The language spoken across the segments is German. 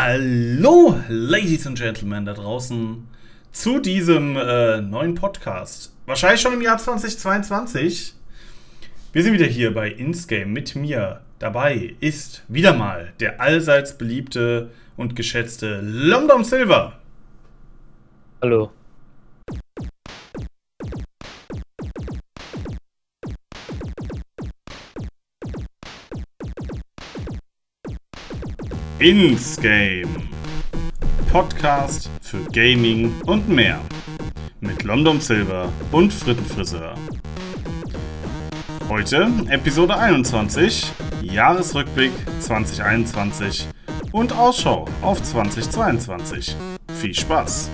Hallo, Ladies and Gentlemen da draußen, zu diesem äh, neuen Podcast. Wahrscheinlich schon im Jahr 2022. Wir sind wieder hier bei Insgame mit mir. Dabei ist wieder mal der allseits beliebte und geschätzte Lomdom Silver. Hallo. Insgame. Podcast für Gaming und mehr. Mit London Silver und Frittenfriseur. Heute Episode 21, Jahresrückblick 2021 und Ausschau auf 2022. Viel Spaß!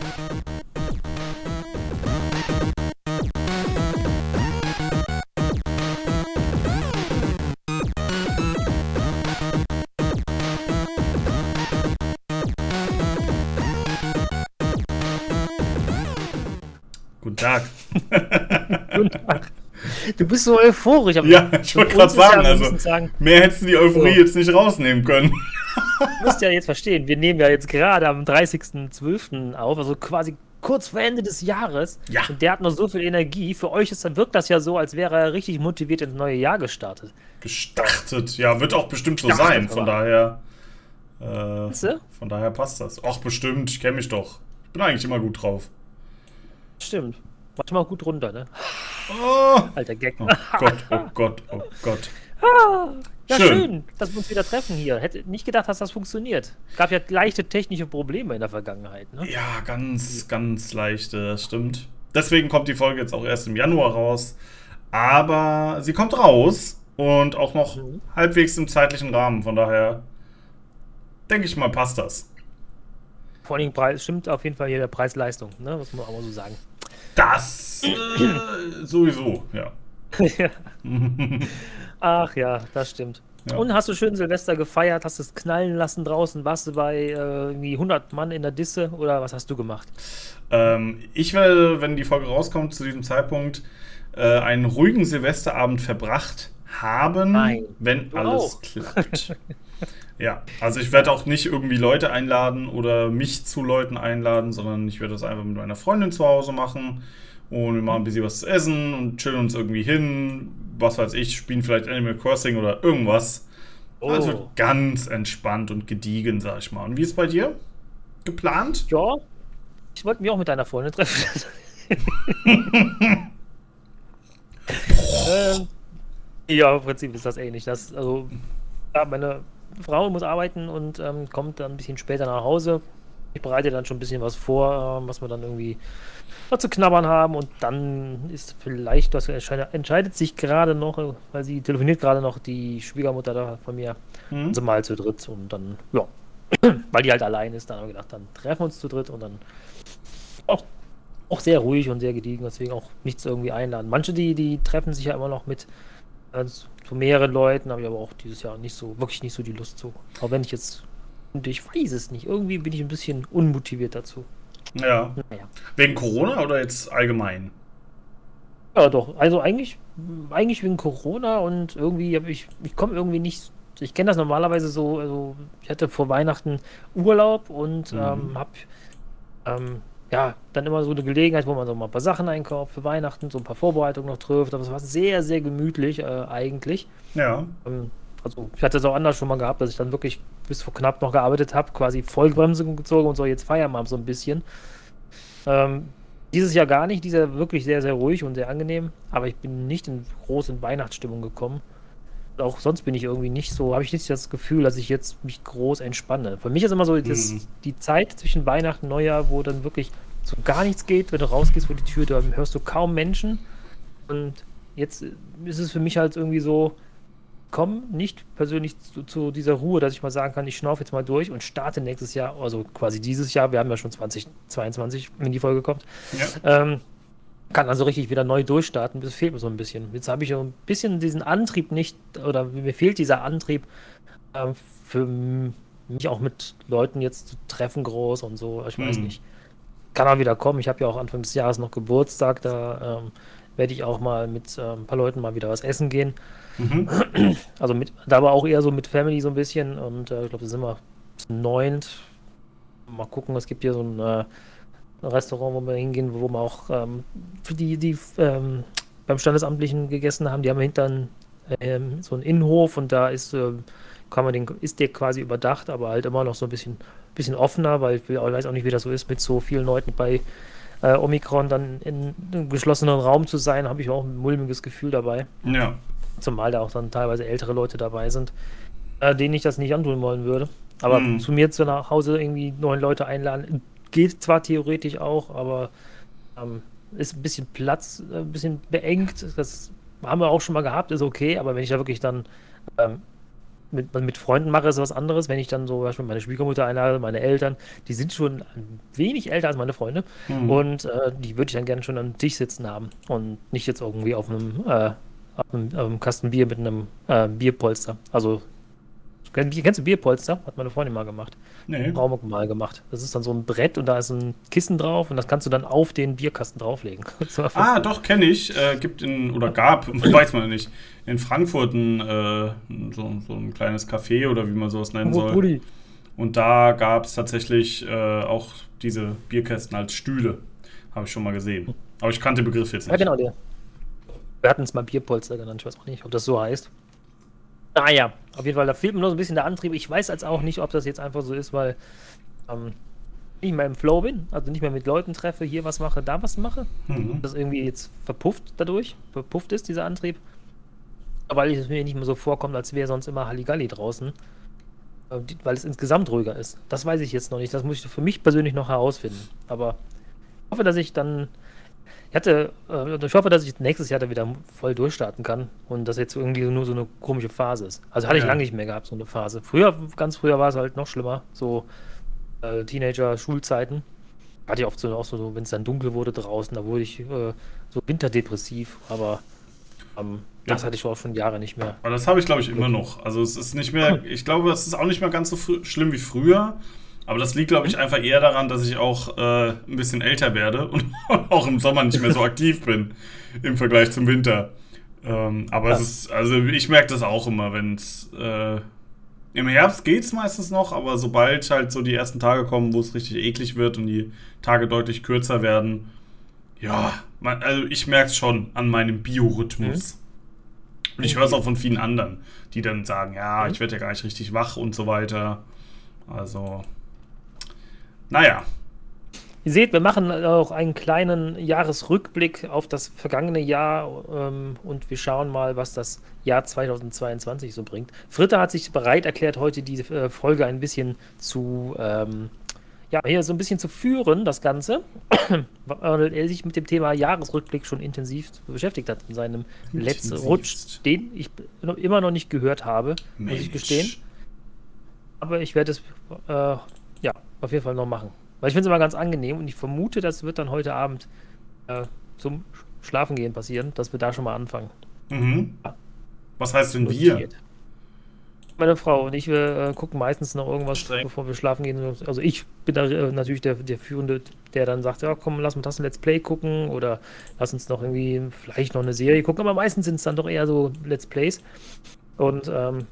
Du bist so euphorisch. aber Ja, ich wollte gerade sagen, also sagen, mehr hättest du die Euphorie So. jetzt nicht rausnehmen können. du musst ja jetzt verstehen, wir nehmen ja jetzt gerade am 30.12. auf, also quasi kurz vor Ende des Jahres. Ja. Und der hat noch so viel Energie. Für euch ist, wirkt das ja so, als wäre er richtig motiviert ins neue Jahr gestartet. Gestartet. Ja, wird auch bestimmt so Gestartet, sein. Von daher. Äh, von daher passt das. Ach, bestimmt. Ich kenne mich doch. Ich bin eigentlich immer gut drauf. Stimmt. Mach mal gut runter, ne? Oh, Alter Gag. oh Gott, oh Gott, oh Gott. Ja, Schön. schön. dass wir uns wieder treffen hier. Hätte nicht gedacht, dass das funktioniert. Gab ja leichte technische Probleme in der Vergangenheit, ne? Ja, ganz, ganz leichte, das stimmt. Deswegen kommt die Folge jetzt auch erst im Januar raus. Aber sie kommt raus und auch noch Mhm. halbwegs im zeitlichen Rahmen. Von daher denke ich mal, passt das. Vor allem Preis, stimmt auf jeden Fall hier der Preis-Leistung, ne? Muss man auch mal so sagen. Das äh, sowieso, ja. Ja. Ach ja, das stimmt. Ja. Und hast du schön Silvester gefeiert, hast es knallen lassen draußen, warst du bei äh, irgendwie 100 Mann in der Disse oder was hast du gemacht? Ähm, ich werde, wenn die Folge rauskommt, zu diesem Zeitpunkt äh, einen ruhigen Silvesterabend verbracht haben, Nein. wenn Du alles auch. klappt. ja, also ich werde auch nicht irgendwie Leute einladen oder mich zu Leuten einladen, sondern ich werde das einfach mit meiner Freundin zu Hause machen und wir machen ein bisschen was zu essen und chillen uns irgendwie hin, was weiß ich, spielen vielleicht Animal Crossing oder irgendwas. Oh. Also ganz entspannt und gediegen, sag ich mal. Und wie ist bei dir? Geplant? Ja, ich wollte mich auch mit deiner Freundin treffen. ähm, ja, im Prinzip ist das ähnlich. Das, also, ja, meine Frau muss arbeiten und ähm, kommt dann ein bisschen später nach Hause. Ich bereite dann schon ein bisschen was vor, ähm, was wir dann irgendwie noch zu knabbern haben und dann ist vielleicht, das entscheidet, sich gerade noch, weil sie telefoniert gerade noch die Schwiegermutter da von mir, Hm? also mal zu dritt und dann, ja, weil die halt allein ist, dann haben wir gedacht, dann treffen wir uns zu dritt und dann auch, auch sehr ruhig und sehr gediegen, deswegen auch nichts irgendwie einladen. Manche, die, die treffen sich ja immer noch mit äh, zu mehreren Leuten, habe ich aber auch dieses Jahr nicht so, wirklich nicht so die Lust zu. Auch wenn ich jetzt, und ich weiß es nicht, irgendwie bin ich ein bisschen unmotiviert dazu. Ja. Naja. Wegen Corona oder jetzt allgemein? Ja, doch. Also eigentlich, eigentlich wegen Corona und irgendwie habe ich, ich komme irgendwie nicht. Ich kenne das normalerweise so, also ich hatte vor Weihnachten Urlaub und Mhm. ähm, habe ähm, ja dann immer so eine Gelegenheit, wo man so mal ein paar Sachen einkauft für Weihnachten, so ein paar Vorbereitungen noch trifft. Aber es war sehr, sehr gemütlich äh, eigentlich. Ja. Ähm, also ich hatte es auch anders schon mal gehabt, dass ich dann wirklich bis vor knapp noch gearbeitet habe, quasi Vollbremse gezogen und so jetzt feiern wir so ein bisschen. Ähm, dieses Jahr gar nicht, dieses Jahr wirklich sehr, sehr ruhig und sehr angenehm, aber ich bin nicht in große Weihnachtsstimmung gekommen. Auch sonst bin ich irgendwie nicht so, habe ich nicht das Gefühl, dass ich jetzt mich groß entspanne. Für mich ist immer so das, Mhm. die Zeit zwischen Weihnachten und Neujahr, wo dann wirklich so gar nichts geht, wenn du rausgehst vor die Tür, da hörst du kaum Menschen. Und jetzt ist es für mich halt irgendwie so, komme nicht persönlich zu, zu dieser Ruhe, dass ich mal sagen kann, ich schnaufe jetzt mal durch und starte nächstes Jahr, also quasi dieses Jahr, wir haben ja schon 2022, wenn die Folge kommt, ja. ähm, kann also richtig wieder neu durchstarten. Das fehlt mir so ein bisschen. Jetzt habe ich so ein bisschen diesen Antrieb nicht, oder mir fehlt dieser Antrieb, ähm, für mich auch mit Leuten jetzt zu treffen groß und so. Ich weiß Mhm. nicht. Kann auch wieder kommen. Ich habe ja auch Anfang des Jahres noch Geburtstag, da ähm, werde ich auch mal mit ähm, ein paar Leuten mal wieder was essen gehen. Mhm. Also mit, da war auch eher so mit Family so ein bisschen und äh, ich glaube, da sind wir neunt, Mal gucken, es gibt hier so ein äh, Restaurant, wo wir hingehen, wo wir auch ähm, für die, die ähm, beim Standesamtlichen gegessen haben, die haben hinter ähm, so einen Innenhof und da ist, äh, kann man den, ist der quasi überdacht, aber halt immer noch so ein bisschen, bisschen offener, weil ich, weiß auch nicht, wie das so ist, mit so vielen Leuten bei äh, Omikron dann in einem geschlossenen Raum zu sein, habe ich auch ein mulmiges Gefühl dabei. Ja. Zumal da auch dann teilweise ältere Leute dabei sind, äh, denen ich das nicht antun wollen würde. Aber mhm. zu mir zu nach Hause irgendwie neun Leute einladen, geht zwar theoretisch auch, aber ähm, ist ein bisschen Platz, äh, ein bisschen beengt. Das haben wir auch schon mal gehabt, ist okay, aber wenn ich da wirklich dann ähm, mit, mit Freunden mache, ist was anderes. Wenn ich dann so Beispiel meine Schwiegermutter einlade, meine Eltern, die sind schon ein wenig älter als meine Freunde mhm. und äh, die würde ich dann gerne schon am Tisch sitzen haben und nicht jetzt irgendwie auf einem, äh, auf einem, auf einem Kasten Bier mit einem äh, Bierpolster. Also Kennst du Bierpolster? Hat meine Freundin mal gemacht. Nee. Raum mal gemacht. Das ist dann so ein Brett und da ist ein Kissen drauf und das kannst du dann auf den Bierkasten drauflegen. ah, doch, kenne ich. Äh, gibt in, oder gab, weiß man nicht, in Frankfurt ein, äh, so, so, ein kleines Café oder wie man sowas nennen oh, soll. Bulli. Und da gab es tatsächlich äh, auch diese Bierkästen als Stühle. Habe ich schon mal gesehen. Aber ich kannte den Begriff jetzt nicht. Ja, genau, der. Wir hatten es mal Bierpolster genannt, ich weiß auch nicht, ob das so heißt. Naja, ah auf jeden Fall, da fehlt mir noch so ein bisschen der Antrieb. Ich weiß jetzt auch nicht, ob das jetzt einfach so ist, weil ähm, ich nicht mehr im Flow bin, also nicht mehr mit Leuten treffe, hier was mache, da was mache. Mhm. Das irgendwie jetzt verpufft dadurch, verpufft ist, dieser Antrieb. Weil es mir nicht mehr so vorkommt, als wäre sonst immer Halligalli draußen. Äh, weil es insgesamt ruhiger ist. Das weiß ich jetzt noch nicht. Das muss ich für mich persönlich noch herausfinden. Aber ich hoffe, dass ich dann ich hatte, äh, ich hoffe, dass ich nächstes Jahr da wieder voll durchstarten kann und das jetzt irgendwie nur so eine komische Phase ist. Also hatte ich lange nicht mehr gehabt, so eine Phase. Früher, ganz früher war es halt noch schlimmer, so äh, Teenager-Schulzeiten. Hatte ich oft so, auch so, wenn es dann dunkel wurde draußen, da wurde ich äh, so winterdepressiv, aber ähm, das hatte ich auch schon Jahre nicht mehr. Aber das habe ich, glaube ich, immer noch. Also es ist nicht mehr, ich glaube, es ist auch nicht mehr ganz so schlimm wie früher. Aber das liegt, glaube ich, einfach eher daran, dass ich auch äh, ein bisschen älter werde und auch im Sommer nicht mehr so aktiv bin im Vergleich zum Winter. Ähm, aber ja. es ist, also ich merke das auch immer, wenn es äh, im Herbst geht es meistens noch, aber sobald halt so die ersten Tage kommen, wo es richtig eklig wird und die Tage deutlich kürzer werden, ja, man, also ich merke es schon an meinem Biorhythmus. Mhm. Und ich höre es auch von vielen anderen, die dann sagen, ja, mhm. ich werde ja gar nicht richtig wach und so weiter. Also, naja. Ihr seht, wir machen auch einen kleinen Jahresrückblick auf das vergangene Jahr ähm, und wir schauen mal, was das Jahr 2022 so bringt. Fritter hat sich bereit erklärt, heute diese äh, Folge ein bisschen zu, ähm, ja, hier so ein bisschen zu führen, das Ganze, weil er sich mit dem Thema Jahresrückblick schon intensiv beschäftigt hat in seinem letzten Rutsch, den ich immer noch nicht gehört habe, Mensch. muss ich gestehen. Aber ich werde es äh, auf jeden Fall noch machen. Weil ich finde es immer ganz angenehm und ich vermute, das wird dann heute Abend äh, zum Schlafengehen passieren, dass wir da schon mal anfangen. Mhm. Ja. Was heißt denn wir? Meine Frau und ich, wir äh, gucken meistens noch irgendwas, Streng. bevor wir schlafen gehen. Also ich bin da äh, natürlich der, der Führende, der dann sagt, ja komm, lass uns das ein Let's Play gucken oder lass uns noch irgendwie vielleicht noch eine Serie gucken. Aber meistens sind es dann doch eher so Let's Plays. Und ähm,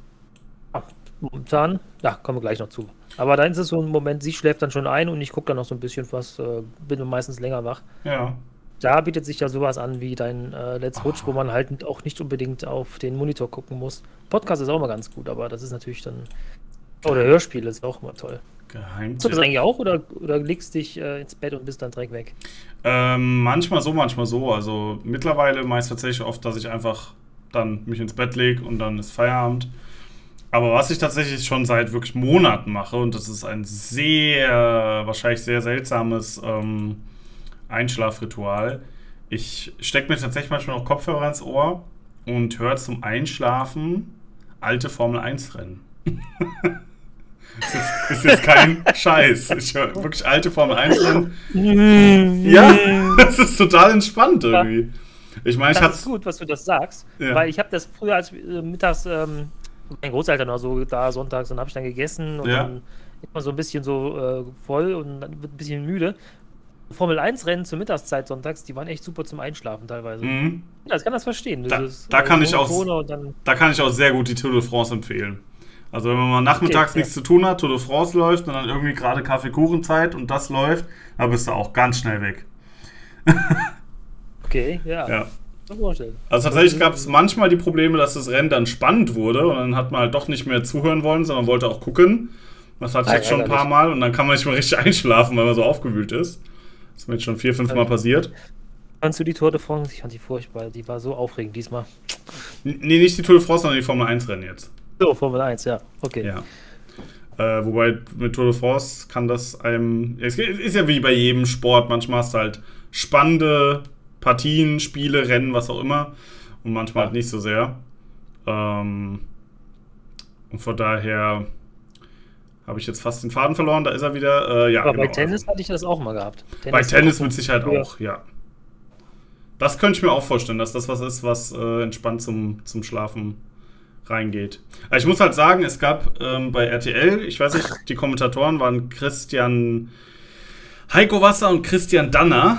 momentan, ja, kommen wir gleich noch zu. Aber dann ist es so ein Moment, sie schläft dann schon ein und ich gucke dann noch so ein bisschen was, äh, bin meistens länger wach. Ja. Da bietet sich ja sowas an wie dein äh, Let's Rutsch, wo man halt auch nicht unbedingt auf den Monitor gucken muss. Podcast ist auch immer ganz gut, aber das ist natürlich dann. Oder Hörspiel ist auch immer toll. Geheim. Hast du das eigentlich auch oder, oder legst dich äh, ins Bett und bist dann direkt weg? Ähm, manchmal so, manchmal so. Also mittlerweile meist tatsächlich oft, dass ich einfach dann mich ins Bett lege und dann ist Feierabend. Aber was ich tatsächlich schon seit wirklich Monaten mache, und das ist ein sehr, wahrscheinlich sehr seltsames ähm, Einschlafritual, ich stecke mir tatsächlich manchmal noch Kopfhörer ins Ohr und höre zum Einschlafen alte Formel 1 Rennen. ist, jetzt, ist jetzt kein Scheiß. Ich höre wirklich alte Formel 1 Rennen. ja, das ist total entspannt irgendwie. Ich meine, ich hatte. ist gut, was du das sagst, ja. weil ich habe das früher als äh, mittags ähm, mein Großeltern auch so da sonntags und habe ich dann gegessen und ja. dann immer so ein bisschen so äh, voll und dann wird ein bisschen müde. Formel 1 Rennen zur Mittagszeit sonntags, die waren echt super zum Einschlafen teilweise. Mhm. Ja, ich kann das verstehen. Da, da kann ich auch, da kann ich auch sehr gut die Tour de France empfehlen. Also wenn man mal nachmittags Okay, nichts zu tun hat, Tour de France läuft und dann irgendwie gerade Kaffeekuchenzeit und das läuft, da bist du auch ganz schnell weg. Okay, ja. Ja. Also tatsächlich gab es manchmal die Probleme, dass das Rennen dann spannend wurde und dann hat man halt doch nicht mehr zuhören wollen, sondern wollte auch gucken. Das hatte ich jetzt schon ein paar. Mal und dann kann man nicht mehr richtig einschlafen, weil man so aufgewühlt ist. Das ist mir jetzt schon vier, fünf Mal passiert. Fandst du die Tour de France? Ich fand die furchtbar. Die war so aufregend diesmal. Nee, nicht die Tour de France, sondern die Formel 1 Rennen jetzt. So, Formel 1, ja. Okay. Ja. Äh, wobei mit Tour de France kann das einem. Es ist ja wie bei jedem Sport. Manchmal hast du halt spannende Partien, Spiele, Rennen, was auch immer. Und manchmal halt nicht so sehr. Ähm, und von daher habe ich jetzt fast den Faden verloren. Da ist er wieder. Äh, ja, Aber bei genau. Tennis hatte ich das auch mal gehabt. Bei Tennis mit Sicherheit früher- auch, ja. Das könnte ich mir auch vorstellen, dass das was ist, was äh, entspannt zum, zum Schlafen reingeht. Aber ich muss halt sagen, es gab ähm, bei RTL, ich weiß nicht, die Kommentatoren waren Christian Heiko Wasser und Christian Danner.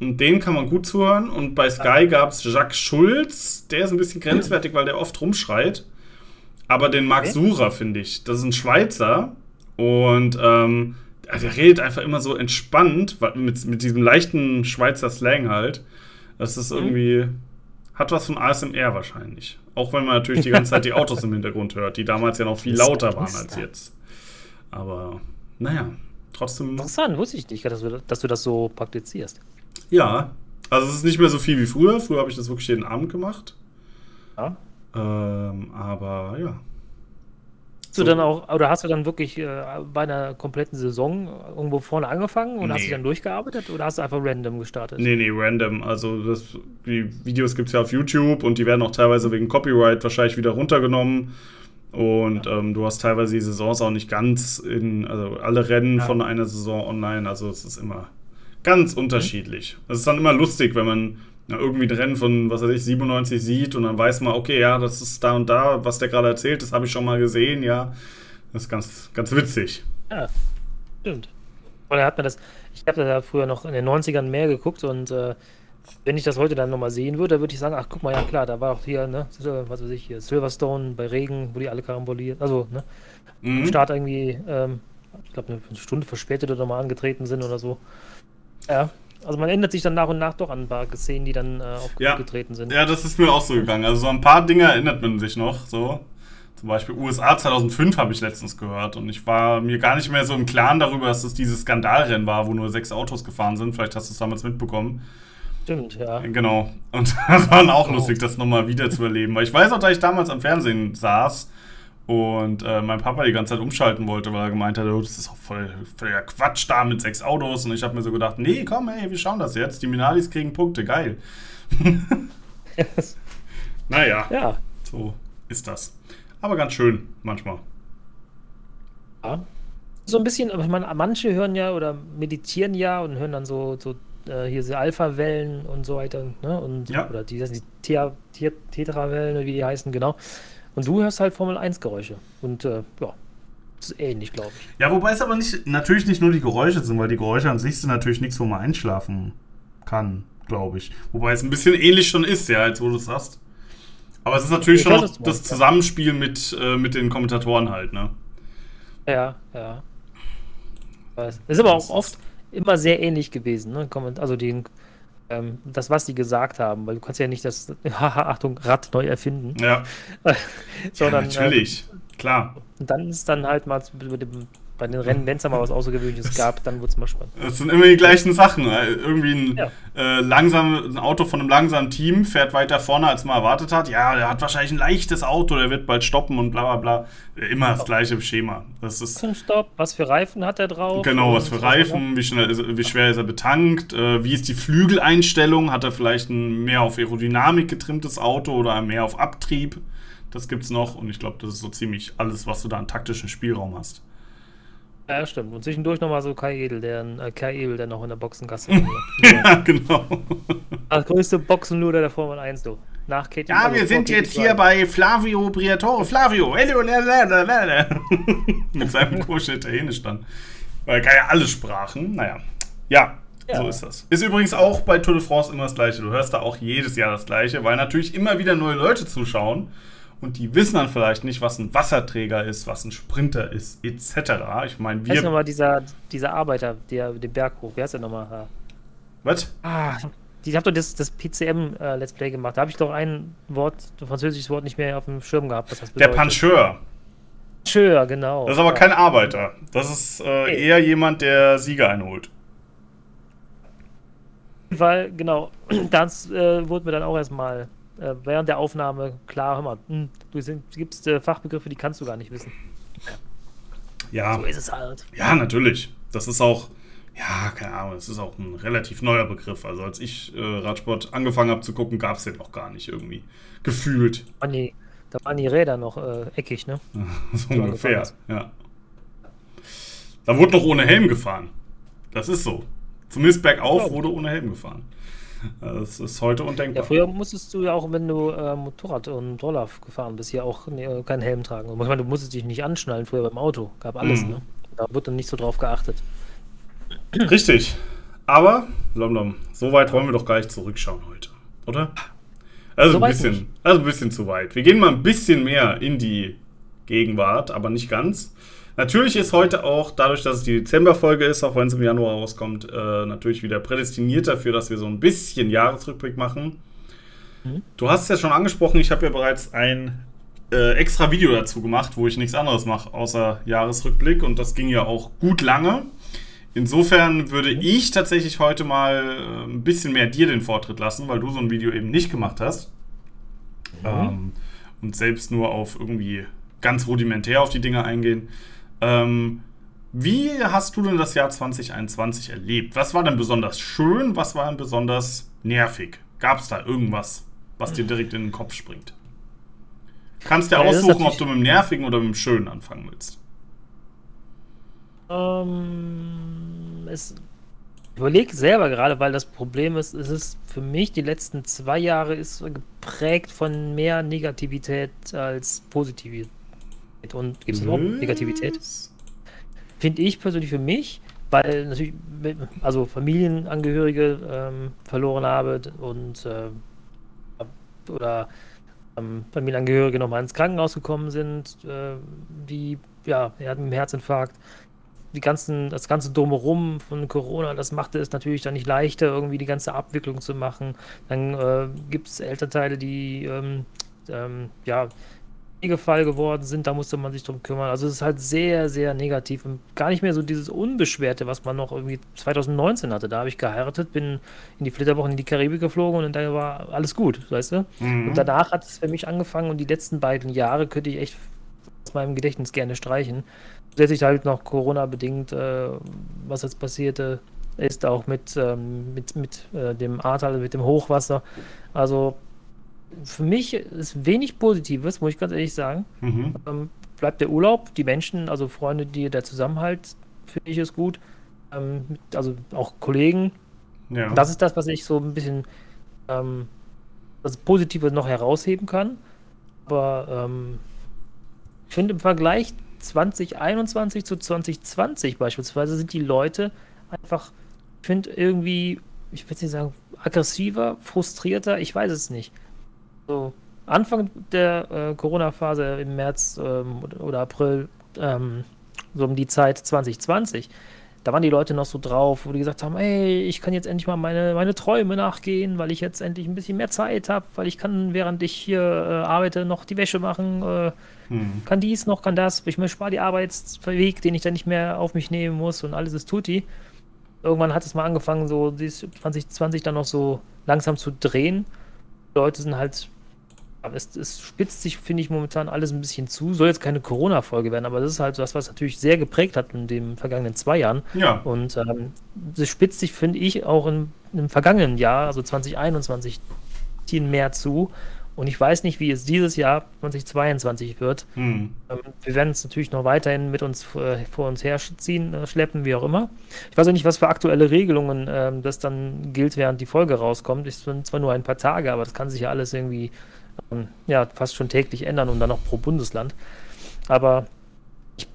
Und denen kann man gut zuhören. Und bei Sky gab es Jacques Schulz, der ist ein bisschen grenzwertig, weil der oft rumschreit. Aber den Marc. Surer, finde ich. Das ist ein Schweizer. Und ähm, der redet einfach immer so entspannt, mit, mit diesem leichten Schweizer Slang halt. Das ist irgendwie. Hat was von ASMR wahrscheinlich. Auch wenn man natürlich die ganze Zeit die Autos im Hintergrund hört, die damals ja noch viel lauter waren als jetzt. Aber naja, trotzdem. Interessant, wusste ich nicht, dass du, dass du das so praktizierst. Ja, also es ist nicht mehr so viel wie früher. Früher habe ich das wirklich jeden Abend gemacht. Ja. Ähm, aber ja. Hast du dann auch, oder hast du dann wirklich äh, bei einer kompletten Saison irgendwo vorne angefangen und hast Nee. du dann durchgearbeitet oder hast du einfach random gestartet? Nee, nee, random. Also das, die Videos gibt es ja auf YouTube und die werden auch teilweise wegen Copyright wahrscheinlich wieder runtergenommen. Und ähm, du hast teilweise die Saisons auch nicht ganz in, also alle Rennen Ja. von einer Saison online. Also es ist immer ganz unterschiedlich. Es ist dann immer lustig, wenn man ja, irgendwie ein Rennen von, was weiß ich, 97 sieht und dann weiß man, okay, ja, das ist da und da, was der gerade erzählt, das habe ich schon mal gesehen, ja. Das ist ganz, ganz witzig. Ja, stimmt. Oder hat man das, ich habe das ja früher noch in den 90ern mehr geguckt und äh, wenn ich das heute dann nochmal sehen würde, würde ich sagen, ach guck mal, ja klar, da war auch hier, ne, was weiß ich, hier, Silverstone bei Regen, wo die alle karamboliert, also, ne, Mhm. am Start irgendwie, ähm, ich glaube, eine Stunde verspätet oder mal angetreten sind oder so. Ja, also man ändert sich dann nach und nach doch an ein paar Szenen, die dann äh, Ja. aufgetreten sind. Ja, das ist mir auch so gegangen. Also so ein paar Dinge erinnert man sich noch. So. Zum Beispiel USA 2005 habe ich letztens gehört und ich war mir gar nicht mehr so im Klaren darüber, dass es dieses Skandalrennen war, wo nur sechs Autos gefahren sind. Vielleicht hast du es damals mitbekommen. Stimmt, ja. Genau. Und das war dann auch Oh. lustig, das nochmal wieder zu erleben. Weil ich weiß auch, dass ich damals am Fernsehen saß und äh, mein Papa die ganze Zeit umschalten wollte, weil er gemeint hat, oh, das ist auch voll, voller Quatsch da mit sechs Autos. Und ich habe mir so gedacht, nee, komm, ey, wir schauen das jetzt. Die Minalis kriegen Punkte, geil. naja. ja. So ist das. Aber ganz schön manchmal. Ja. So ein bisschen, aber ich meine, manche hören ja oder meditieren ja und hören dann so, so äh, hier diese Alpha-Wellen und so weiter, ne? Und, Ja. Oder die, die Tetra-Wellen, wie die heißen, genau. Und du hörst halt Formel-1-Geräusche. Und äh, ja, das ist ähnlich, glaube ich. Ja, wobei es aber nicht, natürlich nicht nur die Geräusche sind, weil die Geräusche an sich sind natürlich nichts, wo man einschlafen kann, glaube ich. Wobei es ein bisschen ähnlich schon ist, ja, als wo du es hast. Aber es ist natürlich Ich schon weiß, das. Zusammenspiel mit, äh, mit den Kommentatoren halt, ne? Ja, ja. Weiß. Ist aber auch oft immer sehr ähnlich gewesen, ne? Also den, ähm, das, was sie gesagt haben, weil du kannst ja nicht das, haha, Achtung, Rad neu erfinden, Ja, sondern ja natürlich. Klar. Äh, und dann ist dann halt mal zu- bei, dem, bei den Rennen, wenn es da mal was Außergewöhnliches gab, dann wird es mal spannend. Es sind immer die gleichen Sachen. Äh, Irgendwie ein, Ja. äh, langsam, ein Auto von einem langsamen Team fährt weiter vorne, als man erwartet hat. Ja, der hat wahrscheinlich ein leichtes Auto, der wird bald stoppen und bla bla bla. Immer das gleiche Schema. Das ist Zum Stopp, was für Reifen hat er drauf? genau, was für Reifen, wie, schnell ist, wie schwer ist er betankt, äh, wie ist die Flügeleinstellung, hat er vielleicht ein mehr auf Aerodynamik getrimmtes Auto oder mehr auf Abtrieb. Das gibt's noch und ich glaube, das ist so ziemlich alles, was du da an taktischen Spielraum hast. Ja, stimmt. Und zwischendurch nochmal so Kai Edel, der, äh, Kai Ebel, der noch in der Boxengasse ja, genau. Das größte Boxenluder der Formel 1, du. Nach Katie Ja, wir sind jetzt hier bei Flavio Briatore. Flavio, mit seinem komischen Italienisch dann. Weil er kann ja alle Sprachen. Naja, ja, Ja. so ist das. Ist übrigens auch bei Tour de France immer das Gleiche. Du hörst da auch jedes Jahr das Gleiche, weil natürlich immer wieder neue Leute zuschauen. Und die wissen dann vielleicht nicht, was ein Wasserträger ist, was ein Sprinter ist, etc. Ich meine, wir. nochmal dieser, dieser Arbeiter, der den Berg hoch, wer heißt der nochmal? Was? Ah, ich habe doch das, das PCM-Let's äh, Play gemacht. Da habe ich doch ein Wort, ein französisches Wort nicht mehr auf dem Schirm gehabt. Was das Der Pancheur. Pancheur, genau. Das ist aber ja. kein Arbeiter. Das ist äh, eher jemand, der Sieger einholt. Weil, genau, das äh, wurde mir dann auch erstmal äh, während der Aufnahme klar, hör mal, hm, du gibst äh, Fachbegriffe, die kannst du gar nicht wissen. Ja. So ist es halt. Ja, natürlich. Das ist auch, ja, keine Ahnung, es ist auch ein relativ neuer Begriff. Also als ich äh, Radsport angefangen habe zu gucken, gab es den noch gar nicht irgendwie. Gefühlt. Oh, nee. Da waren die Räder noch äh, eckig, ne? so ungefähr, ja. Da wurde noch ohne Helm gefahren. Das ist so. Zumindest bergauf wurde ohne Helm gefahren. Das ist heute undenkbar. Ja, früher musstest du ja auch, wenn du äh, Motorrad und Roller gefahren bist, ja auch nee, keinen Helm tragen. Und manchmal, du musstest dich nicht anschnallen früher beim Auto. Gab alles, mhm. ne? Da wurde dann nicht so drauf geachtet. Richtig. Aber, Lomdom, so weit wollen wir doch gar nicht zurückschauen heute, oder? Also so ein bisschen, also ein bisschen zu weit. Wir gehen mal ein bisschen mehr in die Gegenwart, aber nicht ganz. Natürlich ist heute auch, dadurch, dass es die Dezemberfolge ist, auch wenn es im Januar rauskommt, äh, natürlich wieder prädestiniert dafür, dass wir so ein bisschen Jahresrückblick machen. Mhm. Du hast es ja schon angesprochen, ich habe ja bereits ein äh, extra Video dazu gemacht, wo ich nichts anderes mache außer Jahresrückblick und das ging ja auch gut lange. Insofern würde mhm. ich tatsächlich heute mal äh, ein bisschen mehr dir den Vortritt lassen, weil du so ein Video eben nicht gemacht hast. Mhm. Ähm, und selbst nur auf irgendwie ganz rudimentär auf die Dinge eingehen. Ähm, wie hast du denn das Jahr 2021 erlebt? Was war denn besonders schön? Was war denn besonders nervig? Gab es da irgendwas, was dir direkt in den Kopf springt? Kannst dir ja, aussuchen, ob du mit dem Nervigen oder mit dem Schönen anfangen willst. Ähm, es, überlege selber gerade, weil das Problem ist, es ist für mich die letzten zwei Jahre ist geprägt von mehr Negativität als Positivität. Und gibt es überhaupt Negativität? Finde ich persönlich für mich, weil natürlich, also Familienangehörige ähm, verloren habe und äh, oder ähm, Familienangehörige nochmal ins Krankenhaus gekommen sind, äh, die, ja, er hat einen Herzinfarkt. Die ganzen, das ganze Drumherum von Corona, das machte es natürlich dann nicht leichter, irgendwie die ganze Abwicklung zu machen. Dann äh, gibt es Elternteile, die ähm, ähm, ja, Pflegefall geworden sind, da musste man sich drum kümmern. Also es ist halt sehr, sehr negativ und gar nicht mehr so dieses Unbeschwerte, was man noch irgendwie 2019 hatte. Da habe ich geheiratet, bin in die Flitterwochen in die Karibik geflogen und da war alles gut, weißt du? Mhm. Und danach hat es für mich angefangen und die letzten beiden Jahre könnte ich echt aus meinem Gedächtnis gerne streichen. Zusätzlich halt noch Corona-bedingt, äh, was jetzt passierte, ist auch mit, ähm, mit, mit äh, dem Ahrtal, mit dem Hochwasser. Also für mich ist wenig Positives, muss ich ganz ehrlich sagen. Mhm. Ähm, bleibt der Urlaub, die Menschen, also Freunde, die der Zusammenhalt, finde ich ist gut. Ähm, also auch Kollegen. Ja. Das ist das, was ich so ein bisschen ähm, das Positive noch herausheben kann. Aber ähm, ich finde im Vergleich 2021 zu 2020 beispielsweise sind die Leute einfach, ich finde irgendwie, ich würde nicht sagen, aggressiver, frustrierter, ich weiß es nicht so Anfang der äh, Corona-Phase im März ähm, oder April, ähm, so um die Zeit 2020, da waren die Leute noch so drauf, wo die gesagt haben, ey, ich kann jetzt endlich mal meine, meine Träume nachgehen, weil ich jetzt endlich ein bisschen mehr Zeit habe, weil ich kann, während ich hier äh, arbeite, noch die Wäsche machen, äh, hm. kann dies noch, kann das, ich mir spare die Arbeitsweg, den ich dann nicht mehr auf mich nehmen muss und alles ist tutti. Irgendwann hat es mal angefangen, so 2020 dann noch so langsam zu drehen. Die Leute sind halt aber es, es spitzt sich, finde ich, momentan alles ein bisschen zu. Soll jetzt keine Corona-Folge werden, aber das ist halt das, was natürlich sehr geprägt hat in den vergangenen zwei Jahren. Ja. Und ähm, das spitzt sich, finde ich, auch in, im vergangenen Jahr, also 2021, mehr zu. Und ich weiß nicht, wie es dieses Jahr 2022 wird. Hm. Ähm, wir werden es natürlich noch weiterhin mit uns äh, vor uns herziehen, äh, schleppen, wie auch immer. Ich weiß auch nicht, was für aktuelle Regelungen äh, das dann gilt, während die Folge rauskommt. Es sind zwar nur ein paar Tage, aber das kann sich ja alles irgendwie ähm, ja, fast schon täglich ändern und dann noch pro Bundesland. Aber ich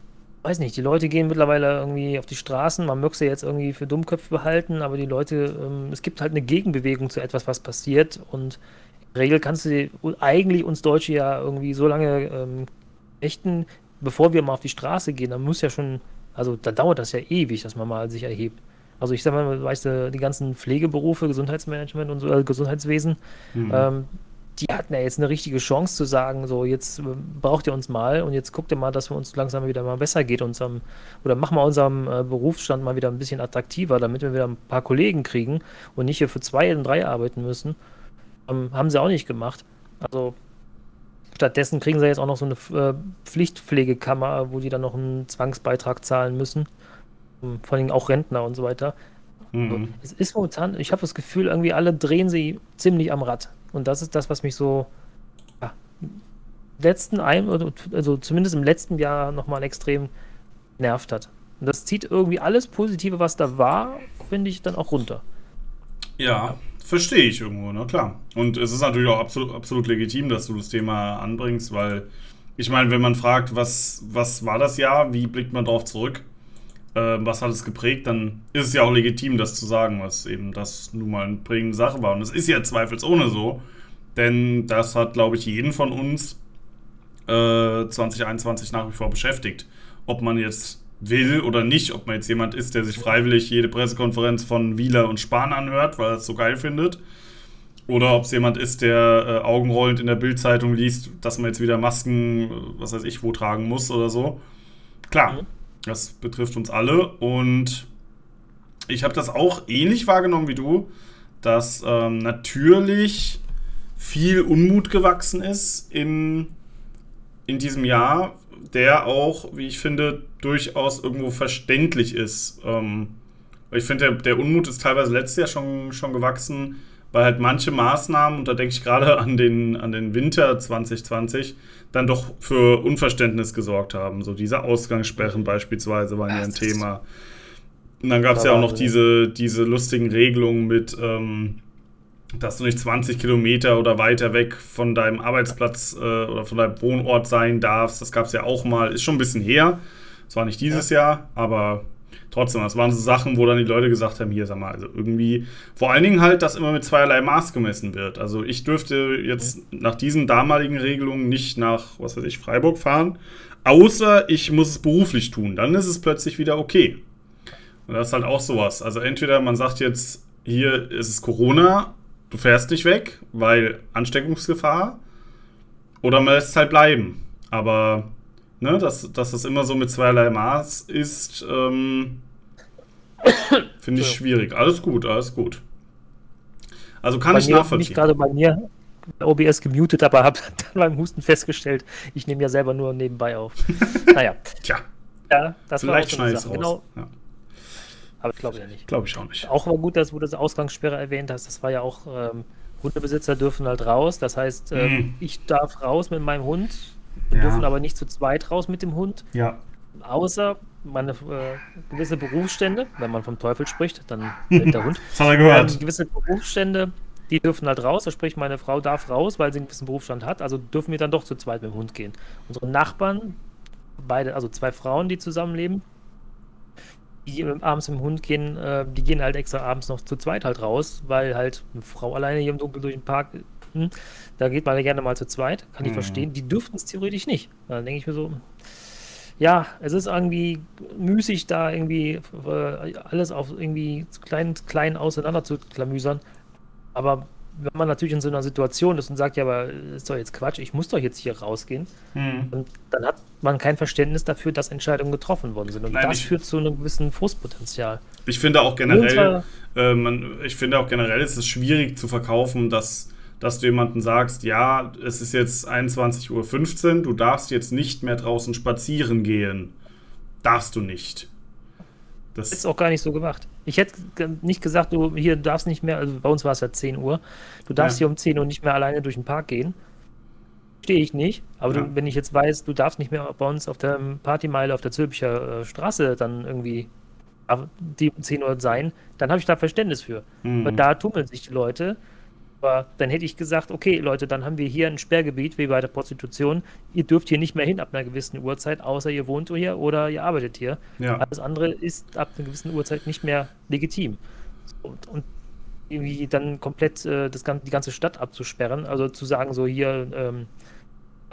weiß nicht, die Leute gehen mittlerweile irgendwie auf die Straßen. Man möchte sie jetzt irgendwie für Dummköpfe behalten, aber die Leute, ähm, es gibt halt eine Gegenbewegung zu etwas, was passiert. Und Regel kannst du eigentlich uns Deutsche ja irgendwie so lange ähm, ächten, bevor wir mal auf die Straße gehen. Dann muss ja schon, also da dauert das ja ewig, dass man mal sich erhebt. Also ich sag mal, weißt du, die ganzen Pflegeberufe, Gesundheitsmanagement und so, äh, Gesundheitswesen, mhm. ähm, die hatten ja jetzt eine richtige Chance zu sagen, so jetzt äh, braucht ihr uns mal und jetzt guckt ihr mal, dass wir uns langsam wieder mal besser geht unserem, oder machen wir unserem äh, Berufsstand mal wieder ein bisschen attraktiver, damit wir wieder ein paar Kollegen kriegen und nicht hier für zwei und drei arbeiten müssen. Ähm, haben sie auch nicht gemacht. Also stattdessen kriegen sie jetzt auch noch so eine äh, Pflichtpflegekammer, wo die dann noch einen Zwangsbeitrag zahlen müssen. Ähm, vor allem auch Rentner und so weiter. Mhm. Also, es ist momentan, ich habe das Gefühl, irgendwie alle drehen sie ziemlich am Rad. Und das ist das, was mich so ja, letzten ein, also zumindest im letzten Jahr nochmal extrem nervt hat. Und das zieht irgendwie alles Positive, was da war, finde ich, dann auch runter. Ja, verstehe ich irgendwo, na klar. Und es ist natürlich auch absolut, absolut legitim, dass du das Thema anbringst, weil ich meine, wenn man fragt, was, was war das Jahr, wie blickt man darauf zurück, was hat es geprägt, dann ist es ja auch legitim, das zu sagen, was eben das nun mal eine prägende Sache war. Und es ist ja zweifelsohne so, denn das hat, glaube ich, jeden von uns äh, 2021 nach wie vor beschäftigt. Ob man jetzt will oder nicht, ob man jetzt jemand ist, der sich freiwillig jede Pressekonferenz von Wieler und Spahn anhört, weil er es so geil findet. Oder ob es jemand ist, der äh, augenrollend in der Bildzeitung liest, dass man jetzt wieder Masken, äh, was weiß ich, wo tragen muss oder so. Klar, mhm. Das betrifft uns alle und ich habe das auch ähnlich wahrgenommen wie du, dass ähm, natürlich viel Unmut gewachsen ist in, in diesem Jahr, der auch, wie ich finde, durchaus irgendwo verständlich ist. Ähm, ich finde, der, der, Unmut ist teilweise letztes Jahr schon, schon gewachsen, weil halt manche Maßnahmen, und da denke ich gerade an den, an den Winter 2020, dann doch für Unverständnis gesorgt haben. So diese Ausgangssperren beispielsweise waren ja ein Thema. Und dann gab es ja auch noch diese, diese lustigen Regelungen mit, ähm, dass du nicht 20 Kilometer oder weiter weg von deinem Arbeitsplatz äh, oder von deinem Wohnort sein darfst. Das gab es ja auch mal, ist schon ein bisschen her. Das war nicht dieses ja. Jahr, aber trotzdem, das waren so Sachen, wo dann die Leute gesagt haben, hier, sag mal, also irgendwie, vor allen Dingen halt, dass immer mit zweierlei Maß gemessen wird. Also ich dürfte jetzt nach diesen damaligen Regelungen nicht nach, was weiß ich, Freiburg fahren, außer ich muss es beruflich tun. Dann ist es plötzlich wieder okay. Und das ist halt auch sowas. Also entweder man sagt jetzt, hier ist es Corona, du fährst nicht weg, weil Ansteckungsgefahr, oder man lässt es halt bleiben. Aber ne, dass, dass das immer so mit zweierlei Maß ist, ähm, finde ich schwierig. Alles gut, alles gut. Also kann bei ich mir, nachvollziehen. Ich gerade bei mir OBS gemutet, aber habe dann beim Husten festgestellt, ich nehme ja selber nur nebenbei auf. naja. Tja. Ja, das Vielleicht war auch so raus. Genau. Ja. Aber ich glaube ja nicht. Glaube ich auch nicht. Auch war gut, dass du das Ausgangssperre erwähnt hast. Das war ja auch, ähm, Hundebesitzer dürfen halt raus. Das heißt, ähm, mm. ich darf raus mit meinem Hund wir ja. dürfen aber nicht zu zweit raus mit dem Hund. Ja. Außer meine äh, gewisse Berufsstände, wenn man vom Teufel spricht, dann der Hund. das hat er gehört. Ähm, gewisse Berufsstände, die dürfen halt raus. Also sprich, meine Frau darf raus, weil sie einen gewissen Berufsstand hat. Also dürfen wir dann doch zu zweit mit dem Hund gehen. Unsere Nachbarn, beide, also zwei Frauen, die zusammenleben, die abends mit dem Hund gehen, äh, die gehen halt extra abends noch zu zweit halt raus, weil halt eine Frau alleine hier im Dunkeln durch den Park hm, da geht man ja gerne mal zu zweit, kann ich mhm. verstehen. Die dürften es theoretisch nicht. Dann denke ich mir so, ja, es ist irgendwie müßig, da irgendwie äh, alles auf irgendwie klein, klein auseinander zu klamüsern. Aber wenn man natürlich in so einer Situation ist und sagt, ja, aber ist doch jetzt Quatsch, ich muss doch jetzt hier rausgehen, und dann hat man kein Verständnis dafür, dass Entscheidungen getroffen worden sind. Und Nein, das führt zu einem gewissen Frustpotenzial. Ich finde auch generell, äh, man, ich finde auch generell ist es schwierig zu verkaufen, dass dass du jemandem sagst, ja, es ist jetzt 21.15 Uhr, du darfst jetzt nicht mehr draußen spazieren gehen. Darfst du nicht. Das ist auch gar nicht so gemacht. Ich hätte nicht gesagt, du hier darfst nicht mehr, also bei uns war es ja 10 Uhr, du darfst ja. hier um 10 Uhr nicht mehr alleine durch den Park gehen. Stehe ich nicht. Aber ja. du, wenn ich jetzt weiß, du darfst nicht mehr bei uns auf der Partymeile auf der Zülpicher äh, Straße dann irgendwie die um 10 Uhr sein, dann habe ich da Verständnis für. Mhm. Weil da tummeln sich die Leute aber dann hätte ich gesagt, okay, Leute, dann haben wir hier ein Sperrgebiet wie bei der Prostitution. Ihr dürft hier nicht mehr hin ab einer gewissen Uhrzeit, außer ihr wohnt hier oder ihr arbeitet hier. Ja. Alles andere ist ab einer gewissen Uhrzeit nicht mehr legitim. Und, und irgendwie dann komplett äh, das, die ganze Stadt abzusperren. Also zu sagen, so hier, ähm,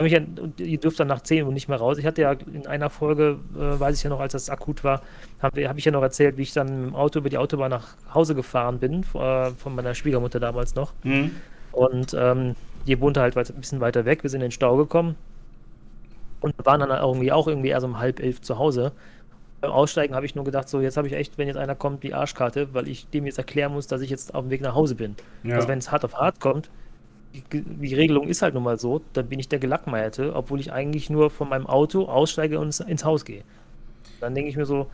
ja, ihr dürft dann nach 10 Uhr nicht mehr raus. Ich hatte ja in einer Folge, äh, weiß ich ja noch, als das akut war, habe hab ich ja noch erzählt, wie ich dann im Auto über die Autobahn nach Hause gefahren bin, äh, von meiner Schwiegermutter damals noch. Mhm. Und ähm, die wohnte halt ein bisschen weiter weg. Wir sind in den Stau gekommen und waren dann irgendwie auch irgendwie erst um halb elf zu Hause. Beim Aussteigen habe ich nur gedacht, so jetzt habe ich echt, wenn jetzt einer kommt, die Arschkarte, weil ich dem jetzt erklären muss, dass ich jetzt auf dem Weg nach Hause bin. Ja. Also wenn es hart auf hart kommt, die, die, Regelung ist halt nun mal so, dann bin ich der Gelackmeierte, obwohl ich eigentlich nur von meinem Auto aussteige und ins Haus gehe. Dann denke ich mir so,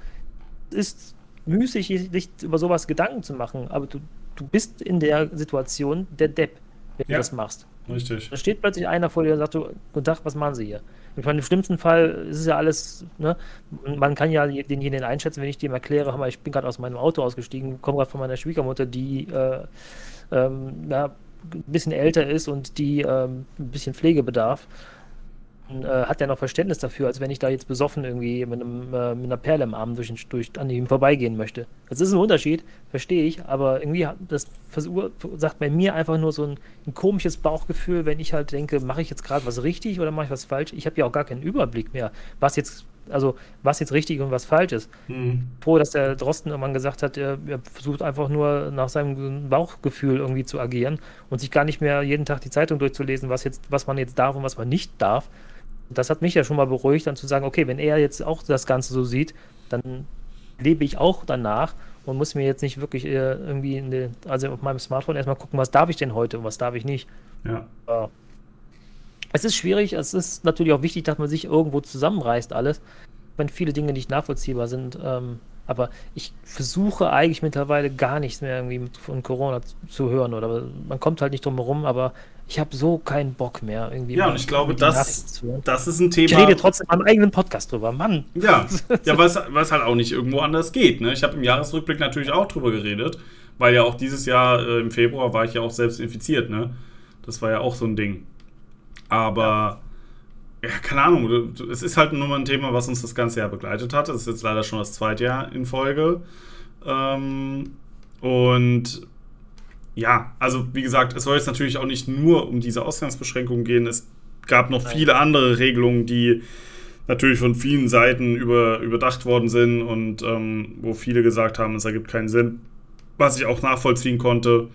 es ist müßig, sich über sowas Gedanken zu machen, aber du, du bist in der Situation der Depp, wenn ja, du das machst. Richtig. Da steht plötzlich einer vor dir und sagt, guten Tag, was machen Sie hier? Ich meine, im schlimmsten Fall ist es ja alles, ne? man kann ja denjenigen einschätzen, wenn ich dem erkläre, ich bin gerade aus meinem Auto ausgestiegen, komme gerade von meiner Schwiegermutter, die äh, ähm, ja, ein bisschen älter ist und die ähm, ein bisschen Pflegebedarf äh, hat er noch Verständnis dafür, als wenn ich da jetzt besoffen irgendwie mit, einem, äh, mit einer Perle im Arm durch, durch, an ihm vorbeigehen möchte. Das ist ein Unterschied, verstehe ich, aber irgendwie das sagt bei mir einfach nur so ein, ein komisches Bauchgefühl, wenn ich halt denke, mache ich jetzt gerade was richtig oder mache ich was falsch? Ich habe ja auch gar keinen Überblick mehr, was jetzt also was jetzt richtig und was falsch ist. Mhm. Froh, dass der Drosten irgendwann gesagt hat, er, er, versucht einfach nur nach seinem Bauchgefühl irgendwie zu agieren und sich gar nicht mehr jeden Tag die Zeitung durchzulesen, was jetzt, was man jetzt darf und was man nicht darf. Das hat mich ja schon mal beruhigt, dann zu sagen, okay, wenn er jetzt auch das Ganze so sieht, dann lebe ich auch danach und muss mir jetzt nicht wirklich äh, irgendwie, eine, also auf meinem Smartphone erstmal gucken, was darf ich denn heute und was darf ich nicht. Ja. Äh, es ist schwierig, es ist natürlich auch wichtig, dass man sich irgendwo zusammenreißt, alles, wenn viele Dinge nicht nachvollziehbar sind. Ähm, aber ich versuche eigentlich mittlerweile gar nichts mehr irgendwie von Corona zu hören oder man kommt halt nicht drum herum, aber ich habe so keinen Bock mehr irgendwie. Ja, und ich glaube, das, das ist ein Thema. Ich rede trotzdem am eigenen Podcast drüber, Mann. Ja, ja weil es halt auch nicht irgendwo anders geht. Ne? Ich habe im Jahresrückblick natürlich auch drüber geredet, weil ja auch dieses Jahr äh, im Februar war ich ja auch selbst infiziert. Ne? Das war ja auch so ein Ding. Aber, ja, keine Ahnung, es ist halt nur mal ein Thema, was uns das ganze Jahr begleitet hat. Das ist jetzt leider schon das zweite Jahr in Folge. Ähm, und ja, also wie gesagt, es soll jetzt natürlich auch nicht nur um diese Ausgangsbeschränkungen gehen. Es gab noch Nein. viele andere Regelungen, die natürlich von vielen Seiten über, überdacht worden sind und ähm, wo viele gesagt haben, es ergibt keinen Sinn, was ich auch nachvollziehen konnte.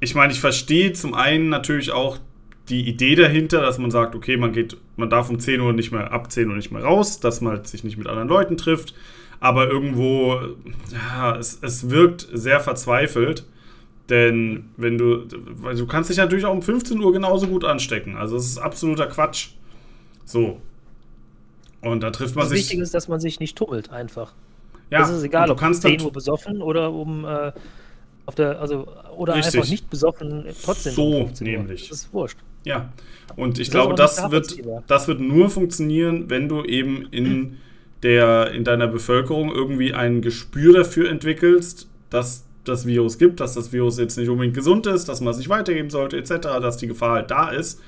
Ich meine, ich verstehe zum einen natürlich auch die Idee dahinter, dass man sagt, okay, man geht, man darf um 10 Uhr nicht mehr, ab 10 Uhr nicht mehr raus, dass man sich nicht mit anderen Leuten trifft. Aber irgendwo, ja, es, es wirkt sehr verzweifelt. Denn wenn du, weil du kannst dich natürlich auch um 15 Uhr genauso gut anstecken. Also es ist absoluter Quatsch. So. Und da trifft man das sich. Wichtig ist, dass man sich nicht tummelt einfach. Ja, das ist egal, ob um 10 Uhr besoffen oder um äh, auf der, also, oder Richtig. einfach nicht besoffen, trotzdem. So nämlich. Das ist wurscht. Ja. Und ich das glaube, das wird, das wird nur funktionieren, wenn du eben in der, in deiner Bevölkerung irgendwie ein Gespür dafür entwickelst, dass das Virus gibt, dass das Virus jetzt nicht unbedingt gesund ist, dass man es nicht weitergeben sollte, etc., dass die Gefahr halt da ist.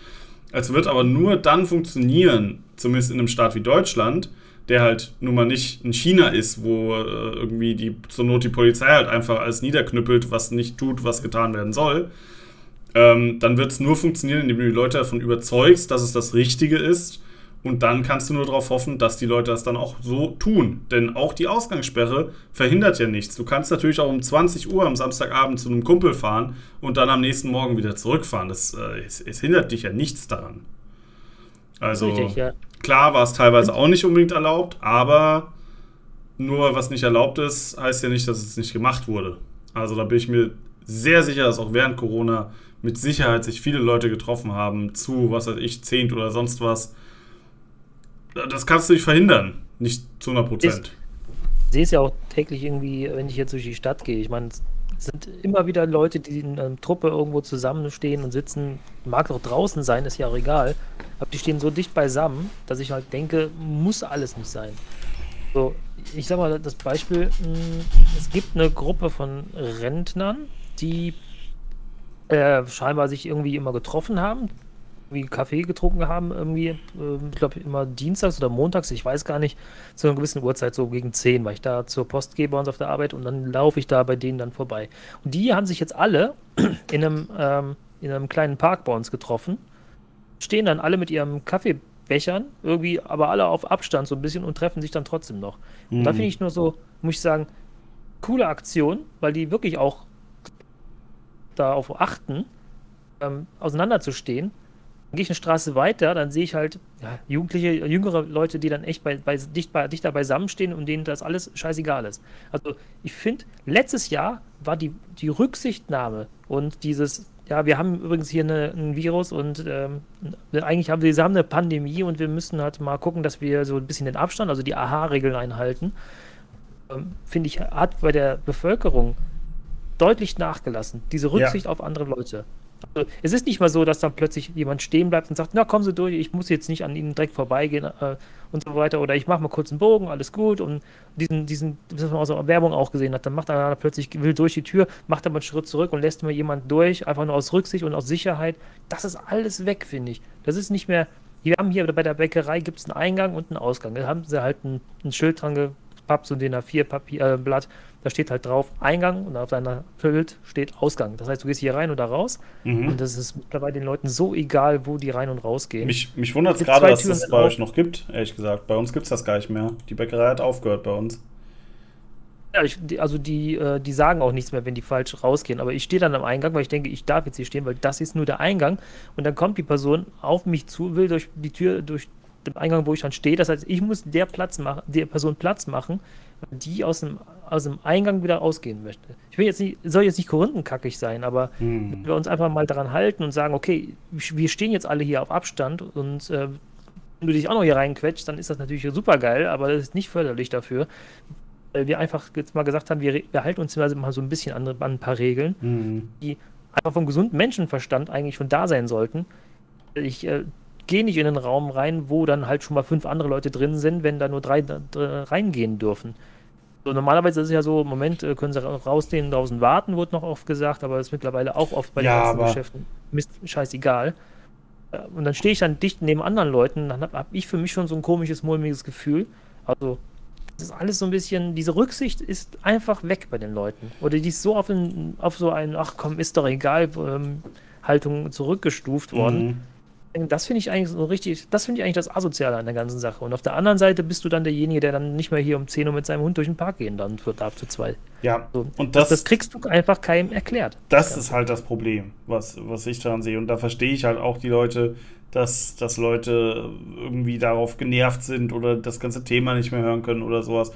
Es wird aber nur dann funktionieren, zumindest in einem Staat wie Deutschland, der halt nun mal nicht in China ist, wo äh, irgendwie die zur Not die Polizei halt einfach alles niederknüppelt, was nicht tut, was getan werden soll, ähm, dann wird es nur funktionieren, indem du die Leute davon überzeugst, dass es das Richtige ist. Und dann kannst du nur darauf hoffen, dass die Leute das dann auch so tun. Denn auch die Ausgangssperre verhindert ja nichts. Du kannst natürlich auch um 20 Uhr am Samstagabend zu einem Kumpel fahren und dann am nächsten Morgen wieder zurückfahren. Das, äh, es, es hindert dich ja nichts daran. Also Richtig, ja. klar war es teilweise auch nicht unbedingt erlaubt, aber nur was nicht erlaubt ist, heißt ja nicht, dass es nicht gemacht wurde. Also da bin ich mir sehr sicher, dass auch während Corona mit Sicherheit sich viele Leute getroffen haben zu, was weiß ich, Zehnt oder sonst was. Das kannst du nicht verhindern, nicht zu 100 Prozent. Ich sehe es ja auch täglich irgendwie, wenn ich jetzt durch die Stadt gehe. Ich meine, es sind immer wieder Leute, die in einer Truppe irgendwo zusammenstehen und sitzen. Mag doch draußen sein, ist ja auch egal. Aber die stehen so dicht beisammen, dass ich halt denke, muss alles nicht sein. So, ich sag mal das Beispiel: hm, Es gibt eine Gruppe von Rentnern, die äh, scheinbar sich irgendwie immer getroffen haben. wie Kaffee getrunken haben, irgendwie, äh, ich glaube immer dienstags oder montags, ich weiß gar nicht, zu einer gewissen Uhrzeit, so gegen 10, weil ich da zur Post gehe bei uns auf der Arbeit und dann laufe ich da bei denen dann vorbei. Und die haben sich jetzt alle in einem, ähm, in einem kleinen Park bei uns getroffen, stehen dann alle mit ihrem Kaffeebechern, irgendwie, aber alle auf Abstand so ein bisschen und treffen sich dann trotzdem noch. Und da Mhm. finde ich nur so, muss ich sagen, coole Aktion, weil die wirklich auch darauf achten, ähm, auseinanderzustehen. Dann gehe ich eine Straße weiter, dann sehe ich halt ja, Jugendliche, jüngere Leute, die dann echt bei, bei, dicht, bei, dichter beisammen stehen und denen das alles scheißegal ist. Also ich finde, letztes Jahr war die, die Rücksichtnahme und dieses, ja, wir haben übrigens hier eine, ein Virus und ähm, eigentlich haben wir, wir haben eine Pandemie und wir müssen halt mal gucken, dass wir so ein bisschen den Abstand, also die AHA-Regeln einhalten. Ähm, finde ich, hat bei der Bevölkerung deutlich nachgelassen. Diese Rücksicht auf andere Leute. Also, es ist nicht mal so, dass dann plötzlich jemand stehen bleibt und sagt, na kommen Sie durch, ich muss jetzt nicht an Ihnen direkt vorbeigehen äh, und so weiter. Oder ich mache mal kurz einen Bogen, alles gut. Und diesen, diesen, das man aus der Werbung auch gesehen hat, dann macht einer plötzlich, will durch die Tür, macht aber einen Schritt zurück und lässt mal jemand durch, einfach nur aus Rücksicht und aus Sicherheit. Das ist alles weg, finde ich. Das ist nicht mehr. Wir haben hier bei der Bäckerei gibt es einen Eingang und einen Ausgang. Da haben sie halt ein, ein Schild dran gepappt, so ein DIN A4-Blatt. Da steht halt drauf Eingang und auf deiner Schild steht Ausgang. Das heißt, du gehst hier rein oder raus. Mhm. Und das ist mittlerweile den Leuten so egal, wo die rein und rausgehen. Mich, mich wundert es gerade, dass es sind bei euch noch gibt, ehrlich gesagt. Bei uns gibt es das gar nicht mehr. Die Bäckerei hat aufgehört bei uns. Ja, ich, also die, äh, die sagen auch nichts mehr, wenn die falsch rausgehen. Aber ich stehe dann am Eingang, weil ich denke, ich darf jetzt hier stehen, weil das ist nur der Eingang. Und dann kommt die Person auf mich zu, will durch die Tür, durch den Eingang, wo ich dann stehe. Das heißt, ich muss der Platz machen, der Person Platz machen, die aus dem, aus dem Eingang wieder ausgehen möchte. Ich will jetzt nicht, soll jetzt nicht korinthenkackig sein, aber Hm. wenn wir uns einfach mal daran halten und sagen, okay, wir stehen jetzt alle hier auf Abstand und äh, wenn du dich auch noch hier reinquetscht, dann ist das natürlich super geil, aber das ist nicht förderlich dafür. Weil wir einfach jetzt mal gesagt haben, wir, wir halten uns mal so ein bisschen an, an ein paar Regeln, Hm. die einfach vom gesunden Menschenverstand eigentlich schon da sein sollten. Ich äh, gehe nicht in den Raum rein, wo dann halt schon mal fünf andere Leute drin sind, wenn da nur drei reingehen dürfen. So, normalerweise ist es ja so, im Moment äh, können sie ra- rausgehen, draußen warten, wurde noch oft gesagt, aber das ist mittlerweile auch oft bei den Ja, ganzen aber- Geschäften. Mist, scheißegal. Äh, Und dann stehe ich dann dicht neben anderen Leuten, dann habe hab ich für mich schon so ein komisches, mulmiges Gefühl. Also, das ist alles so ein bisschen, diese Rücksicht ist einfach weg bei den Leuten. Oder die ist so auf, ein, auf so ein, ach komm, ist doch egal, ähm, Haltung zurückgestuft worden. Hm. Das finde ich eigentlich so richtig, das finde ich eigentlich das Asoziale an der ganzen Sache. Und auf der anderen Seite bist du dann derjenige, der dann nicht mehr hier um 10 Uhr mit seinem Hund durch den Park gehen dann für, darf zu zweit. Ja, So, und das, das, das kriegst du einfach keinem erklärt. das ist halt das Problem, was, was ich daran sehe. Und da verstehe ich halt auch die Leute, dass, dass Leute irgendwie darauf genervt sind oder das ganze Thema nicht mehr hören können oder sowas.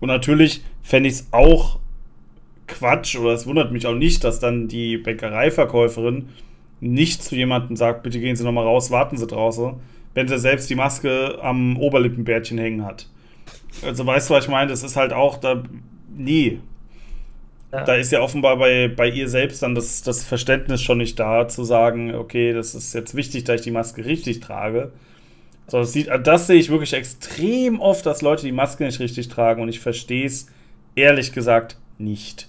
Und natürlich fände ich es auch Quatsch oder es wundert mich auch nicht, dass dann die Bäckereiverkäuferin nicht zu jemandem sagt, bitte gehen Sie nochmal raus, warten Sie draußen, wenn sie selbst die Maske am Oberlippenbärtchen hängen hat. Also weißt du, was ich meine? Das ist halt auch da. Nee. Ja. Da ist ja offenbar bei, bei ihr selbst dann das, das Verständnis schon nicht da, zu sagen, okay, das ist jetzt wichtig, dass ich die Maske richtig trage. So, das, sieht, das sehe ich wirklich extrem oft, dass Leute die Maske nicht richtig tragen und ich verstehe es ehrlich gesagt nicht.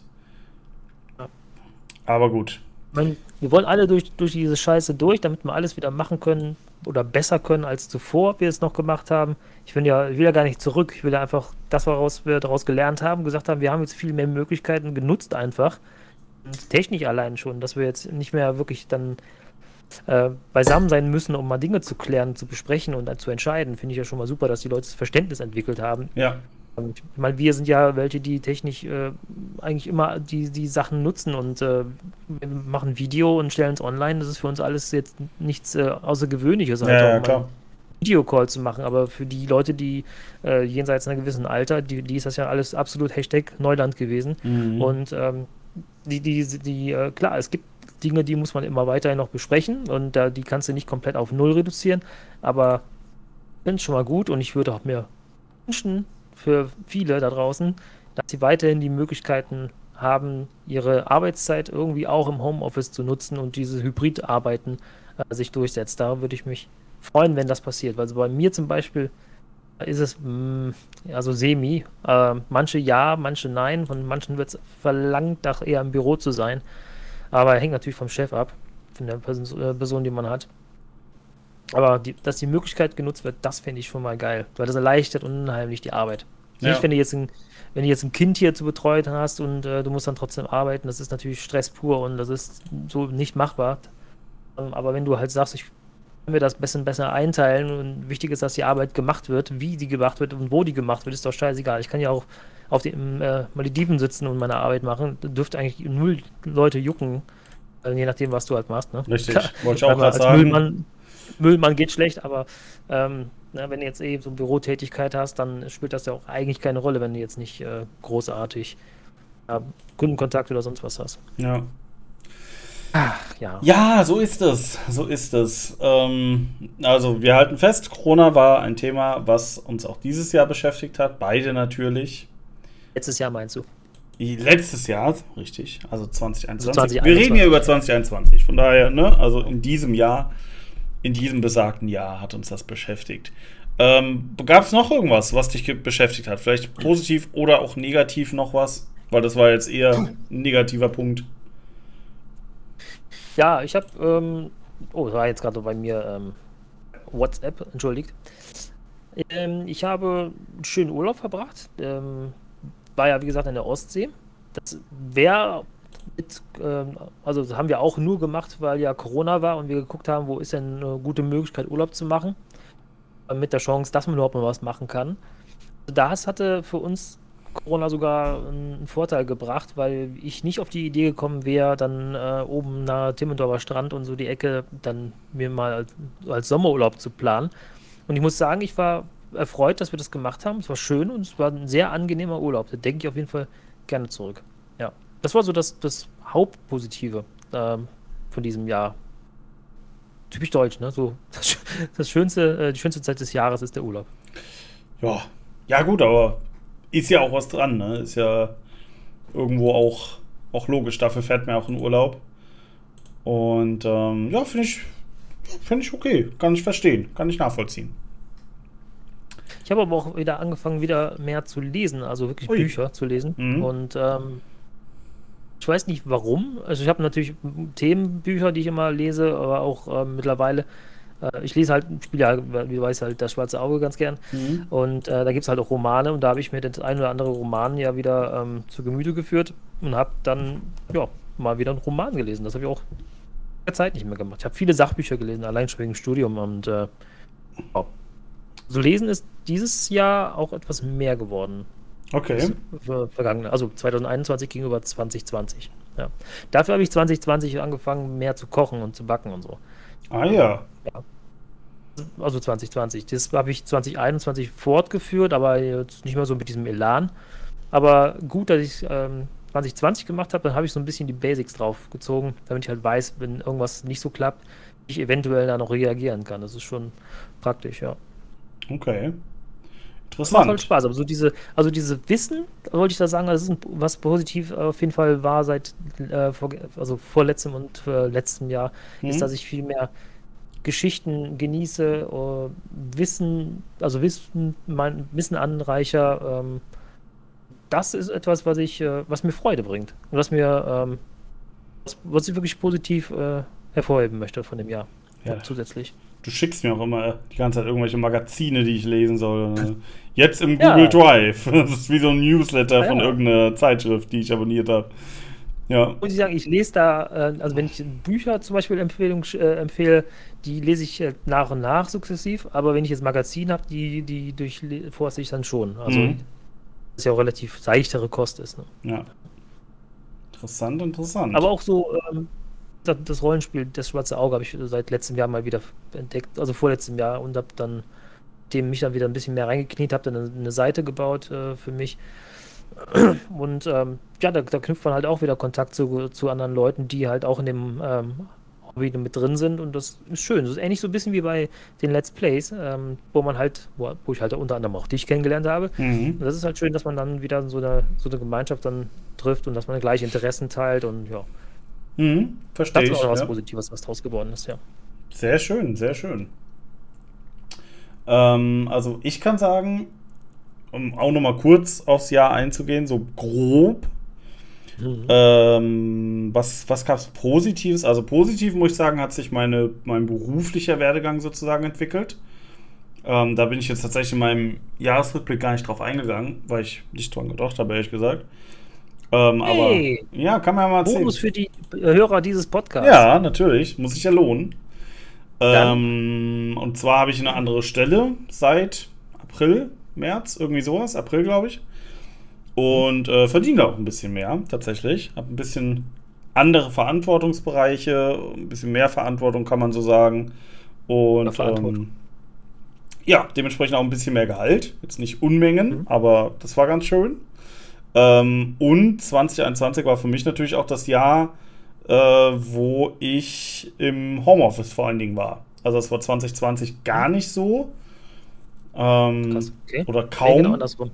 Aber gut. Wir wollen alle durch, durch diese Scheiße durch, damit wir alles wieder machen können oder besser können als zuvor wir es noch gemacht haben. Ich will ja, ich will ja gar nicht zurück. Ich will ja einfach das, woraus wir daraus gelernt haben, gesagt haben, wir haben jetzt viel mehr Möglichkeiten genutzt einfach. Und technisch allein schon, dass wir jetzt nicht mehr wirklich dann äh, beisammen sein müssen, um mal Dinge zu klären, zu besprechen und zu entscheiden. Finde ich ja schon mal super, dass die Leute das Verständnis entwickelt haben, Ja. Ich meine, wir sind ja welche, die technisch äh, eigentlich immer die, die Sachen nutzen und äh, machen Video und stellen es online. Das ist für uns alles jetzt nichts äh, Außergewöhnliches, halt Ja, ja, mal klar. Videocall zu machen. Aber für die Leute, die äh, jenseits einer gewissen Alter, die, die ist das ja alles absolut Hashtag Neuland gewesen. Mhm. Und ähm, die, die, die, äh, klar, es gibt Dinge, die muss man immer weiterhin noch besprechen und äh, die kannst du nicht komplett auf Null reduzieren, aber ich finde es schon mal gut und ich würde auch mir wünschen für viele da draußen, dass sie weiterhin die Möglichkeiten haben, ihre Arbeitszeit irgendwie auch im Homeoffice zu nutzen und diese Hybridarbeiten äh, sich durchsetzt. Da würde ich mich freuen, wenn das passiert. Also bei mir zum Beispiel ist es mh, also semi. Äh, manche ja, manche nein. Von manchen wird es verlangt, doch eher im Büro zu sein. Aber hängt natürlich vom Chef ab, von der Person, äh, Person die man hat. Aber die, dass die Möglichkeit genutzt wird, das fände ich schon mal geil. Weil das erleichtert unheimlich die Arbeit. Ja. Nicht, wenn du jetzt ein, wenn du jetzt ein Kind hier zu betreuen hast und äh, du musst dann trotzdem arbeiten, das ist natürlich Stress pur und das ist so nicht machbar. Ähm, aber wenn du halt sagst, ich kann mir das ein bisschen besser einteilen und wichtig ist, dass die Arbeit gemacht wird, wie die gemacht wird und wo die gemacht wird, ist doch scheißegal. Ich kann ja auch auf den äh, Malediven sitzen und meine Arbeit machen. Da dürfte eigentlich null Leute jucken, äh, je nachdem, was du halt machst. Ne? Richtig, wollte ich auch gerade sagen. Müllmann, Müllmann geht schlecht, aber ähm, na, wenn du jetzt eben so eine Bürotätigkeit hast, dann spielt das ja auch eigentlich keine Rolle, wenn du jetzt nicht äh, großartig ja, Kundenkontakt oder sonst was hast. Ja. Ach, ja. Ja, so ist es. So ist es. Ähm, also, wir halten fest, Corona war ein Thema, was uns auch dieses Jahr beschäftigt hat. Beide natürlich. Letztes Jahr meinst du? Letztes Jahr, richtig, also 2021. 2021. Wir reden hier über 2021. Von daher, ne, also in diesem Jahr, in diesem besagten Jahr hat uns das beschäftigt. Ähm, Gab es noch irgendwas, was dich beschäftigt hat? Vielleicht positiv oder auch negativ noch was? Weil das war jetzt eher ein negativer Punkt. Ja, ich habe, ähm, oh, das war jetzt gerade bei mir ähm, WhatsApp, entschuldigt. Ähm, ich habe einen schönen Urlaub verbracht. Ähm, war ja, wie gesagt, in der Ostsee. Das wäre, mit, ähm, also das haben wir auch nur gemacht, weil ja Corona war und wir geguckt haben, wo ist denn eine gute Möglichkeit, Urlaub zu machen. Mit der Chance, dass man überhaupt mal was machen kann. Das hatte für uns Corona sogar einen Vorteil gebracht, weil ich nicht auf die Idee gekommen wäre, dann äh, oben nahe Timmendorfer Strand und so die Ecke dann mir mal als, als Sommerurlaub zu planen. Und ich muss sagen, ich war erfreut, dass wir das gemacht haben. Es war schön und es war ein sehr angenehmer Urlaub. Da denke ich auf jeden Fall gerne zurück. Ja, das war so das, das Hauptpositive ähm, von diesem Jahr. Typisch deutsch, ne? So das, das schönste, äh, die schönste Zeit des Jahres ist der Urlaub. Ja, ja gut, aber ist ja auch was dran, ne? Ist ja irgendwo auch, auch logisch. Dafür fährt man auch in Urlaub. Und ähm, ja, finde ich, finde ich okay. Kann ich verstehen. Kann ich nachvollziehen. Ich habe aber auch wieder angefangen, wieder mehr zu lesen, also wirklich Ui. Bücher zu lesen. Mhm. Und ähm, ich weiß nicht warum. Also ich habe natürlich Themenbücher, die ich immer lese, aber auch ähm, mittlerweile, äh, ich lese halt, spiele ja, wie du weißt, halt das schwarze Auge ganz gern. Mhm. Und äh, da gibt es halt auch Romane und da habe ich mir das ein oder andere Roman ja wieder ähm, zu Gemüte geführt und habe dann, ja, mal wieder einen Roman gelesen. Das habe ich auch in der Zeit nicht mehr gemacht. Ich habe viele Sachbücher gelesen, allein schon wegen Studium und äh, so lesen ist dieses Jahr auch etwas mehr geworden. Okay. Ver vergangene, also 2021 gegenüber 2020. Ja. Dafür habe ich 2020 angefangen, mehr zu kochen und zu backen und so. Ah ja. Also 2020. Das habe ich 2021 fortgeführt, aber jetzt nicht mehr so mit diesem Elan. Aber gut, dass ich ähm, 2020 gemacht habe, dann habe ich so ein bisschen die Basics draufgezogen, damit ich halt weiß, wenn irgendwas nicht so klappt, ich eventuell da noch reagieren kann. Das ist schon praktisch, ja. Okay. Das macht voll Interessant. Spaß. Aber so diese, also diese Wissen, wollte ich da sagen, das ist ein, was positiv auf jeden Fall war seit äh, vor, also vorletztem und äh, letztem Jahr, Mhm. ist, dass ich viel mehr Geschichten genieße, äh, Wissen, also Wissen, mein Wissen anreicher. Ähm, das ist etwas, was ich, äh, was mir Freude bringt und was mir, ähm, was, was ich wirklich positiv äh, hervorheben möchte von dem Jahr. Ja. Zusätzlich. Du schickst mir auch immer die ganze Zeit irgendwelche Magazine, die ich lesen soll. ne? Jetzt im Ja. Google Drive. Das ist wie so ein Newsletter Ah, von ja. irgendeiner Zeitschrift, die ich abonniert habe. Ja. muss ich sagen, ich lese da, äh, also wenn ich Bücher zum Beispiel Empfehlung, äh, empfehle, die lese ich nach und nach sukzessiv, aber wenn ich jetzt Magazin habe, die, die durchforste ich dann schon. Also Mhm. das ist ja auch relativ seichtere Kost ist. Ne? Ja. Interessant, interessant. Aber auch so, ähm, das, Rollenspiel, das schwarze Auge, habe ich seit letztem Jahr mal wieder entdeckt, also vorletztem Jahr und habe dann dem mich dann wieder ein bisschen mehr reingekniet, habe dann eine, eine Seite gebaut äh, für mich. Und ähm, ja, da, da knüpft man halt auch wieder Kontakt zu, zu anderen Leuten, die halt auch in dem ähm, Hobby mit drin sind und das ist schön. Das ist ähnlich so ein bisschen wie bei den Let's Plays, ähm, wo man halt, wo, wo ich halt unter anderem auch dich kennengelernt habe. mhm. Und das ist halt schön, dass man dann wieder so eine, so eine Gemeinschaft dann trifft und dass man gleiche Interessen teilt und ja, Mhm. Verstehe das ist auch was Ja. Positives, was draus geworden ist, ja. Sehr schön, sehr schön. Ähm, also ich kann sagen, um auch noch mal kurz aufs Jahr einzugehen, so grob. Mhm. Ähm, was was gab es Positives? Also positiv muss ich sagen, hat sich meine, mein beruflicher Werdegang sozusagen entwickelt. Ähm, da bin ich jetzt tatsächlich in meinem Jahresrückblick gar nicht drauf eingegangen, weil ich nicht dran gedacht habe, ehrlich gesagt. Ähm, hey, aber ja, kann man ja mal erzählen. Bonus für die Hörer dieses Podcasts. Ja, natürlich, muss sich ja lohnen. Ähm, und zwar habe ich eine andere Stelle seit April, März, irgendwie sowas, April glaube ich. Und äh, verdiene auch ein bisschen mehr, tatsächlich. Habe ein bisschen andere Verantwortungsbereiche, ein bisschen mehr Verantwortung, kann man so sagen. Und ähm, ja, dementsprechend auch ein bisschen mehr Gehalt. Jetzt nicht Unmengen, mhm. aber das war ganz schön. Ähm, und 2021 war für mich natürlich auch das Jahr, äh, wo ich im Homeoffice vor allen Dingen war. Also das war 2020 gar nicht so. Ähm, Krass, okay. Oder kaum. Genau andersrum.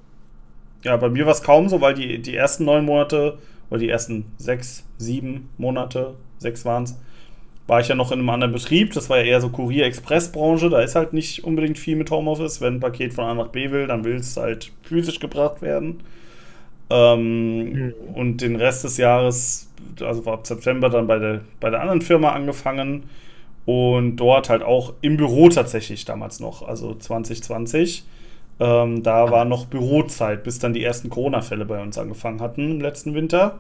Ja, bei mir war es kaum so, weil die, die ersten neun Monate oder die ersten sechs, sieben Monate, sechs waren es, war ich ja noch in einem anderen Betrieb. Das war ja eher so Kurier-Express-Branche. Da ist halt nicht unbedingt viel mit Homeoffice. Wenn ein Paket von A nach B will, dann will es halt physisch gebracht werden. Ähm, mhm. Und den Rest des Jahres, also ab September, dann bei der, bei der anderen Firma angefangen. Und dort halt auch im Büro tatsächlich damals noch, also 2020. Ähm, da war noch Bürozeit, bis dann die ersten Corona-Fälle bei uns angefangen hatten im letzten Winter.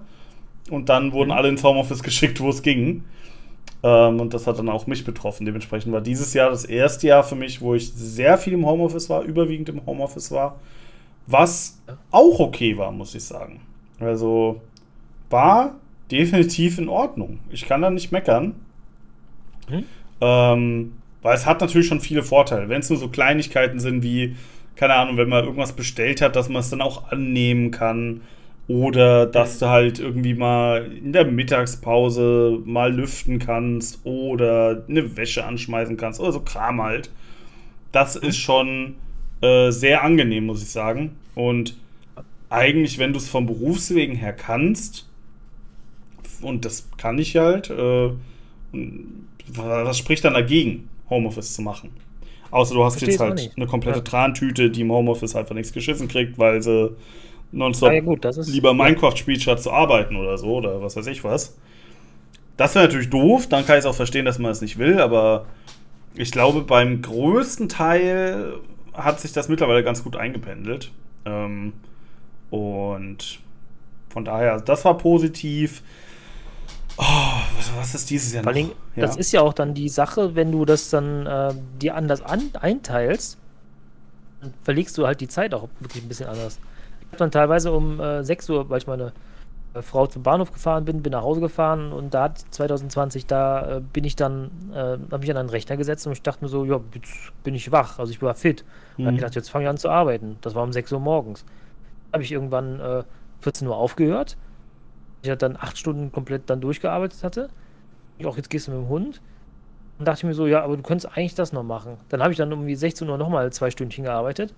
Und dann wurden mhm. alle ins Homeoffice geschickt, wo es ging. Ähm, und das hat dann auch mich betroffen. Dementsprechend war dieses Jahr das erste Jahr für mich, wo ich sehr viel im Homeoffice war, überwiegend im Homeoffice war. Was auch okay war, muss ich sagen. Also war definitiv in Ordnung. Ich kann da nicht meckern. Hm? Ähm, weil es hat natürlich schon viele Vorteile. Wenn es nur so Kleinigkeiten sind wie, keine Ahnung, wenn man irgendwas bestellt hat, dass man es dann auch annehmen kann. Oder dass du halt irgendwie mal in der Mittagspause mal lüften kannst oder eine Wäsche anschmeißen kannst oder so Kram halt. Das ist schon äh, sehr angenehm, muss ich sagen. Und eigentlich, wenn du es vom Berufswegen her kannst, und das kann ich halt, äh, was spricht dann dagegen, Homeoffice zu machen? Außer du hast Versteh's jetzt halt eine komplette ja. Trantüte, die im Homeoffice einfach nichts geschissen kriegt, weil sie nonstop ja, gut, lieber Minecraft spielt, statt zu arbeiten oder so, oder was weiß ich was. Das wäre natürlich doof, dann kann ich es auch verstehen, dass man es nicht will, aber ich glaube, beim größten Teil hat sich das mittlerweile ganz gut eingependelt. Ähm, und von daher, das war positiv. Oh, was, was, ist dieses Jahr allem, ja. Das ist ja auch dann die Sache, wenn du das dann äh, dir anders an, einteilst, dann verlegst du halt die Zeit auch wirklich ein bisschen anders. Ich habe dann teilweise um äh, 6 Uhr, weil ich meine äh, Frau zum Bahnhof gefahren bin, bin nach Hause gefahren und da hat 2020, da äh, bin ich dann, äh, habe mich an einen Rechner gesetzt und ich dachte mir so, ja, jetzt bin ich wach, also ich war fit. Mhm. Und dann gedacht, jetzt fange ich an zu arbeiten. Das war um 6 Uhr morgens. Habe ich irgendwann äh, 14 Uhr aufgehört. Ich hatte dann acht Stunden komplett dann durchgearbeitet hatte. Ich auch jetzt gehst du mit dem Hund. Und dachte ich mir so, ja, aber du könntest eigentlich das noch machen. Dann habe ich dann um 16 Uhr nochmal zwei Stündchen gearbeitet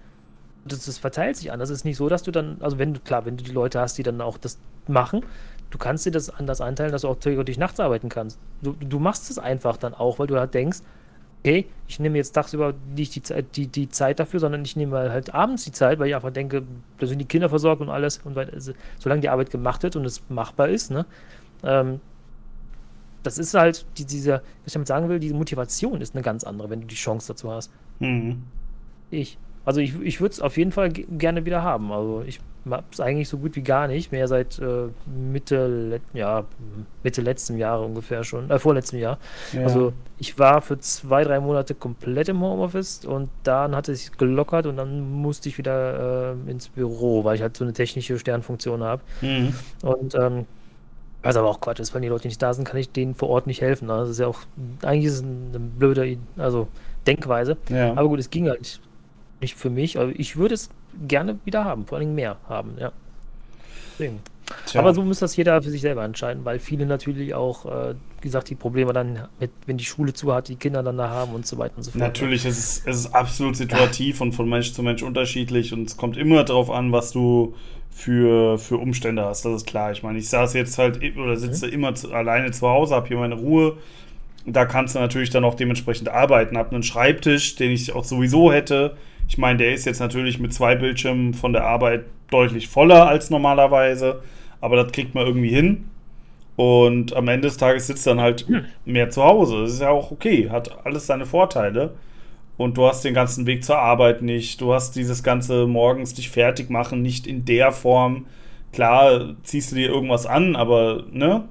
das, das, verteilt sich an. Das ist nicht so, dass du dann, also wenn du, klar, wenn du die Leute hast, die dann auch das machen, du kannst dir das anders einteilen, dass du auch theoretisch nachts arbeiten kannst. Du, du machst es einfach dann auch, weil du halt denkst, okay, ich nehme jetzt tagsüber nicht die Zeit, die, die Zeit dafür, sondern ich nehme halt abends die Zeit, weil ich einfach denke, da sind die Kinder versorgt und alles. Und weil, also, solange die Arbeit gemacht wird und es machbar ist, ne, ähm, das ist halt die, dieser, was ich damit sagen will, diese Motivation ist eine ganz andere, wenn du die Chance dazu hast. Mhm. Ich. Also ich, ich würde es auf jeden Fall gerne wieder haben. Also ich es eigentlich so gut wie gar nicht mehr seit äh, Mitte, ja, Mitte letzten Jahre ungefähr schon, äh, vorletztem Jahr. Ja. Also ich war für zwei, drei Monate komplett im Homeoffice und dann hatte es gelockert und dann musste ich wieder äh, ins Büro, weil ich halt so eine technische Sternfunktion habe. Mhm. Und ähm, was aber auch Quatsch ist, wenn die Leute nicht da sind, kann ich denen vor Ort nicht helfen. Also das ist ja auch, eigentlich ist es eine blöde also Denkweise. Ja. Aber gut, es ging halt nicht für mich, aber ich würde es gerne wieder haben, vor allem mehr haben, ja. Deswegen. Aber so muss das jeder für sich selber entscheiden, weil viele natürlich auch, äh, wie gesagt, die Probleme dann, mit, wenn die Schule zu hat, die Kinder dann da haben und so weiter und so fort. Natürlich, es ist es ist absolut situativ und von Mensch zu Mensch unterschiedlich und es kommt immer darauf an, was du für, für Umstände hast, das ist klar. Ich meine, ich saß jetzt halt oder sitze mhm. immer zu, alleine zu Hause, habe hier meine Ruhe. Da kannst du natürlich dann auch dementsprechend arbeiten. Hab einen Schreibtisch, den ich auch sowieso hätte ich meine, der ist jetzt natürlich mit zwei Bildschirmen von der Arbeit deutlich voller als normalerweise. aber das kriegt man irgendwie hin. Und am Ende des Tages sitzt dann halt mehr zu Hause. Das ist ja auch okay, hat alles seine Vorteile. Und du hast den ganzen Weg zur Arbeit nicht. Du hast dieses ganze morgens dich fertig machen nicht in der Form. Klar, ziehst du dir irgendwas an, aber ne,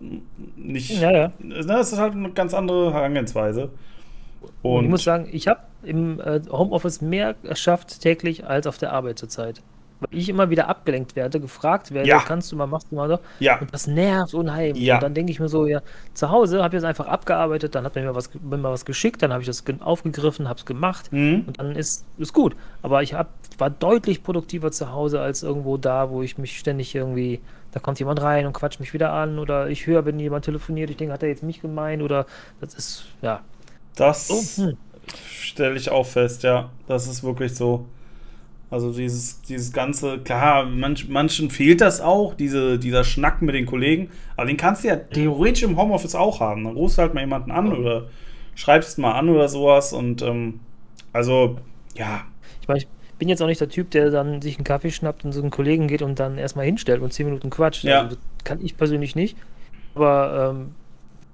nicht. Ja, ja. Ne, das ist halt eine ganz andere Herangehensweise. Und ich muss sagen, ich habe im äh, Homeoffice mehr geschafft täglich als auf der Arbeit zurzeit weil ich immer wieder abgelenkt werde, gefragt werde, ja. kannst du mal, machst du mal doch. Ja. Und das nervt unheimlich. Ja. Und dann denke ich mir so, ja, zu Hause habe ich das einfach abgearbeitet, dann hat mir was, mir mal was geschickt, dann habe ich das aufgegriffen, habe es gemacht mhm. und dann ist es gut. Aber ich hab, war deutlich produktiver zu Hause als irgendwo da, wo ich mich ständig irgendwie, da kommt jemand rein und quatscht mich wieder an oder ich höre, wenn jemand telefoniert, ich denke, hat er jetzt mich gemeint oder das ist, ja. Das oh, hm. Stelle ich auch fest, ja. Das ist wirklich so. Also dieses, dieses ganze, klar, manch, manchen fehlt das auch, diese, dieser Schnack mit den Kollegen, aber den kannst du ja theoretisch im Homeoffice auch haben. Dann rufst du halt mal jemanden an oder schreibst mal an oder sowas und ähm, also, ja. Ich meine, ich bin jetzt auch nicht der Typ, der dann sich einen Kaffee schnappt und zu einem Kollegen geht und dann erstmal hinstellt und zehn Minuten quatscht. Ja. Also, das kann ich persönlich nicht. Aber ähm,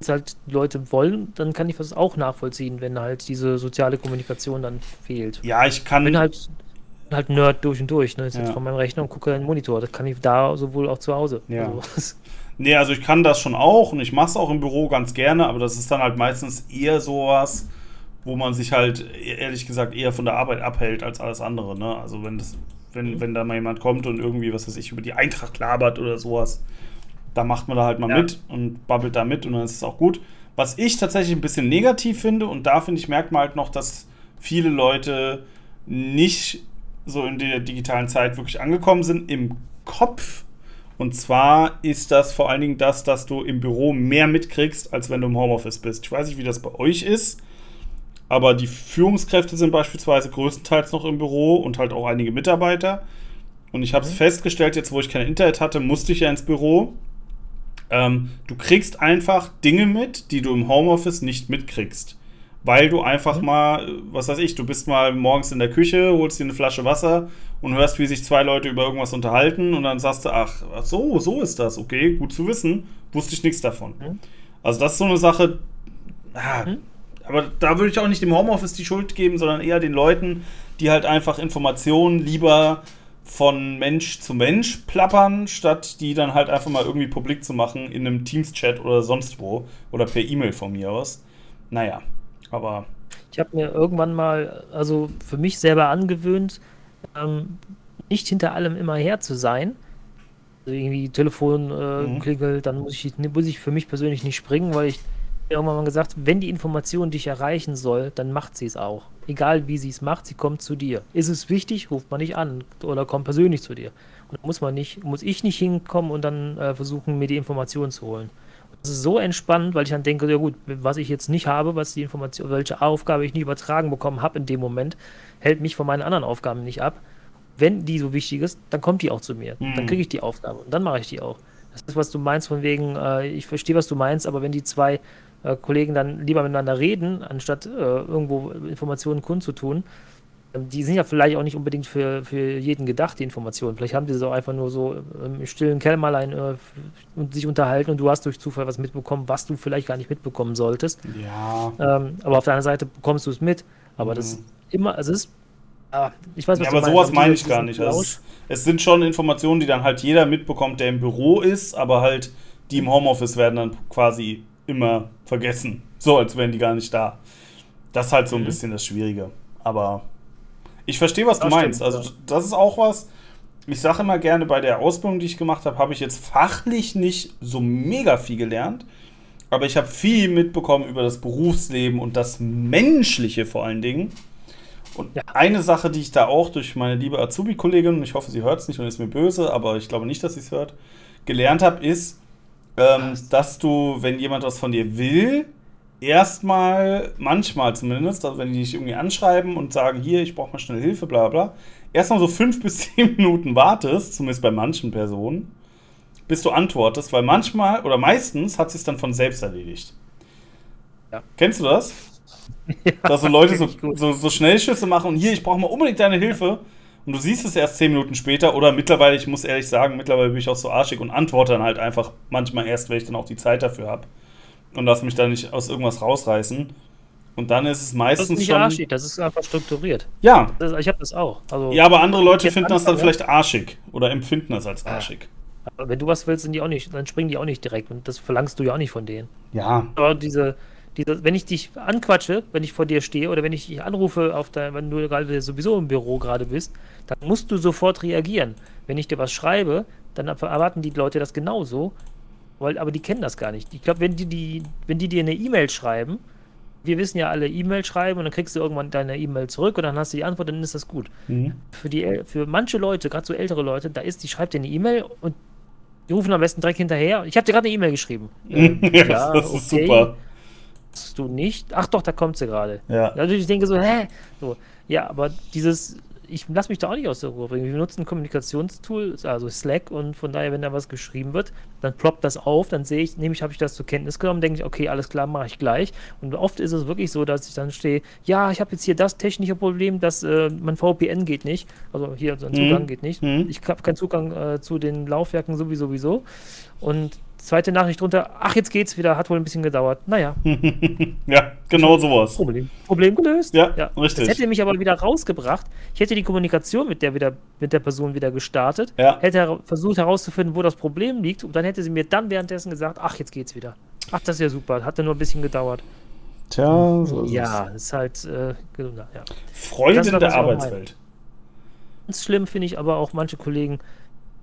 es halt Leute wollen, dann kann ich das auch nachvollziehen, wenn halt diese soziale Kommunikation dann fehlt. Ja, ich kann. Bin halt halt Nerd durch und durch. Ne? Ich sitze ja. vor meinem Rechner und gucke einen Monitor. Das kann ich da sowohl auch zu Hause. Ja. Also, nee, also ich kann das schon auch und ich mache es auch im Büro ganz gerne, aber das ist dann halt meistens eher sowas, wo man sich halt ehrlich gesagt eher von der Arbeit abhält als alles andere. Ne? Also wenn das, wenn, mhm. wenn da mal jemand kommt und irgendwie, was weiß ich, über die Eintracht labert oder sowas, da macht man da halt mal ja. mit und babbelt da mit und dann ist es auch gut. Was ich tatsächlich ein bisschen negativ finde, und da finde ich, merkt man halt noch, dass viele Leute nicht so in der digitalen Zeit wirklich angekommen sind im Kopf. Und zwar ist das vor allen Dingen das, dass du im Büro mehr mitkriegst, als wenn du im Homeoffice bist. Ich weiß nicht, wie das bei euch ist, aber die Führungskräfte sind beispielsweise größtenteils noch im Büro und halt auch einige Mitarbeiter. Und ich habe es mhm. festgestellt, jetzt wo ich kein Internet hatte, musste ich ja ins Büro. Ähm, du kriegst einfach Dinge mit, die du im Homeoffice nicht mitkriegst weil du einfach mhm. mal, was weiß ich, du bist mal morgens in der Küche, holst dir eine Flasche Wasser und hörst, wie sich zwei Leute über irgendwas unterhalten und dann sagst du, ach, ach so, so ist das, okay, gut zu wissen, wusste ich nichts davon. Mhm. Also das ist so eine Sache, ah, mhm. aber da würde ich auch nicht dem Homeoffice die Schuld geben, sondern eher den Leuten, die halt einfach Informationen lieber von Mensch zu Mensch plappern, statt die dann halt einfach mal irgendwie publik zu machen in einem Teams-Chat oder sonst wo oder per E-Mail von mir aus. Naja, aber. Ich habe mir irgendwann mal, also für mich selber angewöhnt, ähm, nicht hinter allem immer her zu sein. Also irgendwie Telefon äh, mhm. klingelt, dann muss ich, muss ich für mich persönlich nicht springen, weil ich irgendwann mal gesagt, wenn die Information dich erreichen soll, dann macht sie es auch. Egal wie sie es macht, sie kommt zu dir. Ist es wichtig, ruft man nicht an oder kommt persönlich zu dir. Und muss man nicht, muss ich nicht hinkommen und dann äh, versuchen, mir die Information zu holen. Das ist so entspannt, weil ich dann denke, ja gut, was ich jetzt nicht habe, was die Information, welche Aufgabe ich nicht übertragen bekommen habe in dem Moment, hält mich von meinen anderen Aufgaben nicht ab. Wenn die so wichtig ist, dann kommt die auch zu mir. Mhm. Dann kriege ich die Aufgabe und dann mache ich die auch. Das ist, was du meinst, von wegen, äh, ich verstehe, was du meinst, aber wenn die zwei äh, Kollegen dann lieber miteinander reden, anstatt äh, irgendwo Informationen kundzutun, ähm, die sind ja vielleicht auch nicht unbedingt für, für jeden gedacht, die Informationen. Vielleicht haben die so einfach nur so im stillen Kämmerlein äh, und sich unterhalten und du hast durch Zufall was mitbekommen, was du vielleicht gar nicht mitbekommen solltest. Ja. Ähm, aber auf der anderen Seite bekommst du es mit. Aber mhm. das ist immer, also es ist. Ah, ich weiß, was ja, aber meinst, sowas meine ich gar nicht. Also es, es sind schon Informationen, die dann halt jeder mitbekommt, der im Büro ist, aber halt die im Homeoffice werden dann quasi immer vergessen. So, als wären die gar nicht da. Das ist halt so ein mhm. bisschen das Schwierige. Aber ich verstehe, was das du meinst. Stimmt, also, das ist auch was. Ich sage immer gerne, bei der Ausbildung, die ich gemacht habe, habe ich jetzt fachlich nicht so mega viel gelernt. Aber ich habe viel mitbekommen über das Berufsleben und das Menschliche vor allen Dingen. Und ja. eine Sache, die ich da auch durch meine liebe Azubi-Kollegin, ich hoffe, sie hört es nicht und ist mir böse, aber ich glaube nicht, dass sie es hört, gelernt habe, ist, ähm, dass du, wenn jemand was von dir will, erstmal, manchmal zumindest, also wenn die dich irgendwie anschreiben und sagen, hier, ich brauche mal schnell Hilfe, bla bla, erstmal so fünf bis zehn Minuten wartest, zumindest bei manchen Personen, bis du antwortest, weil manchmal oder meistens hat sich dann von selbst erledigt. Ja. Kennst du das? Ja, Dass so Leute so, so, so Schnellschüsse machen und hier, ich brauche mal unbedingt deine Hilfe. Und du siehst es erst zehn Minuten später oder mittlerweile, ich muss ehrlich sagen, mittlerweile bin ich auch so arschig und antworte dann halt einfach manchmal erst, wenn ich dann auch die Zeit dafür habe und lass mich da nicht aus irgendwas rausreißen. Und dann ist es meistens das ist nicht schon. arschig, das ist einfach strukturiert. Ja. Das, ich habe das auch. Also, Ja, aber andere Leute finden das dann anfange. vielleicht arschig oder empfinden das als arschig. aber wenn du was willst, sind die auch nicht, dann springen die auch nicht direkt und das verlangst du ja auch nicht von denen. Ja. Aber diese, diese, wenn ich dich anquatsche, wenn ich vor dir stehe oder wenn ich dich anrufe, auf der, wenn du gerade sowieso im Büro gerade bist, dann musst du sofort reagieren. Wenn ich dir was schreibe, dann erwarten die Leute das genauso, weil, aber die kennen das gar nicht. Ich glaube, wenn die, die, wenn die dir eine E-Mail schreiben, wir wissen ja alle E-Mail schreiben und dann kriegst du irgendwann deine E-Mail zurück und dann hast du die Antwort, dann ist das gut. Mhm. Für, die, für manche Leute, gerade so ältere Leute, da ist, die schreibt dir eine E-Mail und die rufen am besten direkt hinterher. Ich habe dir gerade eine E-Mail geschrieben. Ähm, ja, das ist okay. super. Du nicht? Ach doch, da kommt sie gerade. Ja. Also ich denke so, hä? So, ja, aber dieses, ich lasse mich da auch nicht aus der Ruhe bringen. Wir benutzen ein Kommunikationstool, also Slack, und von daher, wenn da was geschrieben wird, dann ploppt das auf, dann sehe ich, nämlich habe ich das zur Kenntnis genommen, denke ich, okay, alles klar, mache ich gleich. Und oft ist es wirklich so, dass ich dann stehe, ja, ich habe jetzt hier das technische Problem, dass äh, mein VPN geht nicht, also hier so ein Zugang Mhm. geht nicht. Mhm. Ich habe keinen Zugang äh, zu den Laufwerken sowieso sowieso. Und zweite Nachricht drunter, ach, jetzt geht's wieder, hat wohl ein bisschen gedauert. Naja, ja, genau sowas. Problem, Problem gelöst. Ja, richtig. Das hätte mich aber wieder rausgebracht. Ich hätte die Kommunikation mit der, wieder, mit der Person wieder gestartet, Ja. hätte versucht herauszufinden, wo das Problem liegt und dann hätte sie mir dann währenddessen gesagt, ach, jetzt geht's wieder. Ach, das ist ja super, hatte nur ein bisschen gedauert. Tja, so ist ja, es. ist halt, äh, ja. Das Freundin ist der Arbeitswelt. Ganz schlimm finde ich aber auch manche Kollegen,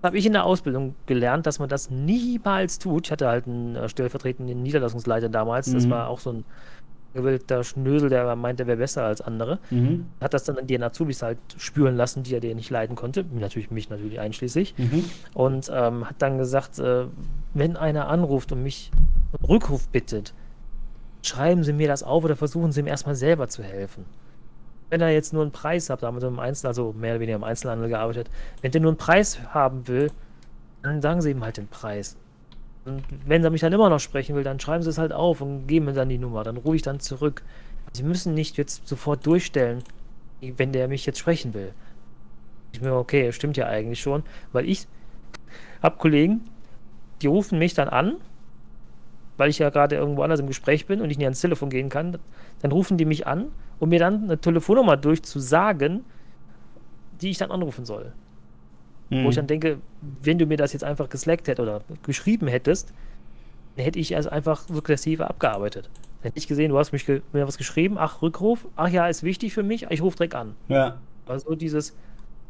habe ich in der Ausbildung gelernt, dass man das niemals tut. Ich hatte halt einen äh, stellvertretenden Niederlassungsleiter damals, das Mhm. war auch so ein gewillter Schnösel, der meinte, er wäre besser als andere. Mhm. hat das dann an den Azubis halt spüren lassen, die er dir nicht leiden konnte, natürlich mich natürlich einschließlich, Mhm. und ähm, hat dann gesagt, äh, wenn einer anruft und mich um Rückruf bittet, schreiben Sie mir das auf oder versuchen Sie ihm erstmal selber zu helfen. Wenn er jetzt nur einen Preis hat, damals im Einzel, also mehr oder weniger im Einzelhandel gearbeitet, wenn der nur einen Preis haben will, dann sagen Sie ihm halt den Preis. Und wenn er mich dann immer noch sprechen will, dann schreiben Sie es halt auf und geben mir dann die Nummer. Dann rufe ich dann zurück. Sie müssen nicht jetzt sofort durchstellen, wenn der mich jetzt sprechen will. Ich mir, okay, stimmt ja eigentlich schon, weil ich habe Kollegen, die rufen mich dann an, weil ich ja gerade irgendwo anders im Gespräch bin und ich nicht ans Telefon gehen kann. Dann rufen die mich an, um mir dann eine Telefonnummer durchzusagen, die ich dann anrufen soll. Mhm. Wo ich dann denke, wenn du mir das jetzt einfach geslackt hättest oder geschrieben hättest, dann hätte ich also einfach sukzessive abgearbeitet. Dann hätte ich gesehen, du hast mich ge mir was geschrieben, ach, Rückruf, ach ja, ist wichtig für mich, ich rufe direkt an. Ja. Also dieses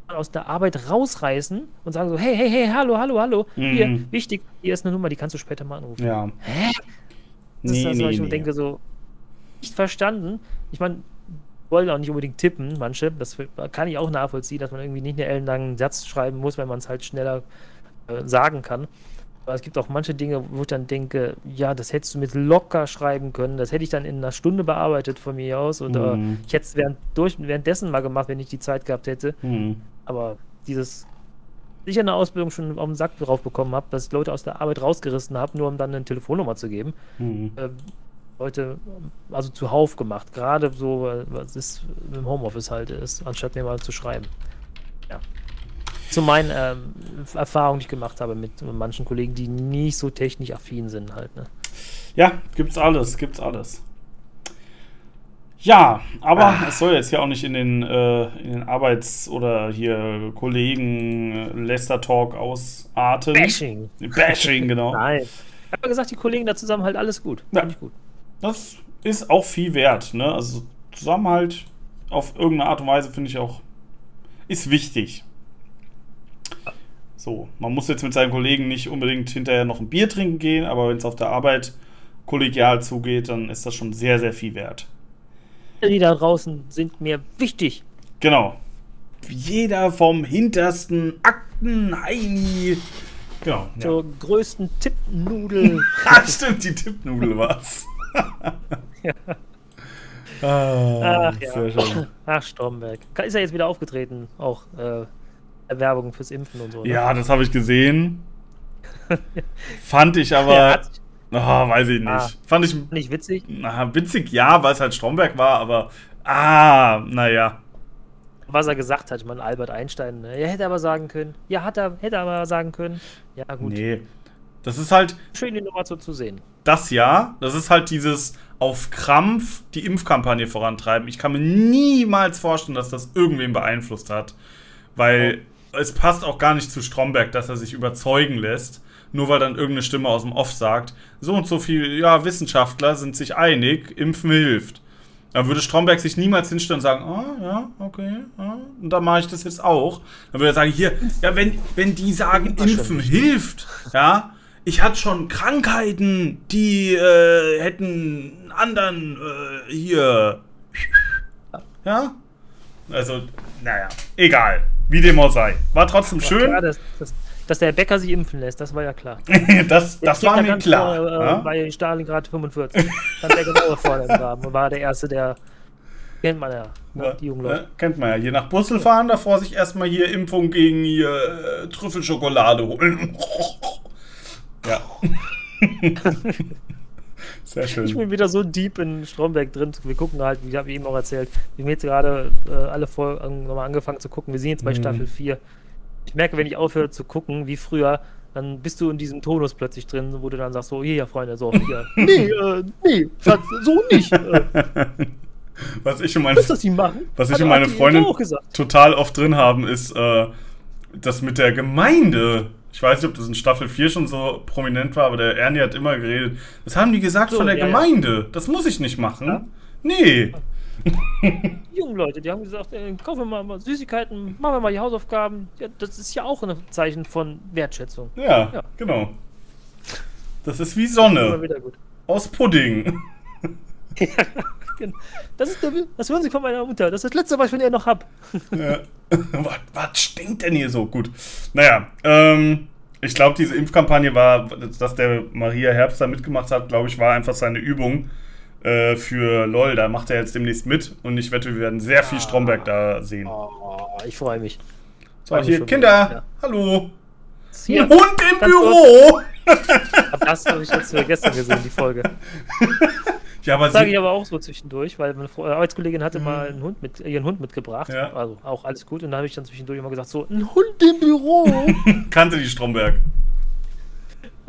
aus der Arbeit rausreißen und sagen so, hey, hey, hey, hallo, hallo, hallo, hier, Mhm. wichtig, hier ist eine Nummer, die kannst du später mal anrufen. Ja. Hä? Das Nee, ist also, nee, ich nee. denke so, nicht verstanden. Ich meine, wollen auch nicht unbedingt tippen, manche. Das kann ich auch nachvollziehen, dass man irgendwie nicht einen ellenlangen Satz schreiben muss, wenn man es halt schneller äh, sagen kann. Aber es gibt auch manche Dinge, wo ich dann denke, ja, das hättest du mit locker schreiben können. Das hätte ich dann in einer Stunde bearbeitet von mir aus. Oder Mhm. ich hätte es während, durch, währenddessen mal gemacht, wenn ich die Zeit gehabt hätte. Mhm. Aber dieses ich in der Ausbildung schon auf den Sack drauf bekommen habe, dass ich Leute aus der Arbeit rausgerissen habe, nur um dann eine Telefonnummer zu geben. Mhm. Äh, Leute, also zuhauf gemacht. Gerade so, was ist im Homeoffice halt ist, anstatt mir mal zu schreiben. Ja. Zu meinen ähm, Erfahrungen, die ich gemacht habe mit manchen Kollegen, die nicht so technisch affin sind halt. Ne? Ja, gibt's alles, gibt's alles. Ja, aber Ah. es soll jetzt ja auch nicht in den, äh, in den Arbeits- oder hier Kollegen äh, ausarten. Bashing! Bashing, genau. Nein. Ich habe gesagt, die Kollegen da zusammen halt alles gut. Ja. Finde ich gut. Das ist auch viel wert, ne? Also Zusammenhalt auf irgendeine Art und Weise finde ich auch ist wichtig. So, man muss jetzt mit seinen Kollegen nicht unbedingt hinterher noch ein Bier trinken gehen, aber wenn es auf der Arbeit kollegial zugeht, dann ist das schon sehr, sehr viel wert. Die da draußen sind mir wichtig. Genau. Jeder vom hintersten Akten Heini. Genau. Ja. Zur größten Tippnudel. Ah, stimmt, die Tippnudel war's. Ah, Ach ja. Ach, Stromberg. Ist ja jetzt wieder aufgetreten, auch äh, Werbung fürs Impfen und so. ne? Ja, das habe ich gesehen. Fand ich aber. Ja, Ah, weiß ich nicht. Ah. Fand ich Nicht witzig? na, witzig, ja, weil es halt Stromberg war, aber. Ah, naja. was er gesagt hat. Ich meine, Albert Einstein, ne? er hätte aber sagen können. Ja, hat er, hätte aber sagen können. Ja, gut. Nee. Das ist halt. Schön, die Nummer so zu sehen. Das ja. Das ist halt dieses auf Krampf die Impfkampagne vorantreiben. Ich kann mir niemals vorstellen, dass das irgendwen beeinflusst hat. Weil oh. es passt auch gar nicht zu Stromberg, dass er sich überzeugen lässt. Nur weil dann irgendeine Stimme aus dem Off sagt, so und so viele ja, Wissenschaftler sind sich einig, Impfen hilft. Dann würde Stromberg sich niemals hinstellen und sagen, ah, ja, okay, ja, und dann mache ich das jetzt auch. Dann würde er sagen, hier, ja, wenn, wenn die sagen, Impfen hilft, ja, ich hatte schon Krankheiten, die äh, hätten anderen äh, hier, ja, also, naja, egal, wie dem auch sei. War trotzdem schön. Ja, das, das, dass der Bäcker sich impfen lässt, das war ja klar. das das war mir klar. Vor, äh, ja? Bei Stalingrad 45. Stand der genau vor dem Graben und war der Erste, der. Kennt man ja, ne, die jungen Leute. Ja, kennt man ja. Je nach Brüssel fahren, davor sich erstmal hier Impfung gegen hier äh, Trüffelschokolade holen. ja. Sehr schön. Ich bin wieder so deep in Stromberg drin. Wir gucken halt, wie habe ich eben auch erzählt, wir haben jetzt gerade äh, alle Folgen nochmal angefangen zu gucken. Wir sind jetzt bei mhm. Staffel 4 ich merke, wenn ich aufhöre zu gucken, wie früher, dann bist du in diesem Tonus plötzlich drin, wo du dann sagst, so, hier, Freunde, so, hier. nee, äh, nee, Schatz, so nicht. was ich und meine, was ich und meine Freundin total oft drin haben, ist äh, das mit der Gemeinde. Ich weiß nicht, ob das in Staffel 4 schon so prominent war, aber der Ernie hat immer geredet. Das haben die gesagt so, von der ja, Gemeinde. Ja. Das muss ich nicht machen. Ja? Nee. Die jungen Leute, die haben gesagt, äh, kaufen wir mal Süßigkeiten, machen wir mal die Hausaufgaben. Ja, das ist ja auch ein Zeichen von Wertschätzung. Ja, ja. genau. Das ist wie Sonne. Aus Pudding. genau. das, ist der, das hören Sie von meiner Mutter. Das ist das Letzte, was ich von ihr noch habe. ja. was, was stinkt denn hier so? Gut. Naja, ähm, ich glaube, diese Impfkampagne war, dass der Maria Herbst da mitgemacht hat, glaube ich, war einfach seine Übung äh, für LOL. Da macht er jetzt demnächst mit und ich wette, wir werden sehr viel Stromberg da sehen. Oh, ich freue mich. So, hier, Kinder, ja. hallo. Hier, Ein Hund im Büro! das habe ich jetzt gestern gesehen, die Folge. ja, aber das sage ich aber auch so zwischendurch, weil meine Arbeitskollegin hatte mhm. mal einen Hund mit, ihren Hund mitgebracht. Ja. Also auch alles gut. Und da habe ich dann zwischendurch immer gesagt: So, ein Hund im Büro. Kannte die Stromberg.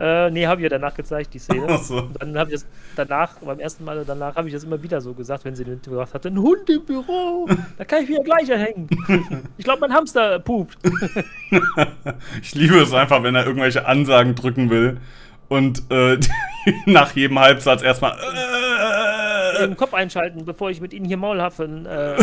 Äh, nee, habe ich ja danach gezeigt, die Szene. Ach so. Und dann habe ich das danach, beim ersten Mal danach, habe ich das immer wieder so gesagt, wenn sie den gebracht hatte: Ein Hund im Büro, da kann ich wieder gleich erhängen. ich glaube, mein Hamster pupt. ich liebe es einfach, wenn er irgendwelche Ansagen drücken will und äh, nach jedem Halbsatz erstmal. Äh, Im Kopf einschalten, bevor ich mit ihnen hier Maulhaffen. Äh, äh,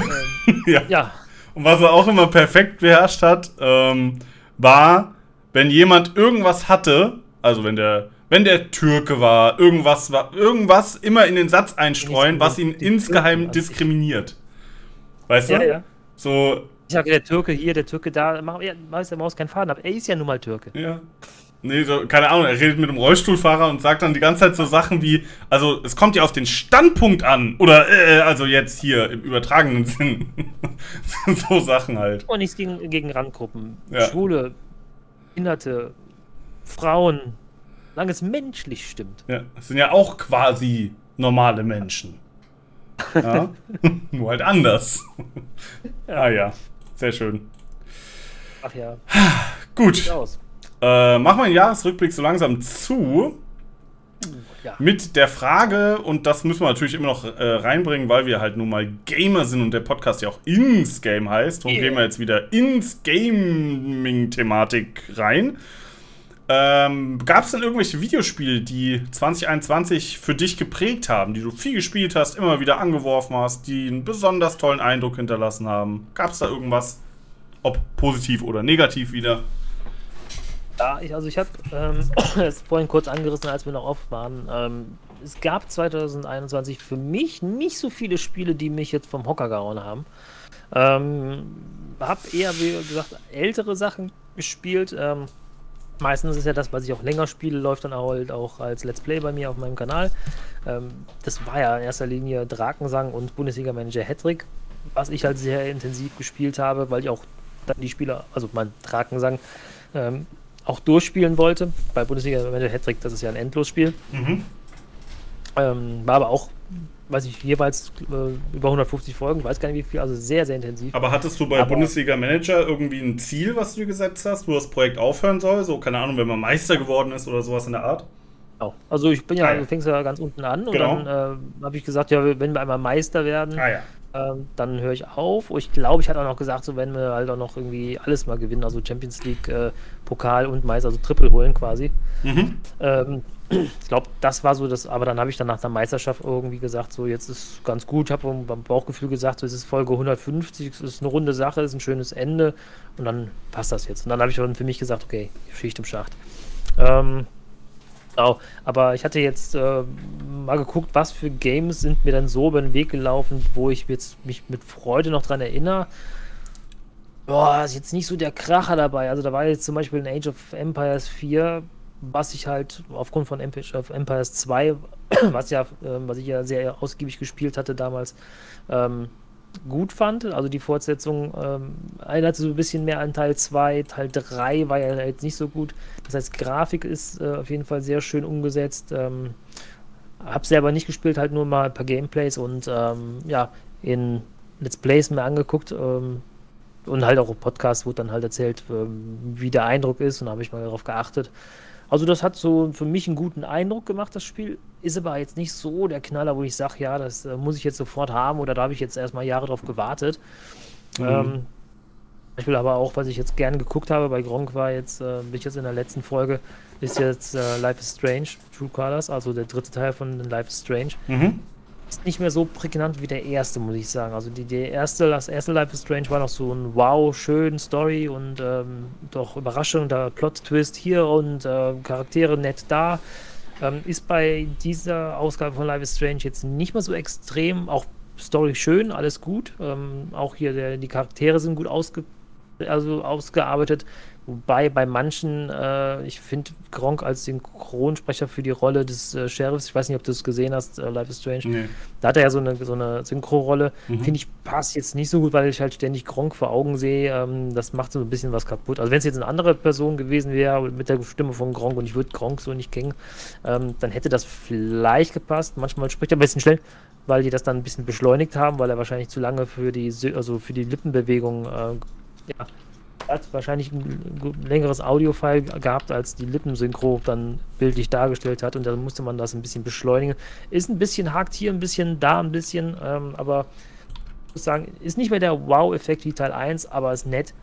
ja. ja. Und was er auch immer perfekt beherrscht hat, ähm, war, wenn jemand irgendwas hatte also wenn der, wenn der Türke war, irgendwas war, irgendwas immer in den Satz einstreuen, was ihn insgeheim diskriminiert. Weißt ja, du? Ja. So. Ich sage, der Türke hier, der Türke da, mach, ja, weiß der Maus keinen Faden ab. Er ist ja nun mal Türke. Ja. Nee, so, keine Ahnung, er redet mit einem Rollstuhlfahrer und sagt dann die ganze Zeit so Sachen wie, also es kommt ja auf den Standpunkt an. Oder, äh, also jetzt hier im übertragenen Sinn. so Sachen halt. Und nichts gegen, gegen Randgruppen. Ja. Schwule, Behinderte, Frauen, solange es menschlich stimmt. Ja, das sind ja auch quasi normale Menschen. Ja? Nur halt anders. Ja. Ah ja, sehr schön. Ach ja. Gut. Äh, machen wir den Jahresrückblick so langsam zu. Ja. Mit der Frage, und das müssen wir natürlich immer noch äh, reinbringen, weil wir halt nun mal Gamer sind und der Podcast ja auch ins Game heißt. Und yeah. gehen wir jetzt wieder ins Gaming-Thematik rein. Ähm, Gab es denn irgendwelche Videospiele, die 2021 für dich geprägt haben, die du viel gespielt hast, immer wieder angeworfen hast, die einen besonders tollen Eindruck hinterlassen haben? Gab es da irgendwas, ob positiv oder negativ wieder? Ja, ich, also ich habe ähm, es vorhin kurz angerissen, als wir noch oft waren. Ähm, es gab 2021 für mich nicht so viele Spiele, die mich jetzt vom Hocker gehauen haben. Ähm, habe eher, wie gesagt, ältere Sachen gespielt. Ähm, Meistens ist ja das, was ich auch länger spiele, läuft dann auch, halt auch als Let's Play bei mir auf meinem Kanal. Ähm, das war ja in erster Linie Drakensang und Bundesliga-Manager Hattrick, was ich halt sehr intensiv gespielt habe, weil ich auch dann die Spieler, also mein Drakensang, ähm, auch durchspielen wollte. Bei Bundesliga-Manager Hattrick, das ist ja ein Endlosspiel. Mhm. Ähm, war aber auch weiß ich, jeweils äh, über 150 Folgen, weiß gar nicht wie viel, also sehr, sehr intensiv. Aber hattest du bei Aber- Bundesliga Manager irgendwie ein Ziel, was du gesetzt hast, wo das Projekt aufhören soll? So, keine Ahnung, wenn man Meister geworden ist oder sowas in der Art? Genau. Also ich bin ja, Ah, ja. du fängst ja ganz unten an und Genau. dann äh, habe ich gesagt, ja, wenn wir einmal Meister werden, Ah ja. Ähm, dann höre ich auf. Und ich glaube, ich hatte auch noch gesagt, so wenn wir halt auch noch irgendwie alles mal gewinnen, also Champions League, äh, Pokal und Meister, also Triple holen quasi. Mhm. Ähm, ich glaube, das war so das, aber dann habe ich dann nach der Meisterschaft irgendwie gesagt, so jetzt ist ganz gut. Ich habe beim Bauchgefühl gesagt, so es ist Folge 150, es ist eine runde Sache, es ist ein schönes Ende und dann passt das jetzt. Und dann habe ich dann für mich gesagt, okay, Schicht im Schacht. Ähm, genau, aber ich hatte jetzt äh, mal geguckt, was für Games sind mir dann so über den Weg gelaufen, wo ich jetzt mich mit Freude noch dran erinnere. Boah, ist jetzt nicht so der Kracher dabei. Also da war jetzt zum Beispiel in Age of Empires 4, was ich halt aufgrund von Empires 2, was ja, ähm, was ich ja sehr ausgiebig gespielt hatte damals, ähm, gut fand. Also die Fortsetzung ähm, erinnerte so ein bisschen mehr an Teil 2. Teil 3 war ja jetzt nicht so gut. Das heißt, Grafik ist äh, auf jeden Fall sehr schön umgesetzt. Ähm, hab selber nicht gespielt, halt nur mal ein paar Gameplays und ähm, ja, in Let's Plays mir angeguckt. Ähm, und halt auch im Podcast wurde dann halt erzählt, ähm, wie der Eindruck ist und da habe ich mal darauf geachtet. Also das hat so für mich einen guten Eindruck gemacht, das Spiel. Ist aber jetzt nicht so der Knaller, wo ich sage, ja, das äh, muss ich jetzt sofort haben oder da habe ich jetzt erstmal Jahre drauf gewartet. Mhm. Ähm, ich will aber auch, was ich jetzt gerne geguckt habe, bei Gronk war jetzt, äh, bin ich jetzt in der letzten Folge, ist jetzt äh, Life is Strange, True Colors, also der dritte Teil von Life is Strange Mhm. Ist nicht mehr so prägnant wie der erste, muss ich sagen. Also die, der erste, das erste Life is Strange war noch so ein wow, schön Story und ähm, doch Überraschung, der Plot-Twist hier und äh, Charaktere nett da. Ähm, ist bei dieser Ausgabe von Life is Strange jetzt nicht mehr so extrem. Auch Story schön, alles gut. Ähm, auch hier der, die Charaktere sind gut ausge also ausgearbeitet. Wobei bei manchen, äh, ich finde Gronk als Synchronsprecher für die Rolle des äh, Sheriffs, ich weiß nicht, ob du es gesehen hast, äh, Life is Strange, Nee. da hat er ja so eine, so eine Synchro-Rolle. Mhm. Finde ich, passt jetzt nicht so gut, weil ich halt ständig Gronk vor Augen sehe. Ähm, das macht so ein bisschen was kaputt. Also wenn es jetzt eine andere Person gewesen wäre, mit der Stimme von Gronk und ich würde Gronk so nicht kennen, ähm, dann hätte das vielleicht gepasst. Manchmal spricht er ein bisschen schnell, weil die das dann ein bisschen beschleunigt haben, weil er wahrscheinlich zu lange für die, also für die Lippenbewegung, äh, ja, hat wahrscheinlich ein längeres Audio-File gehabt, als die Lippensynchro dann bildlich dargestellt hat und dann musste man das ein bisschen beschleunigen. Ist ein bisschen hakt hier, ein bisschen da, ein bisschen, ähm, aber ich muss sagen, ist nicht mehr der Wow-Effekt wie Teil 1, aber ist nett.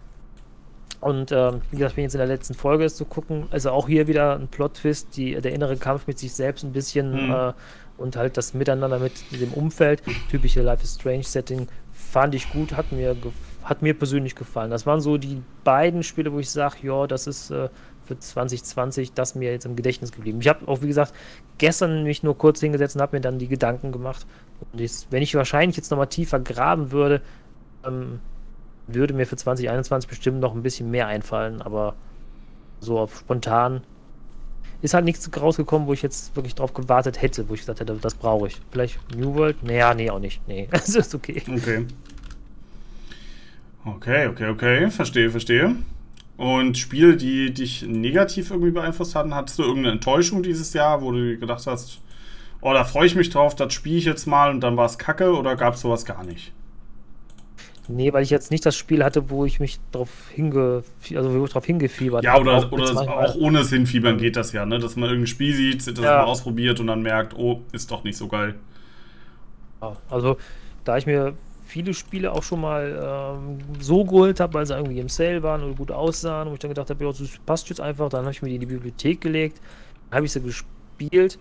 Und ähm, wie gesagt, bin jetzt in der letzten Folge ist zu gucken. Also auch hier wieder ein Plot-Twist, die, der innere Kampf mit sich selbst ein bisschen Mhm. äh, und halt das Miteinander mit dem Umfeld. Typische Life is Strange-Setting fand ich gut, hat mir, gef- hat mir persönlich gefallen. Das waren so die beiden Spiele, wo ich sage, ja, das ist äh, für 2020 das mir jetzt im Gedächtnis geblieben. Ich habe auch, wie gesagt, gestern mich nur kurz hingesetzt und habe mir dann die Gedanken gemacht. Und jetzt, wenn ich wahrscheinlich jetzt nochmal tiefer graben würde, ähm, würde mir für 2021 bestimmt noch ein bisschen mehr einfallen, aber so auf spontan ist halt nichts rausgekommen, wo ich jetzt wirklich drauf gewartet hätte, wo ich gesagt hätte, das brauche ich. Vielleicht New World? Naja, nee, auch nicht. Nee, das ist okay. Okay. Okay, okay, okay. Verstehe, verstehe. Und Spiele, die dich negativ irgendwie beeinflusst hatten, hattest du irgendeine Enttäuschung dieses Jahr, wo du gedacht hast, oh, da freue ich mich drauf, das spiele ich jetzt mal und dann war es kacke oder gab es sowas gar nicht? Nee, weil ich jetzt nicht das Spiel hatte, wo ich mich drauf hinge also wo ich drauf hingefiebert Ja, habe. oder, Auch oder auch ohne das Hinfiebern geht das ja, ne? Dass man irgendein Spiel sieht, das Ja. mal ausprobiert und dann merkt, oh, ist doch nicht so geil. Also, da ich mir viele Spiele auch schon mal ähm, so geholt habe, weil sie irgendwie im Sale waren oder gut aussahen, wo ich dann gedacht habe, ja, das passt jetzt einfach, dann habe ich mir die in die Bibliothek gelegt, habe ich sie gespielt.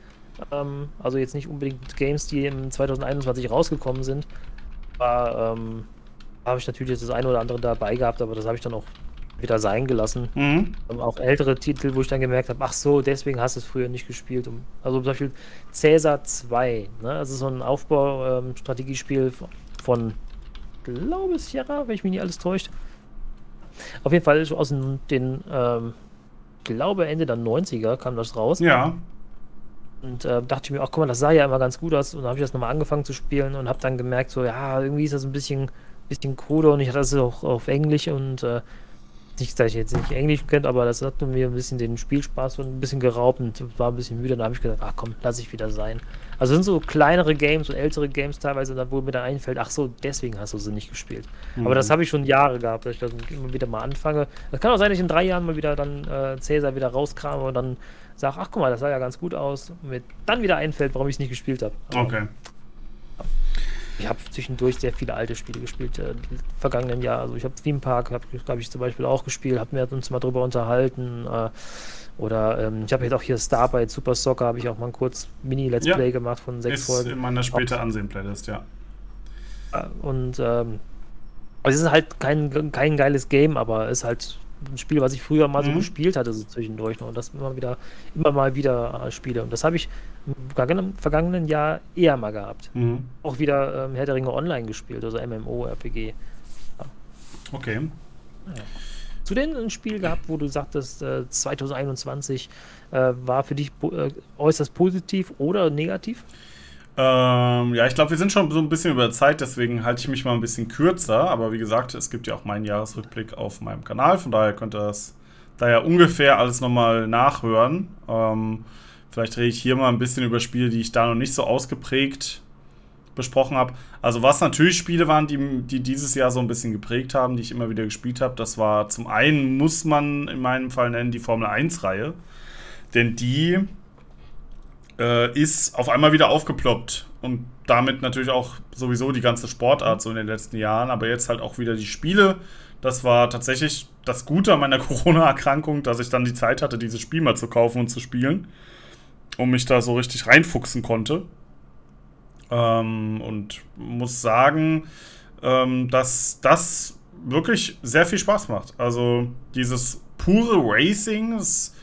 Ähm, also jetzt nicht unbedingt Games, die im 2021 rausgekommen sind. Aber ähm, habe ich natürlich das eine oder andere dabei gehabt, aber das habe ich dann auch wieder sein gelassen. Mhm. Ähm, auch ältere Titel, wo ich dann gemerkt habe, ach so, deswegen hast du es früher nicht gespielt. Also zum Beispiel Cäsar 2, ne? Also so ein Aufbau-Strategiespiel von, glaube ich, Sierra, wenn ich mich nicht alles täuscht. Auf jeden Fall aus den, den ähm, glaube Ende der 90er kam das raus. Ja. Und äh, dachte ich mir, ach guck mal, das sah ja immer ganz gut aus. Und dann habe ich das nochmal angefangen zu spielen und habe dann gemerkt, so, ja, irgendwie ist das ein bisschen, bisschen kruder und ich hatte das auch auf Englisch und äh, nicht, dass ich jetzt nicht Englisch kennt, aber das hat mir ein bisschen den Spielspaß und ein bisschen geraubt und war ein bisschen müde. Dann habe ich gesagt, ach komm, lass ich wieder sein. Also sind so kleinere Games und ältere Games teilweise, wo mir da einfällt, ach so, deswegen hast du sie nicht gespielt. Mhm. Aber das habe ich schon Jahre gehabt, dass ich dann immer wieder mal anfange. Das kann auch sein, dass ich in drei Jahren mal wieder dann äh, Cäsar wieder rauskrame und dann sage, ach guck mal, das sah ja ganz gut aus. Und mir dann wieder einfällt, warum ich es nicht gespielt habe. Okay. Ich habe zwischendurch sehr viele alte Spiele gespielt, äh, vergangenen Jahr. Also ich habe Theme Park, habe glaube ich zum Beispiel auch gespielt, haben wir uns mal drüber unterhalten. Äh, oder ähm, ich habe jetzt auch hier Starbite Super Soccer, habe ich auch mal ein kurz Mini-Let's ja, Play gemacht von sechs ist Folgen. in meiner später Ansehen-Playlist, ja. Äh, und ähm, also es ist halt kein, kein geiles Game, aber es ist halt ein Spiel, was ich früher mal so mhm. gespielt hatte, so zwischendurch noch. Und das immer wieder, immer mal wieder äh, spiele. Und das habe ich im vergangenen, Jahr eher mal gehabt. Mhm. Auch wieder ähm, Herr der Ringe Online gespielt, also MMO, RPG. Ja. Okay. Ja. Hast du denn ein Spiel gehabt, wo du sagtest, äh, 2021 äh, war für dich äh, äußerst positiv oder negativ? Ähm, ja, ich glaube, wir sind schon so ein bisschen über Zeit, deswegen halte ich mich mal ein bisschen kürzer. Aber wie gesagt, es gibt ja auch meinen Jahresrückblick auf meinem Kanal, von daher könnt ihr das da ja ungefähr alles nochmal nachhören. Ähm, vielleicht rede ich hier mal ein bisschen über Spiele, die ich da noch nicht so ausgeprägt besprochen habe. Also was natürlich Spiele waren, die, die dieses Jahr so ein bisschen geprägt haben, die ich immer wieder gespielt habe, das war zum einen, muss man in meinem Fall nennen, die Formel 1-Reihe. Denn die äh, ist auf einmal wieder aufgeploppt. Und damit natürlich auch sowieso die ganze Sportart so in den letzten Jahren, aber jetzt halt auch wieder die Spiele. Das war tatsächlich das Gute an meiner Corona-Erkrankung, dass ich dann die Zeit hatte, dieses Spiel mal zu kaufen und zu spielen. Und mich da so richtig reinfuchsen konnte. Ähm, und muss sagen, ähm, dass das wirklich sehr viel Spaß macht. Also dieses pure Racing, das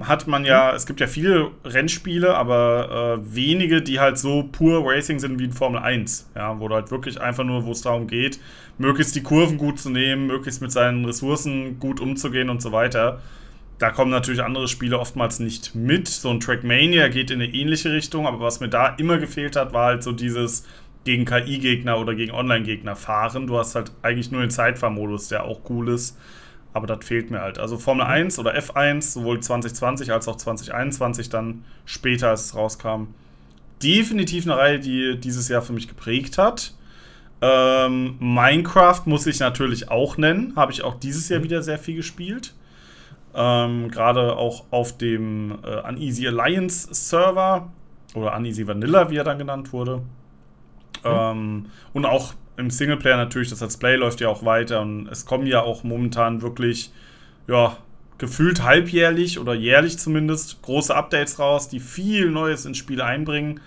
hat man ja, es gibt ja viele Rennspiele, aber äh, wenige, die halt so pur Racing sind wie in Formel 1. Ja, wo du halt wirklich einfach nur, wo es darum geht, möglichst die Kurven gut zu nehmen, möglichst mit seinen Ressourcen gut umzugehen und so weiter. Da kommen natürlich andere Spiele oftmals nicht mit. So ein Trackmania geht in eine ähnliche Richtung, aber was mir da immer gefehlt hat, war halt so dieses gegen KI-Gegner oder gegen Online-Gegner fahren. Du hast halt eigentlich nur den Zeitfahrmodus, der auch cool ist. Aber das fehlt mir halt. Also Formel 1 mhm. oder F1, sowohl 2020 als auch 2021 dann später, als es rauskam. Definitiv eine Reihe, die dieses Jahr für mich geprägt hat. Ähm, Minecraft muss ich natürlich auch nennen. Habe ich auch dieses Jahr mhm. wieder sehr viel gespielt. Ähm, Gerade auch auf dem äh, Uneasy Alliance Server oder Uneasy Vanilla, wie er dann genannt wurde. Mhm. Ähm, und auch im Singleplayer natürlich, das Let's Play läuft ja auch weiter und es kommen ja auch momentan wirklich, ja, gefühlt halbjährlich oder jährlich zumindest große Updates raus, die viel Neues ins Spiel einbringen.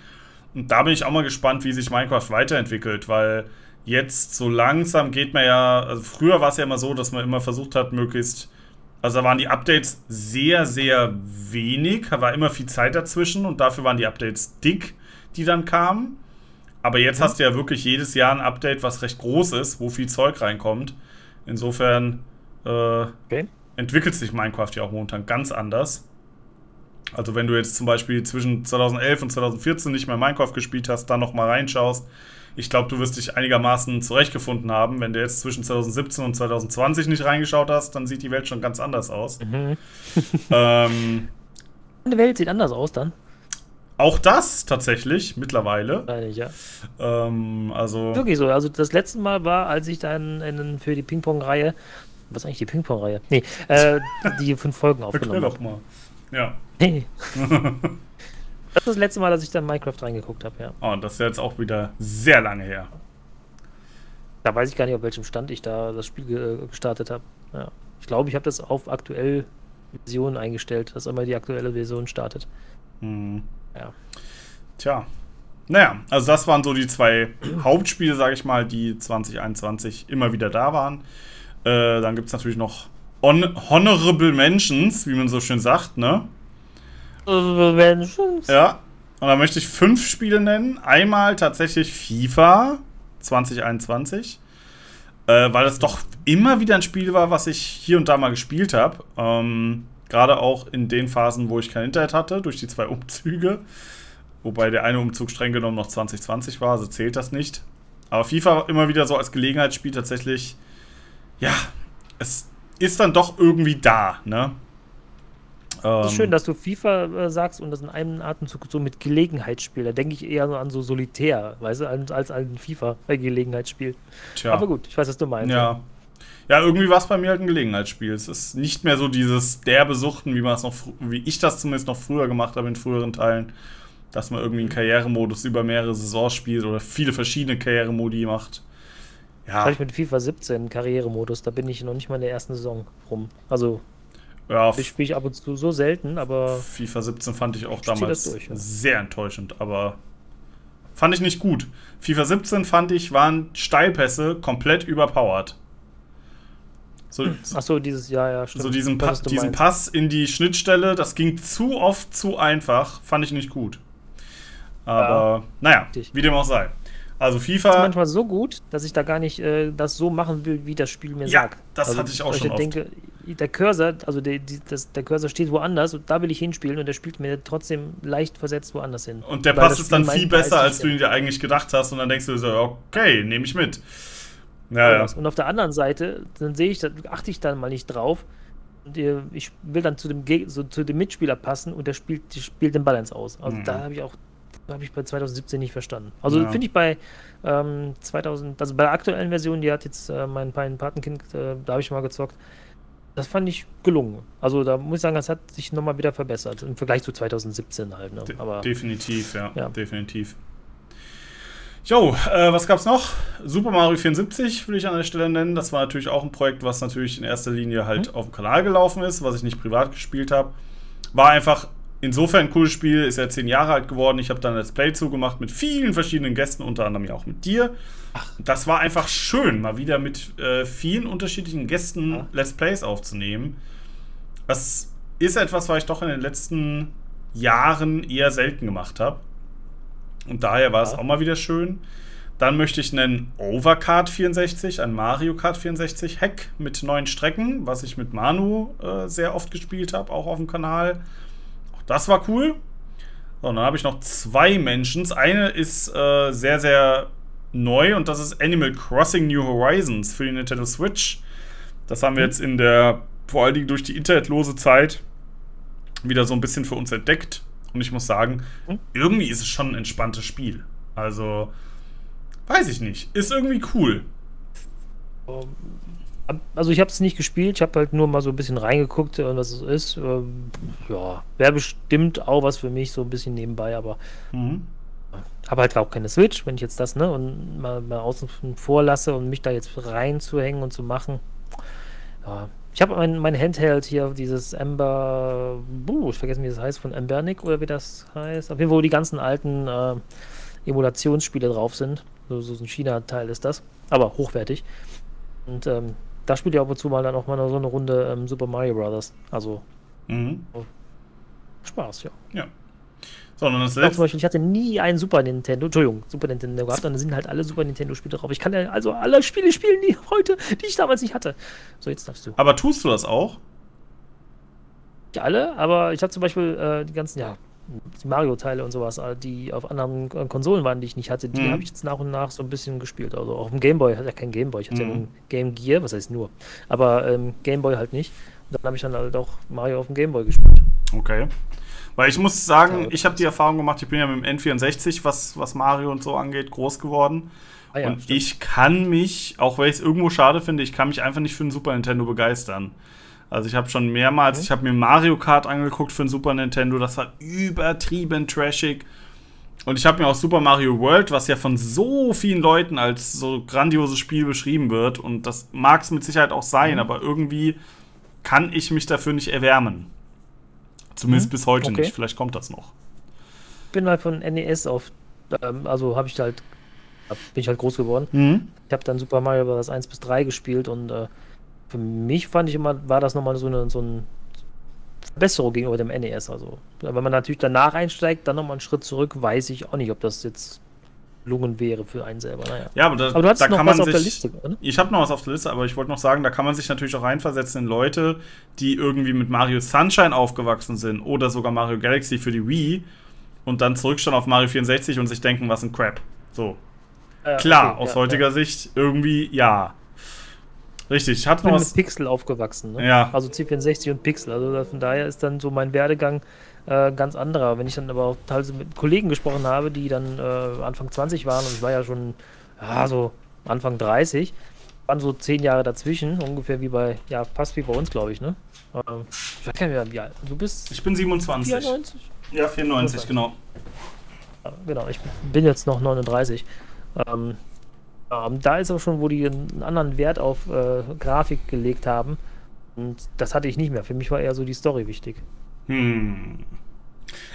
Und da bin ich auch mal gespannt, wie sich Minecraft weiterentwickelt, weil jetzt so langsam geht man ja, also früher war es ja immer so, dass man immer versucht hat, möglichst, also da waren die Updates sehr, sehr wenig, da war immer viel Zeit dazwischen und dafür waren die Updates dick, die dann kamen. Aber jetzt mhm. hast du ja wirklich jedes Jahr ein Update, was recht groß ist, wo viel Zeug reinkommt. Insofern äh, okay. entwickelt sich Minecraft ja auch momentan ganz anders. Also wenn du jetzt zum Beispiel zwischen 2011 und 2014 nicht mehr Minecraft gespielt hast, dann nochmal reinschaust, ich glaube, du wirst dich einigermaßen zurechtgefunden haben. Wenn du jetzt zwischen 2017 und 2020 nicht reingeschaut hast, dann sieht die Welt schon ganz anders aus. Mhm. ähm, die Welt sieht anders aus dann. Auch das tatsächlich mittlerweile. Eigentlich, ja. Ähm, also. Wirklich so. Also das letzte Mal war, als ich dann in, für die Ping-Pong-Reihe. Was eigentlich die Ping-Pong-Reihe? Nee, äh, die fünf Folgen aufgenommen habe. doch mal. Ja. Nee. das ist das letzte Mal, dass ich dann Minecraft reingeguckt habe, ja. Oh, und das ist jetzt auch wieder sehr lange her. Da weiß ich gar nicht, auf welchem Stand ich da das Spiel gestartet habe. Ja. Ich glaube, ich habe das auf aktuell Version eingestellt, dass immer die aktuelle Version startet. Mhm. Ja. Tja. Naja, also das waren so die zwei Hauptspiele, sage ich mal, die 2021 immer wieder da waren. Äh, dann gibt es natürlich noch On Honorable Mentions, wie man so schön sagt, ne? Honorable Mentions? Ja. Und da möchte ich fünf Spiele nennen. Einmal tatsächlich FIFA 2021. Äh, weil es doch immer wieder ein Spiel war, was ich hier und da mal gespielt habe. Ähm, Gerade auch in den Phasen, wo ich kein Internet hatte, durch die zwei Umzüge. Wobei der eine Umzug streng genommen noch 2020 war, also zählt das nicht. Aber FIFA immer wieder so als Gelegenheitsspiel tatsächlich, ja, es ist dann doch irgendwie da, ne? Es ist schön, dass du FIFA äh, sagst und das in einem Atemzug so mit Gelegenheitsspiel. Da denke ich eher so an so Solitär, weißt du, als, als an FIFA bei Gelegenheitsspiel. Tja. Aber gut, ich weiß, was du meinst. Ja. Ja, irgendwie war es bei mir halt ein Gelegenheitsspiel. Es ist nicht mehr so dieses derbe Suchten, wie man es noch, wie ich das zumindest noch früher gemacht habe in früheren Teilen, dass man irgendwie einen Karrieremodus über mehrere Saisons spielt oder viele verschiedene Karrieremodi macht. Ja. Das habe ich mit FIFA 17 Karrieremodus, da bin ich noch nicht mal in der ersten Saison rum. Also ja, ich spiele ich ab und zu so selten, aber. FIFA 17 fand ich auch damals durch, ja. sehr enttäuschend, aber fand ich nicht gut. FIFA 17 fand ich, waren Steilpässe komplett überpowered. So, Ach dieses Jahr, ja, stimmt. So diesen, pa diesen Pass in die Schnittstelle, das ging zu oft zu einfach, fand ich nicht gut. Aber ja, naja, richtig. wie dem auch sei. Also FIFA. Das ist manchmal so gut, dass ich da gar nicht äh, das so machen will, wie das Spiel mir ja, sagt. Das also, hatte ich auch schon. Ich denke, der Cursor, also der, die, das, der Cursor steht woanders und da will ich hinspielen und der spielt mir trotzdem leicht versetzt woanders hin. Und der Pass ist dann viel besser, als du ihn dir eigentlich gedacht hast und dann denkst du so, okay, nehme ich mit. Ja, ja. Und auf der anderen Seite, dann sehe ich, da achte ich dann mal nicht drauf. Und ich will dann zu dem, so, zu dem Mitspieler passen und der spielt, spielt den Balance aus. Also mhm. da habe ich auch habe ich bei 2017 nicht verstanden. Also ja. finde ich bei ähm, 2000, also bei der aktuellen Version, die hat jetzt äh, mein, mein Patenkind, äh, da habe ich mal gezockt, das fand ich gelungen. Also da muss ich sagen, das hat sich nochmal wieder verbessert im Vergleich zu 2017 halt. Ne? Aber, definitiv, ja, ja. definitiv. Jo, äh, was gab's noch? Super Mario 74 will ich an der Stelle nennen. Das war natürlich auch ein Projekt, was natürlich in erster Linie halt mhm. auf dem Kanal gelaufen ist, was ich nicht privat gespielt habe. War einfach insofern ein cooles Spiel, ist ja zehn Jahre alt geworden. Ich habe dann Let's Play zugemacht mit vielen verschiedenen Gästen, unter anderem ja auch mit dir. Ach. Das war einfach schön, mal wieder mit äh, vielen unterschiedlichen Gästen ja. Let's Plays aufzunehmen. Das ist etwas, was ich doch in den letzten Jahren eher selten gemacht habe. Und daher war es auch mal wieder schön. Dann möchte ich nennen Overcard 64, ein Mario Kart 64 Hack mit neuen Strecken, was ich mit Manu äh, sehr oft gespielt habe, auch auf dem Kanal. Auch das war cool. So, und dann habe ich noch zwei Mentions. Eine ist äh, sehr, sehr neu und das ist Animal Crossing New Horizons für die Nintendo Switch. Das haben wir mhm. jetzt in der, vor allen Dingen durch die internetlose Zeit, wieder so ein bisschen für uns entdeckt. Und ich muss sagen, mhm. irgendwie ist es schon ein entspanntes Spiel. Also, weiß ich nicht. Ist irgendwie cool. Also ich habe es nicht gespielt, ich habe halt nur mal so ein bisschen reingeguckt, äh, was es ist. Ähm, ja, wäre bestimmt auch was für mich, so ein bisschen nebenbei, aber mhm. habe halt auch keine Switch, wenn ich jetzt das, ne, und mal, mal außen vor lasse und mich da jetzt reinzuhängen und zu machen. Ja, ich habe mein, mein Handheld hier, dieses Ember, buh, ich vergesse, wie das heißt, von Embernic oder wie das heißt. Auf jeden Fall, wo die ganzen alten äh, Emulationsspiele drauf sind. So, so ein China-Teil ist das, aber hochwertig. Und ähm, da spielt ihr ab und zu mal dann auch mal so eine Runde ähm, Super Mario Brothers. Also mhm. Spaß, ja. Ja. Sondern das letzte. Zum Beispiel, ich hatte nie einen Super Nintendo, Entschuldigung, Super Nintendo gehabt, und da sind halt alle Super Nintendo-Spiele drauf. Ich kann ja also alle Spiele spielen, die heute, die ich damals nicht hatte. So, jetzt darfst du. Aber tust du das auch? Nicht alle, aber ich habe zum Beispiel äh, die ganzen, ja, die Mario-Teile und sowas, äh, die auf anderen äh, Konsolen waren, die ich nicht hatte, die mhm. habe ich jetzt nach und nach so ein bisschen gespielt. Also auch im Gameboy, hat ja kein Gameboy, ich hatte mhm. ja nur Game Gear, was heißt nur, aber ähm, Gameboy halt nicht. Und dann habe ich dann halt auch Mario auf dem Gameboy gespielt. Okay. Weil ich muss sagen, ich habe die Erfahrung gemacht, ich bin ja mit dem N64, was, was Mario und so angeht, groß geworden. Ah ja, und stimmt. ich kann mich, auch wenn ich es irgendwo schade finde, ich kann mich einfach nicht für den Super Nintendo begeistern. Also ich habe schon mehrmals, okay. ich habe mir Mario Kart angeguckt für den Super Nintendo, das war übertrieben trashig. Und ich habe mir auch Super Mario World, was ja von so vielen Leuten als so grandioses Spiel beschrieben wird, und das mag es mit Sicherheit auch sein, mhm. aber irgendwie kann ich mich dafür nicht erwärmen. Zumindest mhm. bis heute okay. nicht. Vielleicht kommt das noch. Ich bin halt von NES auf, ähm, also habe ich halt, bin ich halt groß geworden. Mhm. Ich habe dann Super Mario Bros. 1 bis 3 gespielt und äh, für mich fand ich immer, war das nochmal so eine, so eine Verbesserung gegenüber dem NES. Also, wenn man natürlich danach einsteigt, dann nochmal einen Schritt zurück, weiß ich auch nicht, ob das jetzt gelungen wäre für einen selber. Naja. Ja, aber, da, aber du hast da noch kann was man auf sich, der Liste, oder? Ich habe noch was auf der Liste, aber ich wollte noch sagen, da kann man sich natürlich auch reinversetzen in Leute, die irgendwie mit Mario Sunshine aufgewachsen sind oder sogar Mario Galaxy für die Wii und dann zurückschauen auf Mario 64 und sich denken, was ein Crap. So. Äh, Klar, okay, aus ja, heutiger ja. Sicht irgendwie ja. richtig. Ich hatte noch mit was. Pixel aufgewachsen. Ne? Ja. Also C64 und Pixel. Also von daher ist dann so mein Werdegang äh, ganz anderer. Wenn ich dann aber auch teilweise mit Kollegen gesprochen habe, die dann äh, Anfang 20 waren und ich war ja schon ja, so Anfang 30, waren so zehn Jahre dazwischen, ungefähr wie bei, ja, fast wie bei uns, glaube ich, ne? Ähm, ich weiß gar nicht mehr, wie alt. Du bist Ich bin 27. 94? Ja, 94, genau. Ja, genau, ich bin jetzt noch 39. Ähm, ähm, da ist aber schon, wo die einen anderen Wert auf äh, Grafik gelegt haben. Und das hatte ich nicht mehr. Für mich war eher so die Story wichtig. Hm.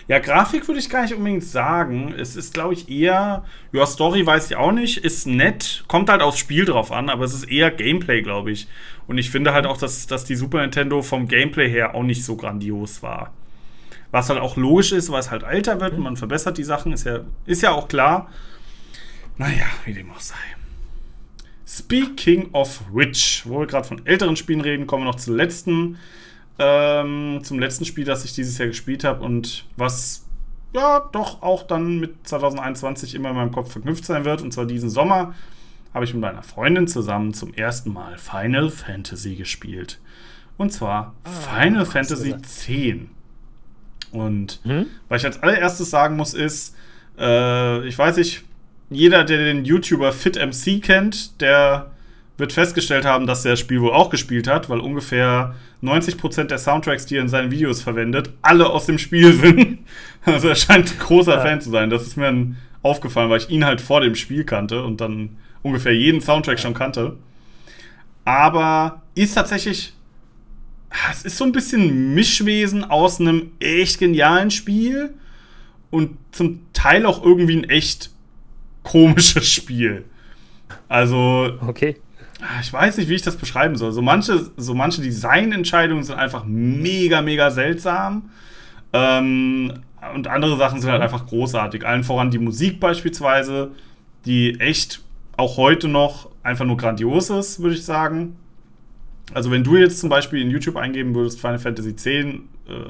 Ja, Grafik würde ich gar nicht unbedingt sagen. Es ist, glaube ich, eher. Ja, Story weiß ich auch nicht. Ist nett. Kommt halt aufs Spiel drauf an, aber es ist eher Gameplay, glaube ich. Und ich finde halt auch, dass, dass die Super Nintendo vom Gameplay her auch nicht so grandios war. Was halt auch logisch ist, weil es halt älter wird und man verbessert die Sachen, ist ja, ist ja auch klar. Naja, wie dem auch sei. Speaking of which, wo wir gerade von älteren Spielen reden, kommen wir noch zum letzten, ähm, zum letzten Spiel, das ich dieses Jahr gespielt habe und was ja doch auch dann mit 2021 immer in meinem Kopf verknüpft sein wird. Und zwar diesen Sommer habe ich mit meiner Freundin zusammen zum ersten Mal Final Fantasy gespielt. Und zwar Final hast du Fantasy. X. Und Hm? was ich als allererstes sagen muss, ist, äh, ich weiß nicht, jeder, der den YouTuber FitMC kennt, der wird festgestellt haben, dass er das Spiel wohl auch gespielt hat, weil ungefähr 90% der Soundtracks, die er in seinen Videos verwendet, alle aus dem Spiel sind. Also er scheint ein großer Ja. Fan zu sein. Das ist mir dann aufgefallen, weil ich ihn halt vor dem Spiel kannte und dann ungefähr jeden Soundtrack schon kannte. Aber ist tatsächlich Ah, es ist so ein bisschen Mischwesen aus einem echt genialen Spiel und zum Teil auch irgendwie ein echt komisches Spiel. Also, Okay. Ah, ich weiß nicht, wie ich das beschreiben soll. So manche, so manche Designentscheidungen sind einfach mega, mega seltsam. Ähm, und andere Sachen sind halt einfach großartig. Allen voran die Musik beispielsweise, die echt auch heute noch einfach nur grandios ist, würde ich sagen. Also wenn du jetzt zum Beispiel in YouTube eingeben würdest Final Fantasy X äh,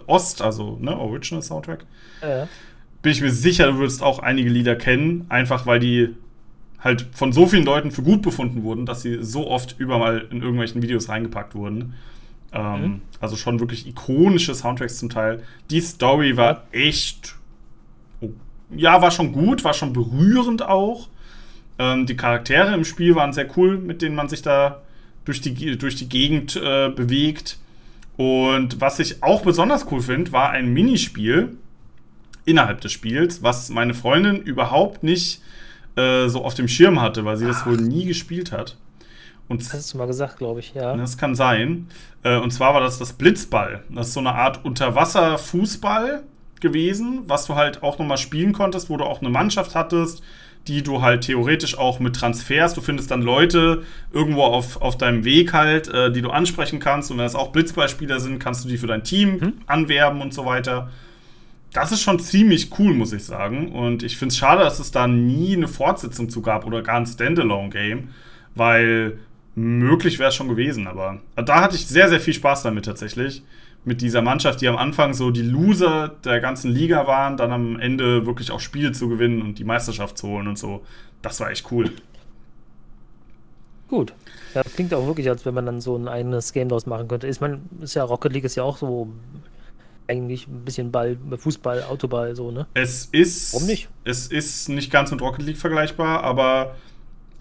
Ost, also ne, Original Soundtrack, Ja. bin ich mir sicher, du würdest auch einige Lieder kennen, einfach weil die halt von so vielen Leuten für gut befunden wurden, dass sie so oft überall in irgendwelchen Videos reingepackt wurden. Ähm, Mhm. Also schon wirklich ikonische Soundtracks zum Teil. Die Story war echt, oh, ja, war schon gut, war schon berührend auch. Ähm, die Charaktere im Spiel waren sehr cool, mit denen man sich da durch die, durch die Gegend äh, bewegt. Und was ich auch besonders cool finde, war ein Minispiel innerhalb des Spiels, was meine Freundin überhaupt nicht äh, so auf dem Schirm hatte, weil sie das wohl nie gespielt hat. Und Das hast du mal gesagt, glaube ich, ja. das kann sein. Äh, und zwar war das das Blitzball. Das ist so eine Art Unterwasser-Fußball gewesen, was du halt auch nochmal spielen konntest, wo du auch eine Mannschaft hattest, die du halt theoretisch auch mit Transfers, du findest dann Leute irgendwo auf, auf deinem Weg halt, äh, die du ansprechen kannst. Und wenn das auch Blitzballspieler sind, kannst du die für dein Team Hm. anwerben und so weiter. Das ist schon ziemlich cool, muss ich sagen. Und ich finde es schade, dass es da nie eine Fortsetzung zu gab oder gar ein Standalone-Game, weil möglich wäre es schon gewesen. Aber da hatte ich sehr, sehr viel Spaß damit tatsächlich. Mit dieser Mannschaft, die am Anfang so die Loser der ganzen Liga waren, dann am Ende wirklich auch Spiele zu gewinnen und die Meisterschaft zu holen und so. Das war echt cool. Gut. Ja, klingt auch wirklich, als wenn man dann so ein eigenes Game daraus machen könnte. Ist man, ist ja Rocket League ist ja auch so eigentlich ein bisschen Ball, Fußball, Autoball, so, ne? Es ist. Warum nicht? Es ist nicht ganz mit Rocket League vergleichbar, aber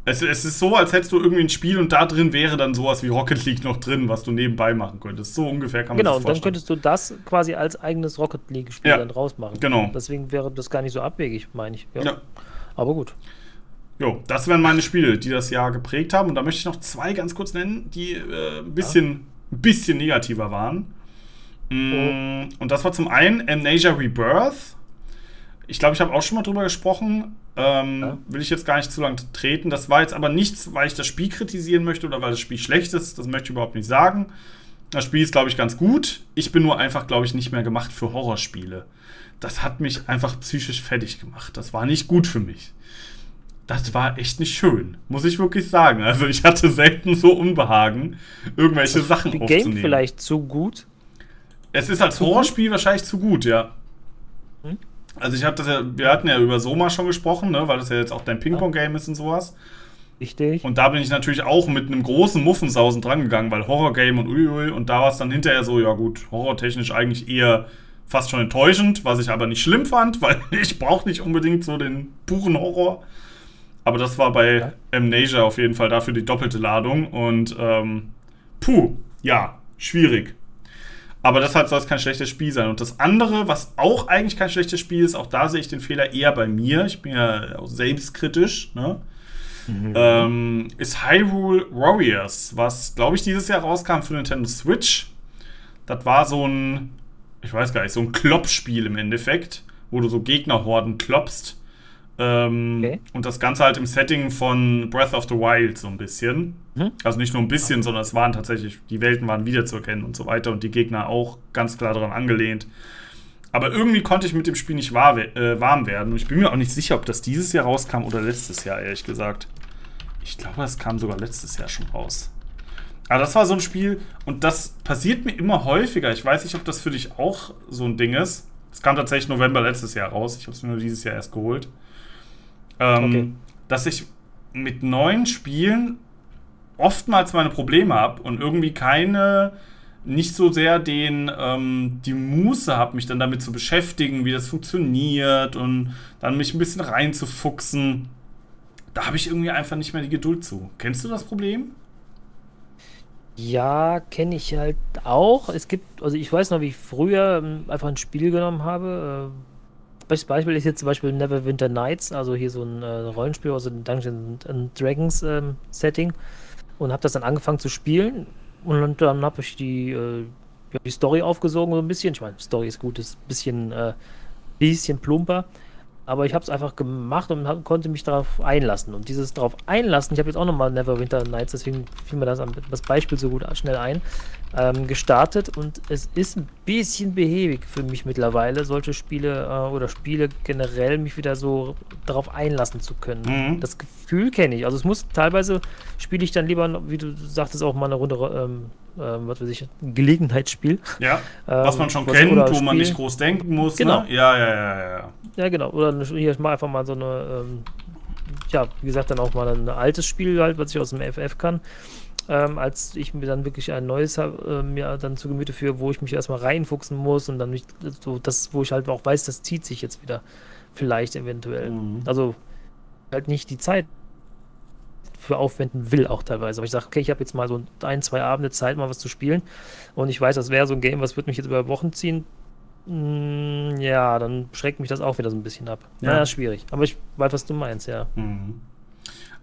es, es ist so, als hättest du irgendwie ein Spiel und da drin wäre dann sowas wie Rocket League noch drin, was du nebenbei machen könntest. So ungefähr kann man Genau, sich und dann vorstellen. könntest du das quasi als eigenes Rocket League-Spiel Ja, dann rausmachen. genau. Deswegen wäre das gar nicht so abwegig, meine ich. ja. Aber gut. Jo, das wären meine Spiele, die das Jahr geprägt haben. Und da möchte ich noch zwei ganz kurz nennen, die äh, ein bisschen, ein bisschen negativer waren. Mm, Und das war zum einen Amnesia Rebirth. Ich glaube, ich habe auch schon mal drüber gesprochen. Ähm, Ja. Will ich jetzt gar nicht zu lange treten. Das war jetzt aber nichts, weil ich das Spiel kritisieren möchte oder weil das Spiel schlecht ist. Das möchte ich überhaupt nicht sagen. Das Spiel ist, glaube ich, ganz gut. Ich bin nur einfach, glaube ich, nicht mehr gemacht für Horrorspiele. Das hat mich einfach psychisch fertig gemacht. Das war nicht gut für mich. Das war echt nicht schön, muss ich wirklich sagen. Also ich hatte selten so Unbehagen, irgendwelche Sachen Die aufzunehmen. Game vielleicht zu gut. Es ist als Horrorspiel wahrscheinlich zu gut, ja. Hm? Also ich habe das ja, wir hatten ja über Soma schon gesprochen, ne, weil das ja jetzt auch dein Ping-Pong-Game ist und sowas. Richtig. Und da bin ich natürlich auch mit einem großen Muffensausen drangegangen, weil Horror-Game und uiui. Und da war es dann hinterher so, ja gut, horrortechnisch eigentlich eher fast schon enttäuschend, was ich aber nicht schlimm fand, weil ich brauche nicht unbedingt so den puren Horror. Aber das war bei Ja. Amnesia auf jeden Fall dafür die doppelte Ladung. Und ähm, puh, ja, schwierig. Aber deshalb soll es kein schlechtes Spiel sein. Und das andere, was auch eigentlich kein schlechtes Spiel ist, auch da sehe ich den Fehler eher bei mir. Ich bin ja auch selbstkritisch, ne? Ähm, ist Hyrule Warriors, was, glaube ich, dieses Jahr rauskam für Nintendo Switch. Das war so ein, ich weiß gar nicht, so ein Kloppspiel im Endeffekt, wo du so Gegnerhorden kloppst. Ähm, Okay. Und das Ganze halt im Setting von Breath of the Wild so ein bisschen. Mhm. Also nicht nur ein bisschen, sondern es waren tatsächlich, die Welten waren wiederzuerkennen und so weiter und die Gegner auch ganz klar daran angelehnt. Aber irgendwie konnte ich mit dem Spiel nicht äh, warm werden. Und ich bin mir auch nicht sicher, ob das dieses Jahr rauskam oder letztes Jahr, ehrlich gesagt. Ich glaube, es kam sogar letztes Jahr schon raus. Aber das war so ein Spiel, und das passiert mir immer häufiger. Ich weiß nicht, ob das für dich auch so ein Ding ist. Es kam tatsächlich November letztes Jahr raus. Ich habe es mir nur dieses Jahr erst geholt. Ähm, Okay. Dass ich mit neuen Spielen oftmals meine Probleme habe und irgendwie keine, nicht so sehr den, ähm, die Muße habe, mich dann damit zu beschäftigen, wie das funktioniert und dann mich ein bisschen reinzufuchsen. Da habe ich irgendwie einfach nicht mehr die Geduld zu. Kennst du das Problem? Ja, kenne ich halt auch. Es gibt, also ich weiß noch, wie ich früher ähm, einfach ein Spiel genommen habe. Bestes Beispiel ist jetzt zum Beispiel Neverwinter Nights, also hier so ein äh, Rollenspiel aus dem Dungeons Dragons ähm, Setting und habe das dann angefangen zu spielen und dann habe ich die, äh, die Story aufgesogen so ein bisschen. Ich meine, Story ist gut, ist ein bisschen, äh, bisschen plumper. Aber ich habe es einfach gemacht und hab, konnte mich darauf einlassen. Und dieses darauf einlassen, ich habe jetzt auch nochmal Neverwinter Nights, deswegen fiel mir das, das Beispiel so gut schnell ein, ähm, gestartet. Und es ist ein bisschen behäbig für mich mittlerweile, solche Spiele äh, oder Spiele generell mich wieder so darauf einlassen zu können. Mhm. Das Gefühl kenne ich. Also es muss teilweise spiele ich dann lieber, wie du sagtest, auch mal eine Runde, ähm, ähm, was weiß ich, ein Gelegenheitsspiel. Ja, was Ähm, man schon was- kennt, wo man nicht groß denken muss. Genau. Ne? Ja, ja, ja, ja, ja. Genau. Oder hier mal einfach mal so eine, ähm, ja, wie gesagt, dann auch mal ein altes Spiel halt, was ich aus dem FF kann. Ähm, als ich mir dann wirklich ein neues äh, mir dann zu Gemüte führe, wo ich mich erstmal reinfuchsen muss und dann mich, so das, wo ich halt auch weiß, das zieht sich jetzt wieder. Vielleicht eventuell. Mhm. Also halt nicht die Zeit für aufwenden will auch teilweise. Aber ich sage, okay, ich habe jetzt mal so ein, zwei Abende Zeit, mal was zu spielen. Und ich weiß, das wäre so ein Game, was wird mich jetzt über Wochen ziehen. Mm, ja, dann schreckt mich das auch wieder so ein bisschen ab. Ja. Ja, naja, schwierig. Aber ich weiß, was du meinst, ja. Mhm.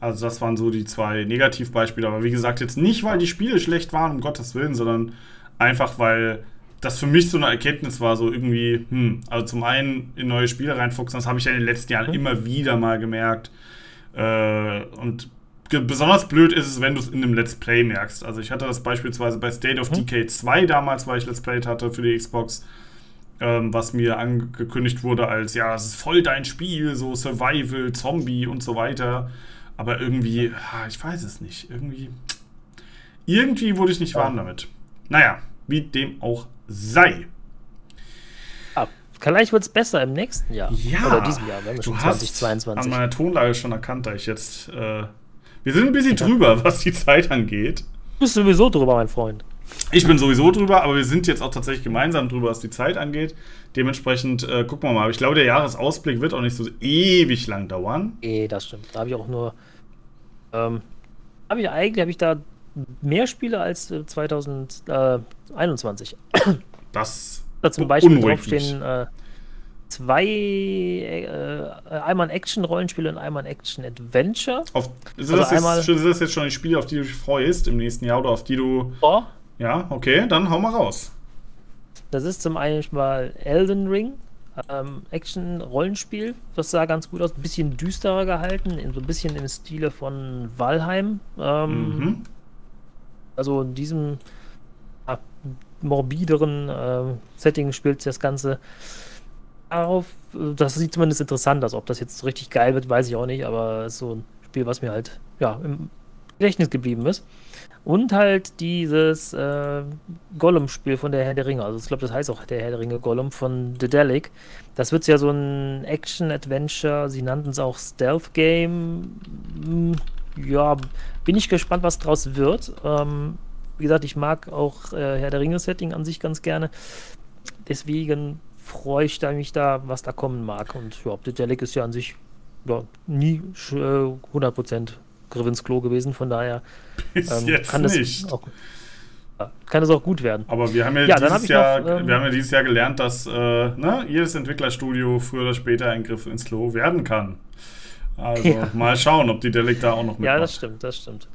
Also das waren so die zwei Negativbeispiele. Aber wie gesagt, jetzt nicht, weil die Spiele schlecht waren, um Gottes Willen, sondern einfach, weil das für mich so eine Erkenntnis war, so irgendwie, hm, also zum einen in neue Spiele reinfuchsen, das habe ich ja in den letzten Jahren Mhm. immer wieder mal gemerkt. Äh, und besonders blöd ist es, wenn du es in einem Let's Play merkst. Also ich hatte das beispielsweise bei State of Mhm. Decay 2 damals, weil ich Let's Played hatte für die Xbox, ähm, was mir angekündigt wurde als, ja, das ist voll dein Spiel, so Survival, Zombie und so weiter. Aber irgendwie, ich weiß es nicht, irgendwie, irgendwie wurde ich nicht warm damit. Naja, wie dem auch sei. Ah, vielleicht wird es besser im nächsten Jahr. Ja, Oder diesem Jahr, wenn wir du schon hast an 2022. meiner Tonlage schon erkannt, da ich jetzt, äh, wir sind ein bisschen drüber, was die Zeit angeht. Du bist sowieso drüber, mein Freund. Ich bin sowieso drüber, aber wir sind jetzt auch tatsächlich gemeinsam drüber, was die Zeit angeht. Dementsprechend äh, gucken wir mal. Aber ich glaube, der Jahresausblick wird auch nicht so ewig lang dauern. Eh, das stimmt. Da habe ich auch nur. Ähm, habe ich eigentlich habe ich da mehr Spiele als äh, 2021. Das Da zum Beispiel draufstehen äh, zwei, äh, einmal ein Action-Rollenspiel und einmal ein Action-Adventure. auf, Also das jetzt, einmal- sind das jetzt schon die Spiele, auf die du dich freust im nächsten Jahr oder auf die du. Oh, Ja, okay, dann hau mal raus. das ist zum einen mal Elden Ring. Ähm, Action-Rollenspiel, das sah ganz gut aus, ein bisschen düsterer gehalten, so ein bisschen im Stile von Valheim. Ähm, Mhm. Also in diesem ja, morbideren äh, Setting spielt das Ganze darauf. äh, Das sieht zumindest interessant aus. Ob das jetzt so richtig geil wird, weiß ich auch nicht, aber es ist so ein Spiel, was mir halt ja, im Gedächtnis geblieben ist. Und halt dieses äh, Gollum-Spiel von der Herr der Ringe. Also ich glaube, das heißt auch der Herr der Ringe Gollum von Dedelic. Das wird ja so ein Action-Adventure. Sie nannten es auch Stealth-Game. Hm, ja, bin ich gespannt, was draus wird. Ähm, wie gesagt, ich mag auch äh, Herr der Ringe-Setting an sich ganz gerne. Deswegen freue ich mich da, was da kommen mag. Und ja, Leck ist ja an sich ja, nie äh, 100% Griff ins Klo gewesen. Von daher jetzt kann. Das auch, kann es auch gut werden. Aber wir haben ja, Ja, dieses, Jahr, noch, ähm, wir haben ja dieses Jahr gelernt, dass äh, ne, jedes Entwicklerstudio früher oder später ein Griff ins Klo werden kann. Also Ja. mal schauen, ob die Delic da auch noch mitmacht. Ja, das stimmt, das stimmt.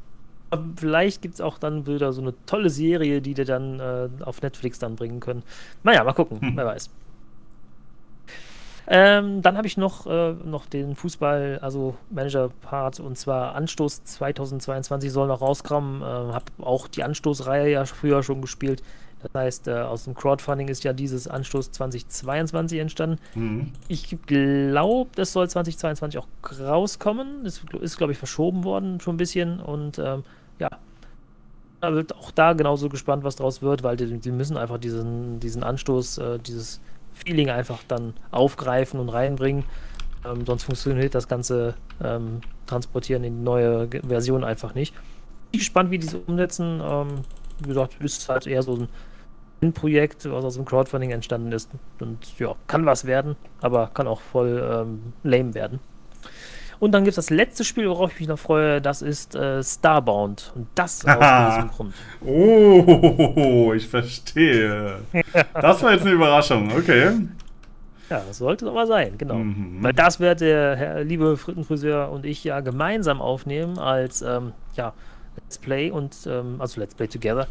Aber vielleicht gibt es auch dann wieder so eine tolle Serie, die die dann äh, auf Netflix dann bringen können. Naja, mal gucken, Hm. wer weiß. Ähm, dann habe ich noch, äh, noch den Fußball, also Manager-Part, und zwar Anstoß 2022 soll noch rauskommen. Äh, habe auch die Anstoßreihe ja früher schon gespielt. Das heißt, äh, aus dem Crowdfunding ist ja dieses Anstoß 2022 entstanden. Mhm. Ich glaube, das soll 2022 auch rauskommen. Das ist, glaube ich, verschoben worden schon ein bisschen. Und ähm, ja, da wird auch da genauso gespannt, was draus wird, weil die, die müssen einfach diesen, diesen Anstoß, äh, dieses Feeling einfach dann aufgreifen und reinbringen. Ähm, sonst funktioniert das ganze ähm, Transportieren in die neue Version einfach nicht. Ich bin gespannt, wie die es umsetzen. Ähm, wie gesagt, ist halt eher so ein Projekt, was aus dem Crowdfunding entstanden ist. Und ja, kann was werden, aber kann auch voll ähm, lame werden. Und dann gibt es das letzte Spiel, worauf ich mich noch freue, das ist äh, Starbound. Und das aus diesem Grund. Oh, ich verstehe. Das war jetzt eine Überraschung, okay. Ja, das sollte es aber sein, genau. Mhm. Weil das wird der Herr, liebe Frittenfriseur und ich ja gemeinsam aufnehmen als ähm, ja, Let's Play und ähm, also Let's Play Together.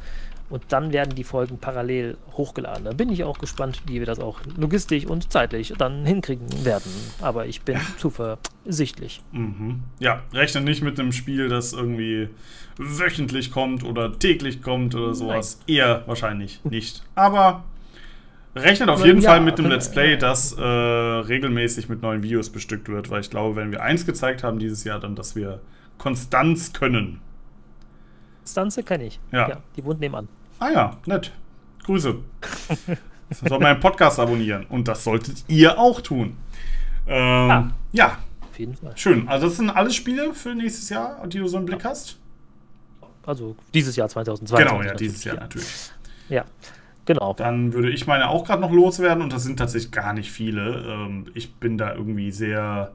Und dann werden die Folgen parallel hochgeladen. Da bin ich auch gespannt, wie wir das auch logistisch und zeitlich dann hinkriegen werden. Aber ich bin zuversichtlich. Mhm. Ja, rechne nicht mit einem Spiel, das irgendwie wöchentlich kommt oder täglich kommt oder sowas. Eher wahrscheinlich nicht. Aber rechnet auf jeden ja, Fall mit dem Let's Play, das äh, regelmäßig mit neuen Videos bestückt wird, weil ich glaube, wenn wir eins gezeigt haben dieses Jahr, dann, dass wir Konstanz können. Stanze kenne ich. Ja. Die wohnt nebenan. Ah ja, nett. Grüße. Soll meinen Podcast abonnieren. Und das solltet ihr auch tun. Ähm, Ja. ja, Auf jeden Fall. schön. Also das sind alle Spiele für nächstes Jahr, die du so im Blick hast? Also dieses Jahr 2022. Genau, ja, dieses Jahr natürlich. natürlich. Ja, genau. Dann würde ich meine auch gerade noch loswerden und das sind tatsächlich gar nicht viele. Ähm, ich bin da irgendwie sehr,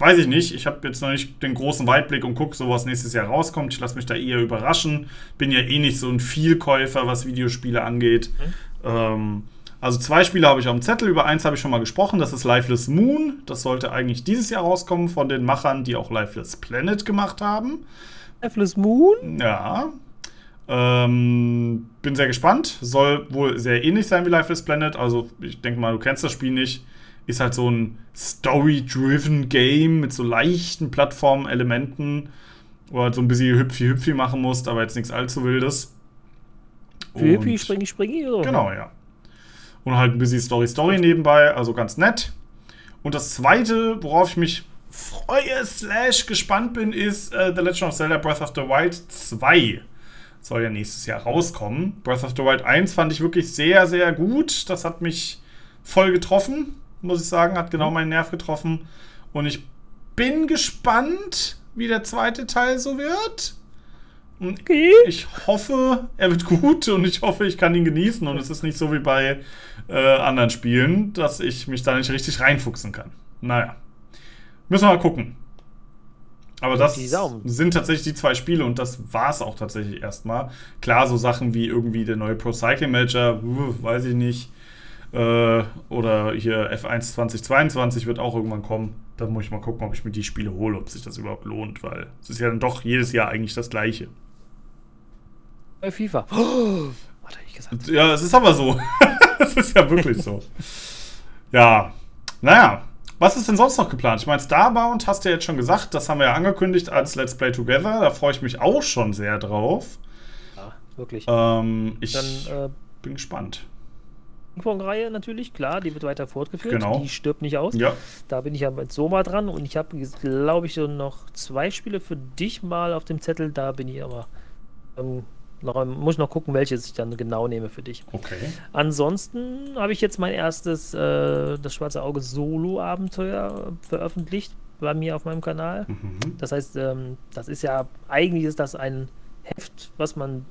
weiß ich nicht, ich habe jetzt noch nicht den großen Weitblick und gucke, so was nächstes Jahr rauskommt. Ich lasse mich da eher überraschen. Bin ja eh nicht so ein Vielkäufer, was Videospiele angeht. Ähm, also zwei Spiele habe ich auf dem Zettel, über eins habe ich schon mal gesprochen, das ist Lifeless Moon. Das sollte eigentlich dieses Jahr rauskommen von den Machern, die auch Lifeless Planet gemacht haben. Lifeless Moon? Ja. Ähm, bin sehr gespannt. Soll wohl sehr ähnlich sein wie Lifeless Planet. Also, ich denke mal, du kennst das Spiel nicht. Ist halt so ein Story-driven Game mit so leichten Plattformelementen, wo halt so ein bisschen hüpfi-hüpfi machen musst, aber jetzt nichts allzu wildes. Hüppi, Und- springi, springi. So. Genau, ja. Und halt ein bisschen Story-Story nebenbei, also ganz nett. Und das zweite, worauf ich mich freue, slash gespannt bin, ist äh, The Legend of Zelda Breath of the Wild 2. Soll ja nächstes Jahr rauskommen. Breath of the Wild 1 fand ich wirklich sehr, sehr gut. Das hat mich voll getroffen, muss ich sagen. Hat genau meinen Nerv getroffen. Und ich bin gespannt, wie der zweite Teil so wird. Und ich hoffe, er wird gut und ich hoffe, ich kann ihn genießen und es ist nicht so wie bei äh, anderen Spielen, dass ich mich da nicht richtig reinfuchsen kann. Naja. Müssen wir mal gucken. Aber das sind tatsächlich die zwei Spiele und das war es auch tatsächlich erstmal. Klar, so Sachen wie irgendwie der neue Pro Cycling Manager, weiß ich nicht. Äh, oder hier F1 2022 wird auch irgendwann kommen. Da muss ich mal gucken, ob ich mir die Spiele hole, ob sich das überhaupt lohnt, weil es ist ja dann doch jedes Jahr eigentlich das gleiche. Bei FIFA. Oh, hat er nicht gesagt. Ja, es ist aber so. Es ist ja wirklich so. Ja, naja. Was ist denn sonst noch geplant? Ich meine, Starbound hast du ja jetzt schon gesagt, das haben wir ja angekündigt als Let's Play Together. Da freue ich mich auch schon sehr drauf. Ja, wirklich. Ähm, ich Dann äh, bin gespannt. Ping-Pong-Reihe natürlich, klar, die wird weiter fortgeführt. Genau. Die stirbt nicht aus. Ja, Da bin ich ja mit Soma dran und ich habe, glaube ich, so noch zwei Spiele für dich mal auf dem Zettel. Da bin ich aber. Ähm, noch, muss ich noch gucken, welches ich dann genau nehme für dich. okay. Ansonsten habe ich jetzt mein erstes äh, Das Schwarze Auge Solo-Abenteuer veröffentlicht. bei mir auf meinem Kanal. Mhm. Das heißt, ähm, das ist ja, eigentlich ist das ein Heft, was man,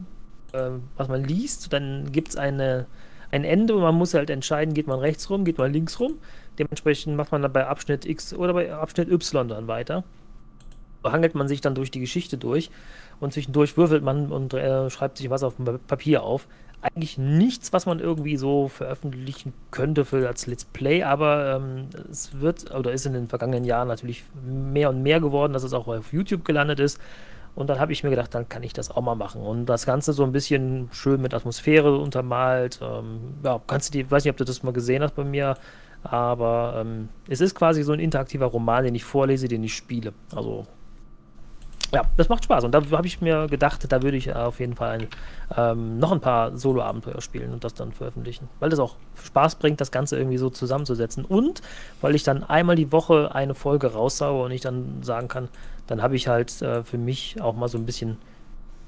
äh, was man liest. Dann gibt es eine, ein Ende und man muss halt entscheiden, geht man rechts rum, geht man links rum. Dementsprechend macht man dann bei Abschnitt X oder bei Abschnitt Y dann weiter. So hangelt man sich dann durch die Geschichte durch und zwischendurch würfelt man und äh, schreibt sich was auf dem Papier auf. Eigentlich nichts, was man irgendwie so veröffentlichen könnte für als Let's Play, aber ähm, es wird oder ist in den vergangenen Jahren natürlich mehr und mehr geworden, dass es auch auf YouTube gelandet ist. Und dann habe ich mir gedacht, dann kann ich das auch mal machen. Und das Ganze so ein bisschen schön mit Atmosphäre untermalt. Ähm, ja, kannst du die, weiß nicht, ob du das mal gesehen hast bei mir, aber ähm, es ist quasi so ein interaktiver Roman, den ich vorlese, den ich spiele. Also ja, das macht Spaß. Und da habe ich mir gedacht, da würde ich auf jeden Fall ein, ähm, noch ein paar Solo-Abenteuer spielen und das dann veröffentlichen. Weil das auch Spaß bringt, das Ganze irgendwie so zusammenzusetzen. Und weil ich dann einmal die Woche eine Folge raussaue und ich dann sagen kann, dann habe ich halt äh, für mich auch mal so ein bisschen,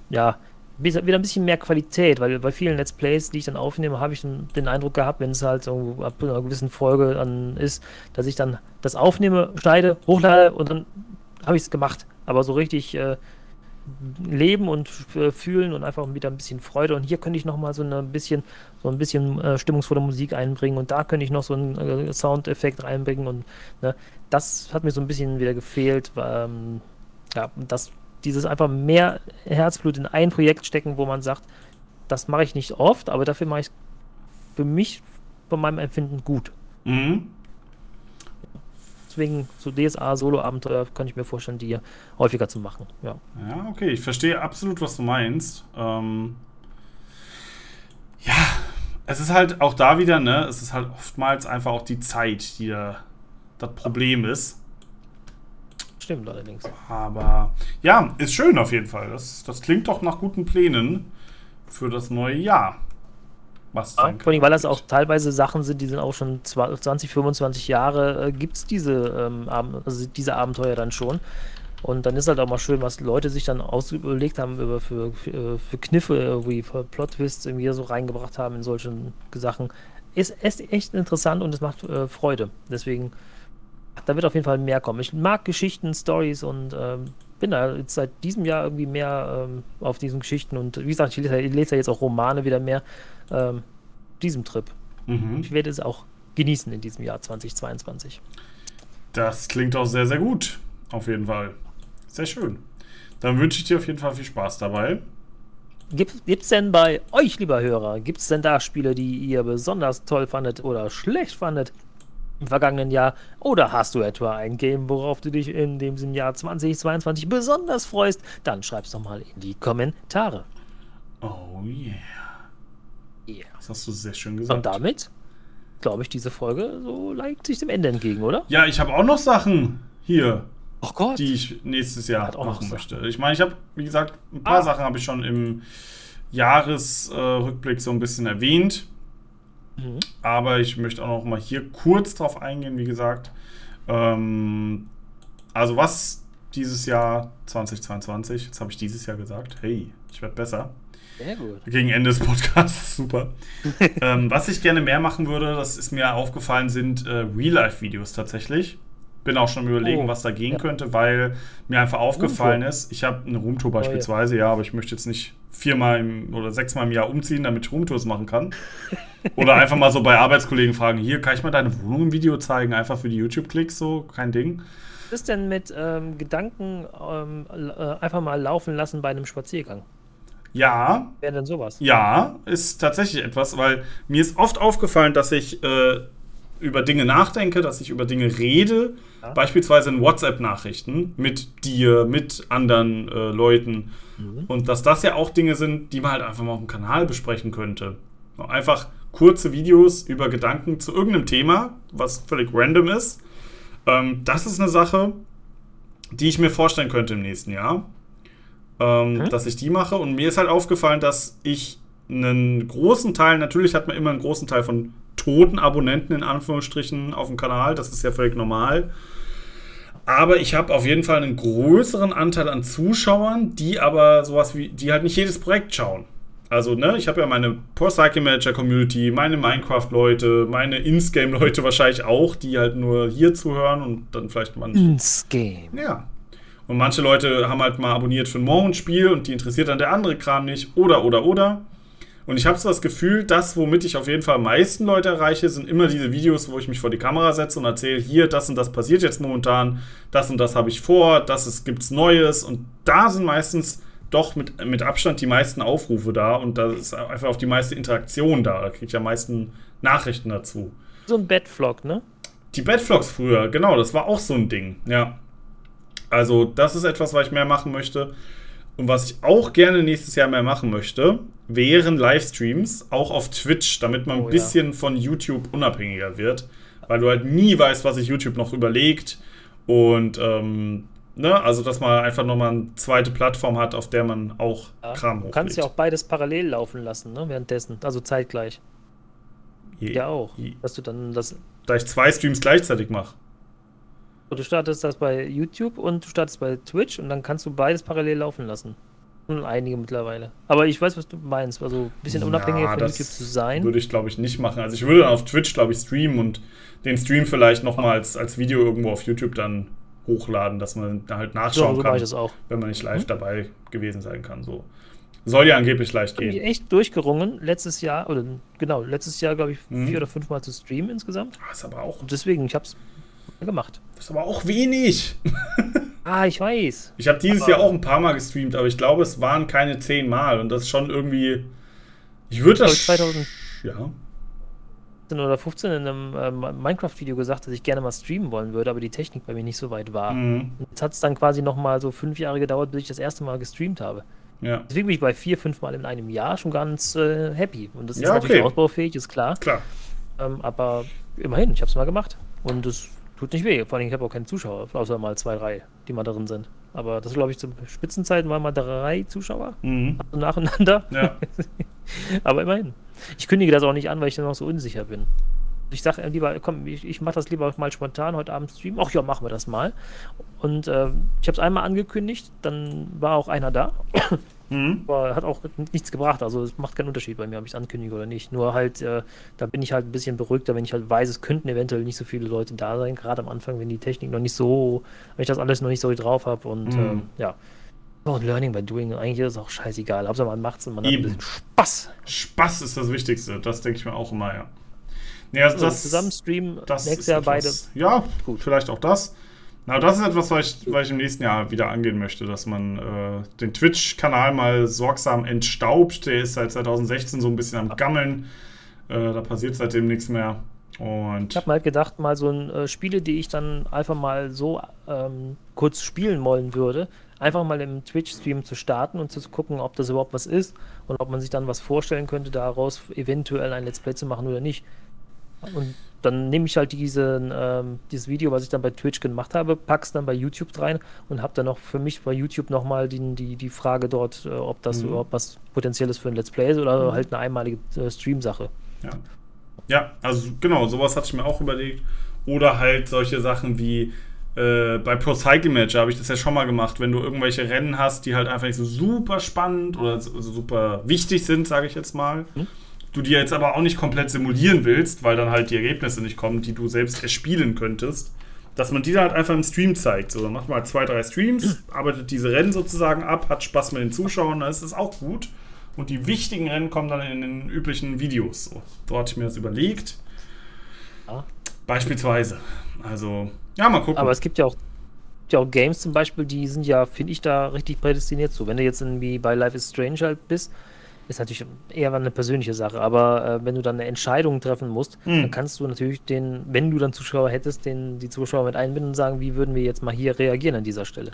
ja, wieder ein bisschen mehr Qualität, weil bei vielen Let's Plays, die ich dann aufnehme, habe ich den, Eindruck gehabt, wenn es halt so ab einer gewissen Folge dann ist, dass ich dann das aufnehme, schneide, hochlade und dann habe ich es gemacht. Aber so richtig äh, leben und äh, fühlen und einfach wieder ein bisschen Freude. Und hier könnte ich noch mal so ein bisschen, so ein bisschen äh, stimmungsvolle Musik einbringen und da könnte ich noch so einen äh, Soundeffekt reinbringen. Und ne, das hat mir so ein bisschen wieder gefehlt. Weil, ähm, ja, das, dieses einfach mehr Herzblut in ein Projekt stecken, wo man sagt, das mache ich nicht oft, aber dafür mache ich es für mich von meinem Empfinden gut. Mhm. Deswegen so DSA-Solo-Abenteuer kann ich mir vorstellen, die häufiger zu machen. Ja, Ja, okay, ich verstehe absolut, was du meinst. Ähm, ja, es ist halt auch da wieder, ne, es ist halt oftmals einfach auch die Zeit, die da das Problem ist. stimmt allerdings. Aber ja, ist schön auf jeden Fall. Das, das klingt doch nach guten Plänen für das neue Jahr. Was Ja, vor allem, weil das auch teilweise Sachen sind, die sind auch schon 20, 25 Jahre, äh, gibt es diese, ähm, also diese Abenteuer dann schon. Und dann ist halt auch mal schön, was Leute sich dann ausüberlegt haben über für, für, für Kniffe, irgendwie für Plot-Twists irgendwie so reingebracht haben in solchen Sachen. Ist, ist echt interessant und es macht äh, Freude. Deswegen, da wird auf jeden Fall mehr kommen. Ich mag Geschichten, Stories und ähm, bin da jetzt seit diesem Jahr irgendwie mehr ähm, auf diesen Geschichten und wie gesagt, ich lese, ich lese ja jetzt auch Romane wieder mehr. Ähm, diesem Trip. Mhm. Ich werde es auch genießen in diesem Jahr 2022. Das klingt auch sehr, sehr gut. Auf jeden Fall. Sehr schön. Dann wünsche ich dir auf jeden Fall viel Spaß dabei. Gibt es denn bei euch, lieber Hörer, gibt es denn da Spiele, die ihr besonders toll fandet oder schlecht fandet im vergangenen Jahr? Oder hast du etwa ein Game, worauf du dich in dem Jahr 2022 besonders freust? Dann schreib's doch mal in die Kommentare. Oh yeah. Yeah. Das hast du sehr schön Und gesagt. damit, glaube ich, diese Folge so neigt sich dem Ende entgegen, oder? Ja, ich habe auch noch Sachen hier, Oh Gott. die ich nächstes Jahr machen möchte. Ich meine, ich habe, wie gesagt, ein paar Ah. Sachen habe ich schon im Jahresrückblick so ein bisschen erwähnt. Mhm. Aber ich möchte auch noch mal hier kurz drauf eingehen, wie gesagt. Ähm, also was dieses Jahr 2022, jetzt habe ich dieses Jahr gesagt, hey, ich werde besser. Sehr gut. Gegen Ende des Podcasts, super. ähm, was ich gerne mehr machen würde, das ist mir aufgefallen, sind äh, Real-Life-Videos tatsächlich. Bin auch schon am überlegen, Oh, was da gehen ja. könnte, weil mir einfach aufgefallen Roomtour. ist, ich habe eine Roomtour Oh, ja. beispielsweise, ja, aber ich möchte jetzt nicht viermal im, oder sechsmal im Jahr umziehen, damit ich Roomtours machen kann. Oder einfach mal so bei Arbeitskollegen fragen, hier, kann ich mal deine Wohnung im Video zeigen, einfach für die YouTube-Klicks, so, kein Ding. Was ist denn mit ähm, Gedanken ähm, äh, einfach mal laufen lassen bei einem Spaziergang? Ja, Wäre denn sowas? Ja, ist tatsächlich etwas, weil mir ist oft aufgefallen, dass ich äh, über Dinge nachdenke, dass ich über Dinge rede, Ja. beispielsweise in WhatsApp-Nachrichten mit dir, mit anderen äh, Leuten. Mhm. Und dass das ja auch Dinge sind, die man halt einfach mal auf dem Kanal besprechen könnte. Einfach kurze Videos über Gedanken zu irgendeinem Thema, was völlig random ist. Ähm, das ist eine Sache, die ich mir vorstellen könnte im nächsten Jahr, ähm, Mhm. dass ich die mache. Und mir ist halt aufgefallen, dass ich einen großen Teil, natürlich hat man immer einen großen Teil von toten Abonnenten in Anführungsstrichen auf dem Kanal, das ist ja völlig normal. Aber ich habe auf jeden Fall einen größeren Anteil an Zuschauern, die aber sowas wie, die halt nicht jedes Projekt schauen. Also, ne, ich habe ja meine Pro Cycle Manager Community, meine Minecraft-Leute, meine Insgame-Leute wahrscheinlich auch, die halt nur hier zuhören und dann vielleicht manche. Insgame. Ja. Und manche Leute haben halt mal abonniert für ein Morgenspiel und die interessiert dann der andere Kram nicht. Oder, oder, oder. Und ich habe so das Gefühl, das, womit ich auf jeden Fall am meisten Leute erreiche, sind immer diese Videos, wo ich mich vor die Kamera setze und erzähle, hier, das und das passiert jetzt momentan, das und das habe ich vor, das gibt es Neues. Und da sind meistens doch mit, mit Abstand die meisten Aufrufe da und da ist einfach auch die meiste Interaktion da. Da kriege ich am meisten Nachrichten dazu. So ein Bedvlog, ne? Die Bedvlogs früher, genau, das war auch so ein Ding, ja. Also, das ist etwas, was ich mehr machen möchte. Und was ich auch gerne nächstes Jahr mehr machen möchte, wären Livestreams, auch auf Twitch, damit man oh, ein bisschen ja. von YouTube unabhängiger wird. Weil du halt nie weißt, was sich YouTube noch überlegt. Und ähm, Ne? Also, dass man einfach nochmal eine zweite Plattform hat, auf der man auch ja, Kram hochlegt. Du kannst ja auch beides parallel laufen lassen, ne? währenddessen, also zeitgleich. Je, ja, auch. Je. Dass du dann das. Da ich zwei Streams gleichzeitig mache. Du startest das bei YouTube und du startest bei Twitch und dann kannst du beides parallel laufen lassen. Und einige mittlerweile. Aber ich weiß, was du meinst. Also ein bisschen unabhängiger ja, von YouTube zu sein. Würde ich, glaube ich, nicht machen. Also ich würde dann auf Twitch, glaube ich, streamen und den Stream vielleicht nochmal als, als Video irgendwo auf YouTube dann hochladen, dass man da halt nachschauen so, so kann, wenn man nicht live mhm. dabei gewesen sein kann. So. Soll ja angeblich leicht gehen. Ich echt durchgerungen, letztes Jahr, oder genau, letztes Jahr, glaube ich, mhm. vier oder fünf Mal zu streamen insgesamt. Das ah, ist aber auch. Und deswegen, ich habe es gemacht. Das ist aber auch wenig. ah, ich weiß. Ich habe dieses aber Jahr auch ein paar Mal gestreamt, aber ich glaube, es waren keine zehn Mal. Und das ist schon irgendwie. Ich würde das. 2000. Ja oder 15 in einem äh, Minecraft-Video gesagt, dass ich gerne mal streamen wollen würde, aber die Technik bei mir nicht so weit war. Mhm. Jetzt hat es dann quasi nochmal so fünf Jahre gedauert, bis ich das erste Mal gestreamt habe. Ja. Deswegen bin ich bei vier, fünf Mal in einem Jahr schon ganz äh, happy. Und das ist ja, natürlich okay. ausbaufähig, ist klar. Klar. Ähm, aber immerhin, ich habe es mal gemacht. Und es tut nicht weh. Vor allem, ich habe auch keine Zuschauer, außer mal zwei, drei, die mal darin sind. Aber das glaube ich zu Spitzenzeiten waren mal drei Zuschauer. Mhm. Also nacheinander. Ja. aber immerhin. Ich kündige das auch nicht an, weil ich dann noch so unsicher bin. Ich sage lieber, komm, ich, ich mache das lieber mal spontan heute Abend streamen. Ach ja, machen wir das mal. Und äh, ich habe es einmal angekündigt, dann war auch einer da. Mhm. Aber hat auch nichts gebracht. Also es macht keinen Unterschied bei mir, ob ich es ankündige oder nicht. Nur halt, äh, da bin ich halt ein bisschen beruhigter, wenn ich halt weiß, es könnten eventuell nicht so viele Leute da sein, gerade am Anfang, wenn die Technik noch nicht so, wenn ich das alles noch nicht so drauf habe. Und mhm. ähm, ja. Oh, Learning by Doing, eigentlich ist es auch scheißegal. Hauptsache man macht es und man Eben. hat ein bisschen Spaß. Spaß ist das Wichtigste, das denke ich mir auch immer, ja. Nee, also so, das, zusammen streamen, nächstes Jahr beide. Ja, gut. vielleicht auch das. Na, das ist etwas, was ich, was ich im nächsten Jahr wieder angehen möchte, dass man äh, den Twitch-Kanal mal sorgsam entstaubt. Der ist seit 2016 so ein bisschen am Gammeln. Äh, da passiert seitdem nichts mehr. Und ich habe mal gedacht, mal so ein äh, Spiele, die ich dann einfach mal so ähm, kurz spielen wollen würde, einfach mal im Twitch-Stream zu starten und zu gucken, ob das überhaupt was ist und ob man sich dann was vorstellen könnte, daraus eventuell ein Let's Play zu machen oder nicht. Und dann nehme ich halt diesen, ähm, dieses Video, was ich dann bei Twitch gemacht habe, pack's dann bei YouTube rein und habe dann noch für mich bei YouTube nochmal die, die, die Frage dort, äh, ob das mhm. überhaupt was Potenzielles für ein Let's Play ist oder mhm. halt eine einmalige äh, Stream-Sache. Ja. ja, also genau, sowas hatte ich mir auch überlegt. Oder halt solche Sachen wie äh, bei Pro Cycle Manager habe ich das ja schon mal gemacht, wenn du irgendwelche Rennen hast, die halt einfach nicht so super spannend oder so super wichtig sind, sage ich jetzt mal. Mhm du dir jetzt aber auch nicht komplett simulieren willst, weil dann halt die Ergebnisse nicht kommen, die du selbst erspielen könntest, dass man die dann halt einfach im Stream zeigt. So, dann macht man halt zwei, drei Streams, arbeitet diese Rennen sozusagen ab, hat Spaß mit den Zuschauern, dann ist das auch gut. Und die wichtigen Rennen kommen dann in den üblichen Videos. So, so hatte ich mir das überlegt. Ja. Beispielsweise. Also, ja, mal gucken. Aber es gibt ja auch ja auch Games zum Beispiel, die sind ja, finde ich, da richtig prädestiniert so. Wenn du jetzt irgendwie bei Life is Strange halt bist, ist natürlich eher eine persönliche Sache, aber äh, wenn du dann eine Entscheidung treffen musst, mhm. dann kannst du natürlich den, wenn du dann Zuschauer hättest, den, die Zuschauer mit einbinden und sagen, wie würden wir jetzt mal hier reagieren an dieser Stelle.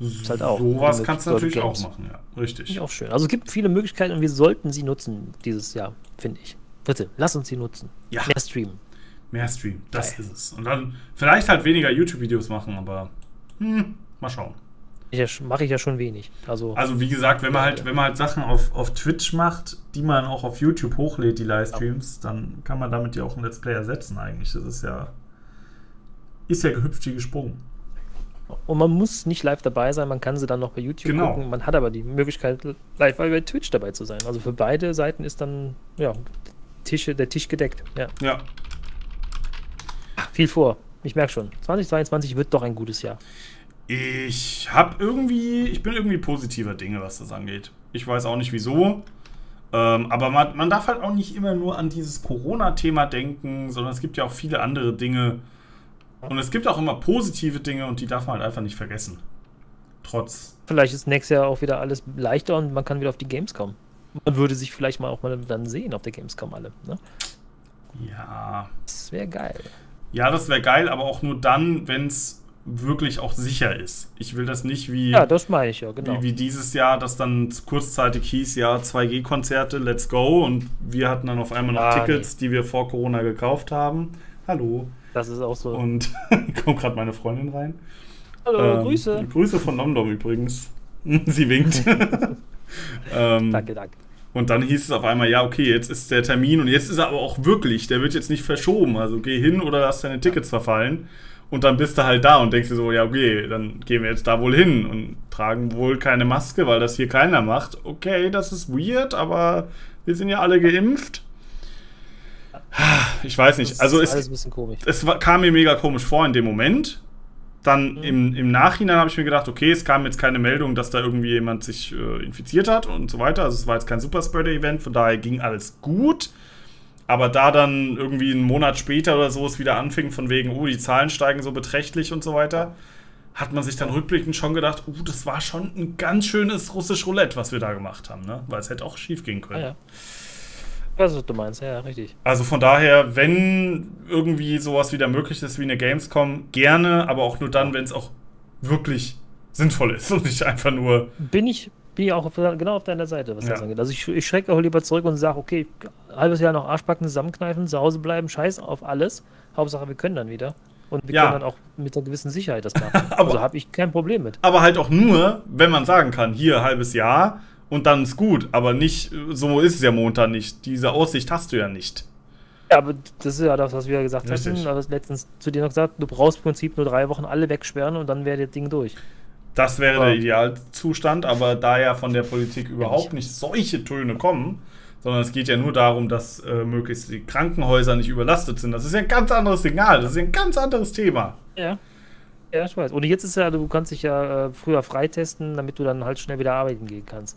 Ist halt auch. Sowas kannst du natürlich Games. auch machen, ja. Richtig. Ist auch schön. Also es gibt viele Möglichkeiten und wir sollten sie nutzen dieses Jahr, finde ich. Bitte, lass uns sie nutzen. Ja. Mehr streamen. Mehr streamen, das Geil. ist es. Und dann vielleicht halt weniger YouTube-Videos machen, aber hm, mal schauen mache ich ja schon wenig. Also, also wie gesagt, wenn man halt, wenn man halt Sachen auf, auf Twitch macht, die man auch auf YouTube hochlädt, die Livestreams, ja. dann kann man damit ja auch ein Let's Play ersetzen eigentlich. Das ist ja ist ja gehüpft wie gesprungen. Und man muss nicht live dabei sein, man kann sie dann noch bei YouTube Genau. gucken. Man hat aber die Möglichkeit, live bei Twitch dabei zu sein. Also für beide Seiten ist dann ja, Tische, der Tisch gedeckt. Ja. Ja. Ach, viel vor. Ich merke schon. 2022 wird doch ein gutes Jahr. Ich habe irgendwie, ich bin irgendwie positiver Dinge, was das angeht. Ich weiß auch nicht wieso. Ähm, aber man, man darf halt auch nicht immer nur an dieses Corona-Thema denken, sondern es gibt ja auch viele andere Dinge. Und es gibt auch immer positive Dinge und die darf man halt einfach nicht vergessen. Trotz. Vielleicht ist nächstes Jahr auch wieder alles leichter und man kann wieder auf die Gamescom. Man würde sich vielleicht mal auch mal dann sehen auf der Gamescom alle. Ne? Ja. Das wäre geil. Ja, das wäre geil, aber auch nur dann, wenn es wirklich auch sicher ist. Ich will das nicht wie. Ja, das meine ich ja, genau. Wie, wie dieses Jahr, das dann kurzzeitig hieß, ja, 2G-Konzerte, let's go. Und wir hatten dann auf einmal noch Ah, Tickets, die wir vor Corona gekauft haben. Hallo. Das ist auch so. Und kommt gerade meine Freundin rein. Hallo, Ähm, Grüße. Grüße von Nomdom übrigens. Sie winkt. ähm, Danke, danke. und dann hieß es auf einmal, ja, okay, jetzt ist der Termin und jetzt ist er aber auch wirklich, der wird jetzt nicht verschoben. Also geh hin oder lass deine Tickets verfallen. Und dann bist du halt da und denkst dir so, ja, okay, dann gehen wir jetzt da wohl hin und tragen wohl keine Maske, weil das hier keiner macht. Okay, das ist weird, aber wir sind ja alle geimpft. Ich weiß nicht. Das Also ist es, alles ein bisschen komisch. es kam mir mega komisch vor in dem Moment. Dann Mhm. im, im Nachhinein habe ich mir gedacht, okay, es kam jetzt keine Meldung, dass da irgendwie jemand sich äh, infiziert hat und so weiter. Also es war jetzt kein Superspreader-Event, von daher ging alles gut. Aber da dann irgendwie einen Monat später oder so es wieder anfing, von wegen, oh, die Zahlen steigen so beträchtlich und so weiter, hat man sich dann rückblickend schon gedacht, oh, das war schon ein ganz schönes russisch Roulette, was wir da gemacht haben, ne? Weil es hätte auch schief gehen können. Ja, ja. Was du meinst, ja, richtig. Also von daher, wenn irgendwie sowas wieder möglich ist wie eine Gamescom, gerne, aber auch nur dann, wenn es auch wirklich sinnvoll ist und nicht einfach nur. Bin ich, bin ich auch auf, genau auf deiner Seite, was Ja. das angeht. Also ich, ich schrecke auch lieber zurück und sage, okay, halbes Jahr noch Arschbacken zusammenkneifen, zu Hause bleiben, scheiß auf alles. Hauptsache, wir können dann wieder. Und wir Ja. können dann auch mit einer gewissen Sicherheit das machen. Aber- also habe ich kein Problem mit. Aber halt auch nur, wenn man sagen kann, hier halbes Jahr und dann ist gut. Aber nicht, so ist es ja momentan nicht. Diese Aussicht hast du ja nicht. Ja, aber das ist ja das, was wir gesagt Richtig. hatten. Aber letztens zu dir noch gesagt, du brauchst im Prinzip nur drei Wochen alle wegsperren und dann wäre das Ding durch. Das wäre der Idealzustand, aber da ja von der Politik überhaupt nicht solche Töne kommen, sondern es geht ja nur darum, dass äh, möglichst die Krankenhäuser nicht überlastet sind. Das ist ja ein ganz anderes Signal, das ist ja ein ganz anderes Thema. Ja. Ja, ich weiß. Und jetzt ist ja, du kannst dich ja äh, früher freitesten, damit du dann halt schnell wieder arbeiten gehen kannst.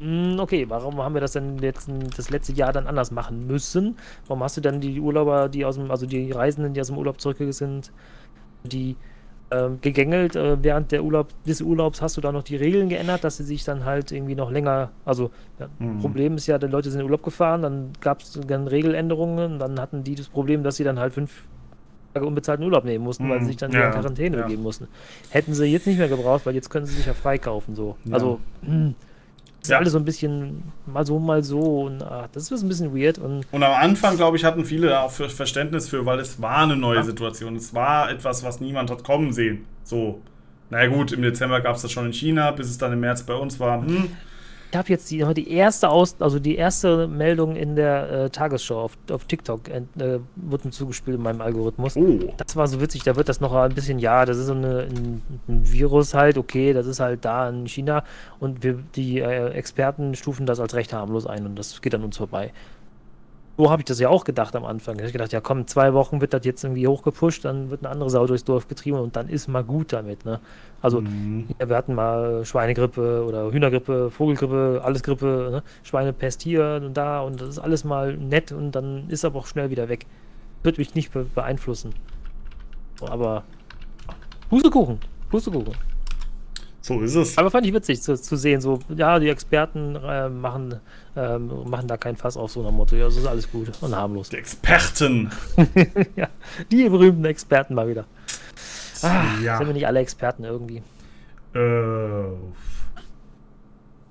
Hm, okay, warum haben wir das denn letzten, das letzte Jahr dann anders machen müssen? Warum hast du dann die Urlauber, die aus dem, also die Reisenden, die aus dem Urlaub zurück sind, die ähm, gegängelt, äh, während der Urlaub, des Urlaubs hast du da noch die Regeln geändert, dass sie sich dann halt irgendwie noch länger, also ja, Mhm. Problem ist ja, die Leute sind in den Urlaub gefahren, dann gab es dann Regeländerungen, dann hatten die das Problem, dass sie dann halt fünf Tage unbezahlten Urlaub nehmen mussten, weil Mhm. sie sich dann Ja, in Quarantäne ja. begeben mussten. Hätten sie jetzt nicht mehr gebraucht, weil jetzt können sie sich ja freikaufen so. Ja. Also hm, ist Ja. alles so ein bisschen mal so, mal so und ach, das ist ein bisschen weird und Und am Anfang, glaube ich, hatten viele da auch Verständnis für, weil es war eine neue Ja. Situation. Es war etwas, was niemand hat kommen sehen. So. Naja gut, im Dezember gab es das schon in China, bis es dann im März bei uns war. Hm. Ich habe jetzt die, die erste Aus, also die erste Meldung in der äh, Tagesschau auf, auf TikTok äh, wird mir zugespielt in meinem Algorithmus. Oh. Das war so witzig, da wird das noch ein bisschen, ja, das ist so eine, ein, ein Virus halt, okay, das ist halt da in China und wir, die äh, Experten stufen das als recht harmlos ein und das geht an uns vorbei. So habe ich das ja auch gedacht am Anfang. Da hab Ich gedacht, ja komm, zwei Wochen wird das jetzt irgendwie hochgepusht, dann wird eine andere Sau durchs Dorf getrieben und dann ist mal gut damit, ne? Also, Mhm. ja, wir hatten mal Schweinegrippe oder Hühnergrippe, Vogelgrippe, alles Grippe, ne? Schweinepest hier und da und das ist alles mal nett und dann ist aber auch schnell wieder weg. Wird mich nicht be beeinflussen. Aber Pustekuchen, Pustekuchen. So ist es. Aber fand ich witzig zu, zu sehen, so, ja, die Experten äh, machen, ähm, machen da kein Fass auf so nach Motto, ja, das ist alles gut und harmlos. Die Experten. ja, die berühmten Experten mal wieder. Ah, Ja. Sind wir nicht alle Experten irgendwie? Äh,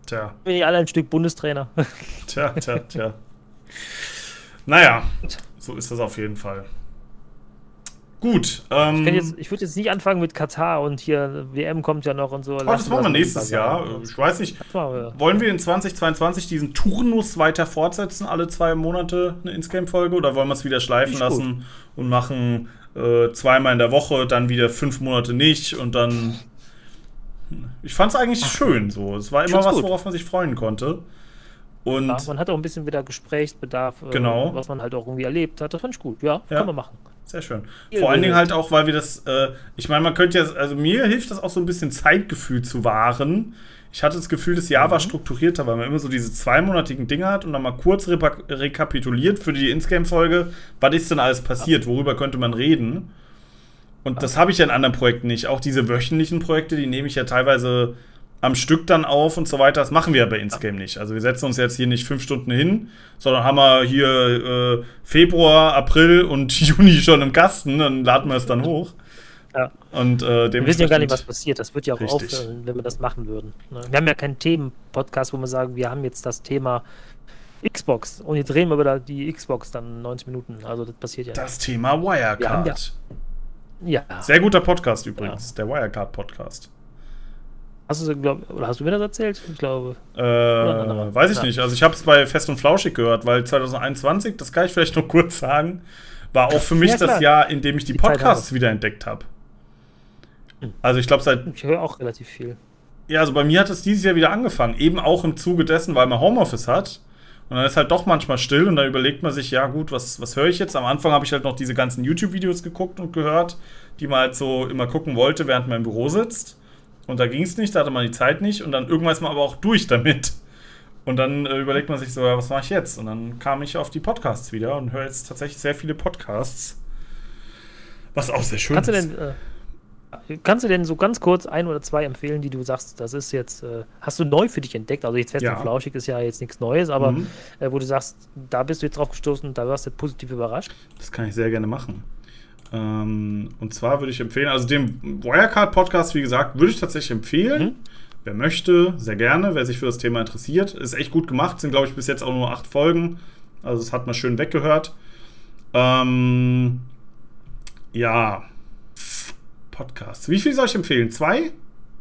tja, Sind wir nicht alle ein Stück Bundestrainer? tja, tja, tja. Naja, so ist das auf jeden Fall. Gut. Ähm, Ich, jetzt- ich würde jetzt nicht anfangen mit Katar und hier WM kommt ja noch und so. oh, das machen wir nächstes Jahr. Ich weiß nicht, wir. wollen wir in 2022 diesen Turnus weiter fortsetzen, alle zwei Monate eine Inscame-Folge, oder wollen wir es wieder schleifen gut. lassen und machen äh, zweimal in der Woche, dann wieder fünf Monate nicht und dann. Ich fand es eigentlich schön so. Es war immer was, worauf man sich freuen konnte. Und ja, man hat auch ein bisschen wieder Gesprächsbedarf, äh, genau. was man halt auch irgendwie erlebt hat. Das fand ich gut. Ja, ja. kann man machen. Sehr schön. Vor allen Dingen halt auch, weil wir das, äh, ich meine, man könnte ja, also mir hilft das auch so ein bisschen Zeitgefühl zu wahren. Ich hatte das Gefühl, das Jahr war mhm. strukturierter, weil man immer so diese zweimonatigen Dinge hat und dann mal kurz rekapituliert für die Inscame-Folge, was ist denn alles passiert, worüber könnte man reden. Und das habe ich ja in anderen Projekten nicht. Auch diese wöchentlichen Projekte, die nehme ich ja teilweise am Stück dann auf und so weiter. Das machen wir ja bei Inscame nicht. Also wir setzen uns jetzt hier nicht fünf Stunden hin, sondern haben wir hier äh, Februar, April und Juni schon im Kasten, dann laden wir es dann hoch. Ja. Und, äh, wir wissen ja gar nicht, was passiert. Das wird ja auch richtig. aufhören, wenn wir das machen würden. Ne? Wir haben ja keinen Themen-Podcast, wo wir sagen, wir haben jetzt das Thema Xbox und jetzt reden wir über die Xbox dann 90 Minuten. Also das passiert ja. Das nicht. Thema Wirecard. Ja, ja. Sehr guter Podcast übrigens, ja. der Wirecard-Podcast. Hast du, glaub, oder hast du mir das erzählt? Ich glaube. Äh, weiß ich nicht. Also ich habe es bei Fest und Flauschig gehört, weil 2021, das kann ich vielleicht noch kurz sagen, war auch für mich ja, das Jahr, in dem ich die, die Podcasts wiederentdeckt habe. Hm. Also ich glaube seit. Ich höre auch relativ viel. Ja, also bei mir hat es dieses Jahr wieder angefangen. Eben auch im Zuge dessen, weil man Homeoffice hat. Und dann ist halt doch manchmal still und dann überlegt man sich, ja gut, was, was höre ich jetzt? Am Anfang habe ich halt noch diese ganzen YouTube-Videos geguckt und gehört, die man halt so immer gucken wollte, während man im Büro sitzt. Und da ging es nicht, da hatte man die Zeit nicht und dann irgendwann ist man aber auch durch damit. Und dann äh, überlegt man sich so, ja, was mache ich jetzt? Und dann kam ich auf die Podcasts wieder und höre jetzt tatsächlich sehr viele Podcasts. Was auch sehr schön kannst ist. Du denn, äh, kannst du denn so ganz kurz ein oder zwei empfehlen, die du sagst, das ist jetzt, äh, hast du neu für dich entdeckt? Also jetzt Fest ja. und Flauschig ist ja jetzt nichts Neues, aber mhm. Äh, wo du sagst, da bist du jetzt drauf gestoßen, da warst du positiv überrascht? Das kann ich sehr gerne machen. Ähm, und zwar würde ich empfehlen, also den Wirecard-Podcast, wie gesagt, würde ich tatsächlich empfehlen. Mhm. Wer möchte, sehr gerne. Wer sich für das Thema interessiert, ist echt gut gemacht. Sind, glaube ich, bis jetzt auch nur acht Folgen. Also, das hat man schön weggehört. Ähm, ja. Podcast. Wie viel soll ich empfehlen? Zwei?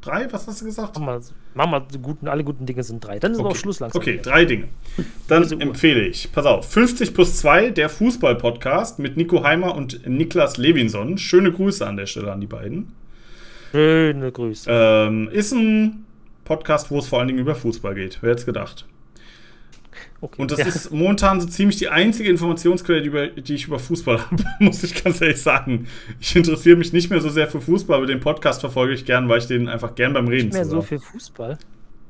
Drei? Was hast du gesagt? Mach mal, mach mal guten, alle guten Dinge sind drei. Dann ist okay. auch Schluss langsam. Okay, drei Dinge. Dann empfehle ich, pass auf, 50 plus 2, der Fußball-Podcast mit Nico Heimer und Niklas Levinson. Schöne Grüße an der Stelle an die beiden. Schöne Grüße. Ähm, ist ein Podcast, wo es vor allen Dingen über Fußball geht. Wer hätte es gedacht? Okay. Und das ja. ist momentan so ziemlich die einzige Informationsquelle, die, über, die ich über Fußball habe, muss ich ganz ehrlich sagen. Ich interessiere mich nicht mehr so sehr für Fußball, aber den Podcast verfolge ich gern, weil ich den einfach gern beim Reden Nicht mehr so für Fußball?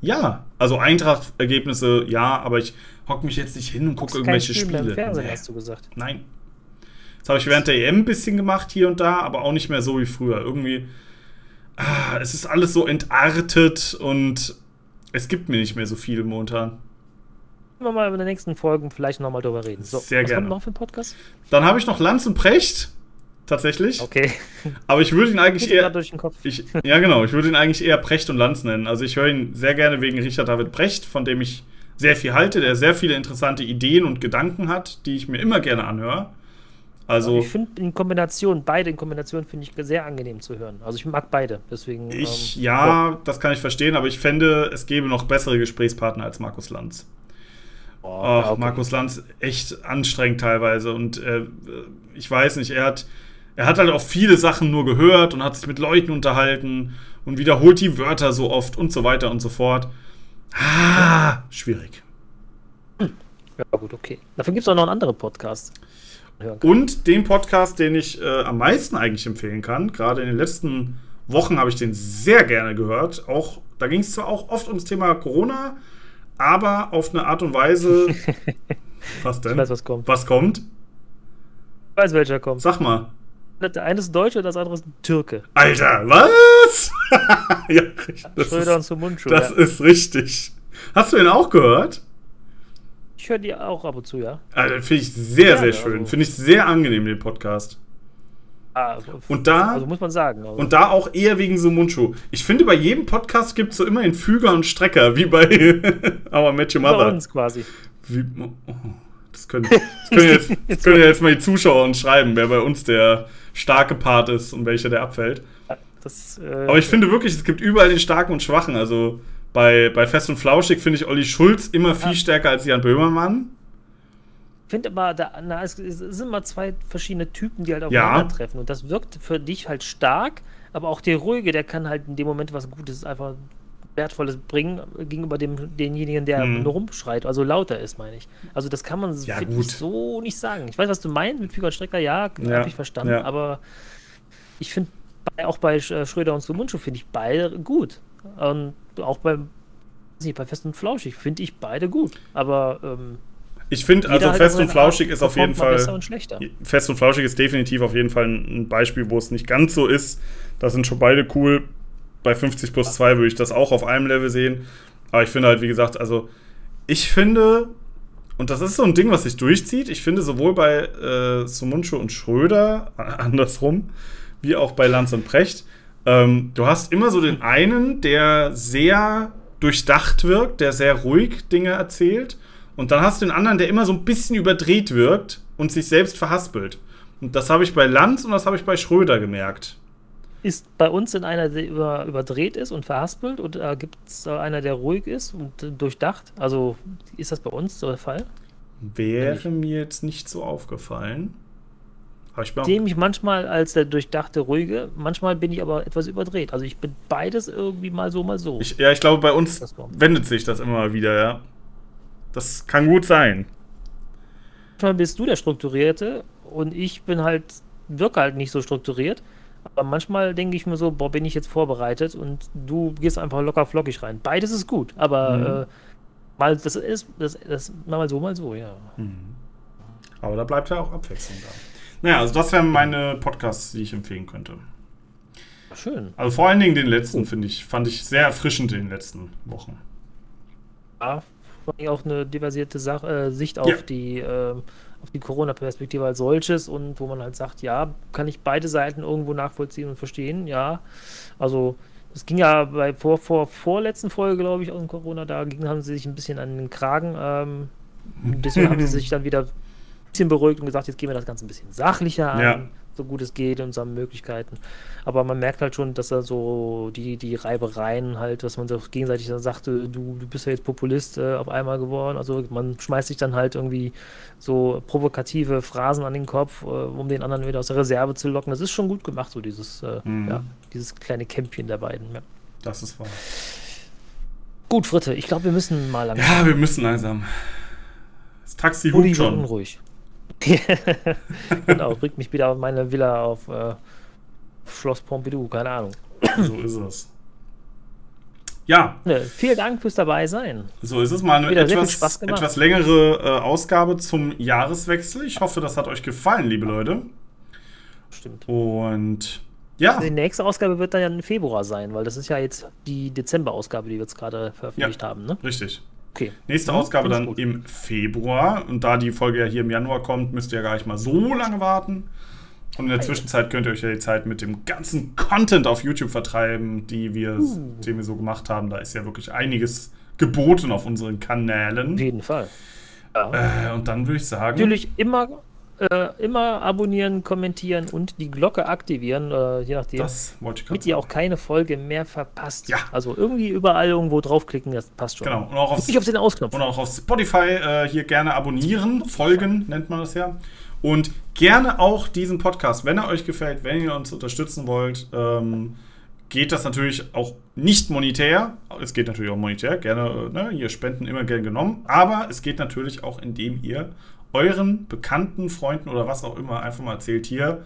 Ja, also Eintracht-Ergebnisse, ja, aber ich hocke mich jetzt nicht hin und gucke irgendwelche Spiel Spiele. Fernsehen, nee. hast du gesagt. Nein. Das habe ich während der EM ein bisschen gemacht, hier und da, aber auch nicht mehr so wie früher. Irgendwie, ah, es ist alles so entartet und es gibt mir nicht mehr so viel momentan wir mal in den nächsten Folgen vielleicht nochmal drüber reden. So, Sehr was gerne. kommt noch für einen Podcast? Dann habe ich noch Lanz und Precht. Tatsächlich. Okay. Aber ich würde ihn eigentlich eher. Durch den Kopf. Ich, ja, genau. Ich würde ihn eigentlich eher Precht und Lanz nennen. Also ich höre ihn sehr gerne wegen Richard David Precht, von dem ich sehr viel halte, der sehr viele interessante Ideen und Gedanken hat, die ich mir immer gerne anhöre. Also, ich finde in Kombination, beide in Kombination finde ich sehr angenehm zu hören. Also ich mag beide, deswegen. Ich, ähm, ja, oh. das kann ich verstehen, aber ich fände, es gäbe noch bessere Gesprächspartner als Markus Lanz. Oh, Ach, okay. Markus Lanz echt anstrengend teilweise und äh, ich weiß nicht, er hat er hat halt auch viele Sachen nur gehört und hat sich mit Leuten unterhalten und wiederholt die Wörter so oft und so weiter und so fort. Ah, schwierig. Ja, gut, okay. Dafür gibt es auch noch einen anderen Podcast. Und den Podcast, den ich äh, am meisten eigentlich empfehlen kann, gerade in den letzten Wochen habe ich den sehr gerne gehört. Auch, da ging es zwar auch oft ums Thema Corona, aber auf eine Art und Weise. was denn? Ich weiß, was kommt. Was kommt? Ich weiß, welcher kommt. Sag mal. Der eine ist Deutsche, das andere ist ein Türke. Alter, was? ja, das Schröder ist, und Mundschuh, Das ja. ist richtig. Hast du ihn auch gehört? Ich höre die auch ab und zu, ja. Alter, finde ich sehr, ja, sehr schön. Also. Finde ich sehr angenehm, den Podcast. Ah, und da, also muss man sagen. Also. Und da auch eher wegen so Mundschuh. Ich finde, bei jedem Podcast gibt es so immer einen Füger und Strecker, wie bei Our Met Your Mother. Bei uns quasi. Wie, oh, das können, das können, jetzt, das können jetzt mal die Zuschauer uns schreiben, wer bei uns der starke Part ist und welcher der abfällt. Das, äh, Aber ich finde wirklich, es gibt überall den Starken und Schwachen. Also bei, bei Fest und Flauschig finde ich Olli Schulz immer viel ja. stärker als Jan Böhmermann. Finde aber, da, na, es, es sind immer zwei verschiedene Typen, die halt Ja. aufeinandertreffen. Und das wirkt für dich halt stark, aber auch der Ruhige, der kann halt in dem Moment was Gutes, einfach Wertvolles bringen gegenüber dem, denjenigen, der nur rumschreit, also lauter ist, meine ich. Also das kann man, Ja, ich, so nicht sagen. Ich weiß, was du meinst mit Figur und Strecker, ja, Ja, habe ich verstanden, ja. aber ich finde bei, auch bei Sch- Schröder und Sumunchu finde ich beide gut. Und auch weiß nicht, bei Fest und Flauschig finde ich beide gut. Aber ähm, Ich finde, also halt Fest und Flauschig ist auf jeden Fall. und. Fest und Flauschig ist definitiv auf jeden Fall ein Beispiel, wo es nicht ganz so ist. Da sind schon beide cool. Bei 50 plus 2 würde ich das auch auf einem Level sehen. Aber ich finde halt, wie gesagt, also ich finde, und das ist so ein Ding, was sich durchzieht, ich finde sowohl bei äh, Sumunchu und Schröder, äh, andersrum, wie auch bei Lanz und Precht, ähm, du hast immer so den einen, der sehr durchdacht wirkt, der sehr ruhig Dinge erzählt. Und dann hast du den anderen, der immer so ein bisschen überdreht wirkt und sich selbst verhaspelt. Und das habe ich bei Lanz und das habe ich bei Schröder gemerkt. Ist bei uns denn einer, der über, überdreht ist und verhaspelt? Oder gibt es einer, der ruhig ist und äh, durchdacht? Also ist das bei uns so der Fall? Wäre mir jetzt nicht so aufgefallen. Aber ich sehe mich manchmal als der durchdachte, ruhige, manchmal bin ich aber etwas überdreht. Also ich bin beides irgendwie mal so, mal so. ich, ja, ich glaube, bei uns wendet sich das immer mal wieder, ja. Das kann gut sein. manchmal bist du der Strukturierte und ich bin halt, wirke halt nicht so strukturiert. Aber manchmal denke ich mir so, boah, bin ich jetzt vorbereitet und du gehst einfach locker flockig rein. Beides ist gut, aber Mhm. äh, mal das ist das, das mal so, mal so, ja. Aber da bleibt ja auch Abwechslung da. Naja, also das wären meine Podcasts, die ich empfehlen könnte. Schön. Also vor allen Dingen den letzten, finde ich, fand ich sehr erfrischend in den letzten Wochen. Ja, auch eine diversierte Sache, äh, Sicht auf Ja. die, auf die Corona-Perspektive als solches und wo man halt sagt, ja, kann ich beide Seiten irgendwo nachvollziehen und verstehen, ja. Also es ging ja bei vor, vor vorletzten Folge, glaube ich, aus dem Corona, da ging, haben sie sich ein bisschen an den Kragen. Ähm, deswegen haben sie sich dann wieder ein bisschen beruhigt und gesagt, jetzt gehen wir das Ganze ein bisschen sachlicher an, Ja. So gut es geht in unseren Möglichkeiten. Aber man merkt halt schon, dass da so die, die Reibereien halt, dass man so gegenseitig dann sagte, du, du bist ja jetzt Populist äh, auf einmal geworden. Also man schmeißt sich dann halt irgendwie so provokative Phrasen an den Kopf, äh, um den anderen wieder aus der Reserve zu locken. Das ist schon gut gemacht, so dieses, äh, Mhm. ja, dieses kleine Kämpfchen der beiden. Ja. Das ist wahr. Gut, Fritte, ich glaube, wir müssen mal langsam. Ja, wir müssen langsam. Das Taxi hupt schon. unruhig. genau, bringt mich wieder auf meine Villa auf äh, Schloss Pompidou, keine Ahnung. So ist es. Ja, Ne, vielen Dank fürs dabei sein. so ist es mal eine etwas, etwas längere äh, Ausgabe zum Jahreswechsel. Ich hoffe, das hat euch gefallen, liebe Leute. Stimmt. Und ja, Die nächste Ausgabe wird dann ja im Februar sein, weil das ist ja jetzt die Dezember-Ausgabe, die wir jetzt gerade veröffentlicht Ja. haben, ne? richtig. Okay. Nächste Ja, Ausgabe dann gut. im Februar. Und da die Folge ja hier im Januar kommt, müsst ihr ja gar nicht mal so lange warten. Und in der Ei. Zwischenzeit könnt ihr euch ja die Zeit mit dem ganzen Content auf YouTube vertreiben, die wir, Uh. den wir so gemacht haben. Da ist ja wirklich einiges geboten auf unseren Auf Kanälen. jeden Fall. Ja. Äh, und dann würde ich sagen, Natürlich immer, äh, immer abonnieren, kommentieren und die Glocke aktivieren, äh, je nachdem. das wollte ich damit ihr auch keine Folge mehr verpasst. Ja. Also irgendwie überall irgendwo draufklicken, das passt schon. Genau. Und auch auf, nicht auf den Ausknopf. und auch auf Spotify äh, hier gerne abonnieren, folgen, nennt man das ja. Und gerne auch diesen Podcast, wenn er euch gefällt, wenn ihr uns unterstützen wollt, ähm, geht das natürlich auch nicht monetär. Es geht natürlich auch monetär, gerne, äh, ne, ihr Spenden immer gern genommen. Aber es geht natürlich auch, indem ihr euren Bekannten, Freunden oder was auch immer einfach mal erzählt hier.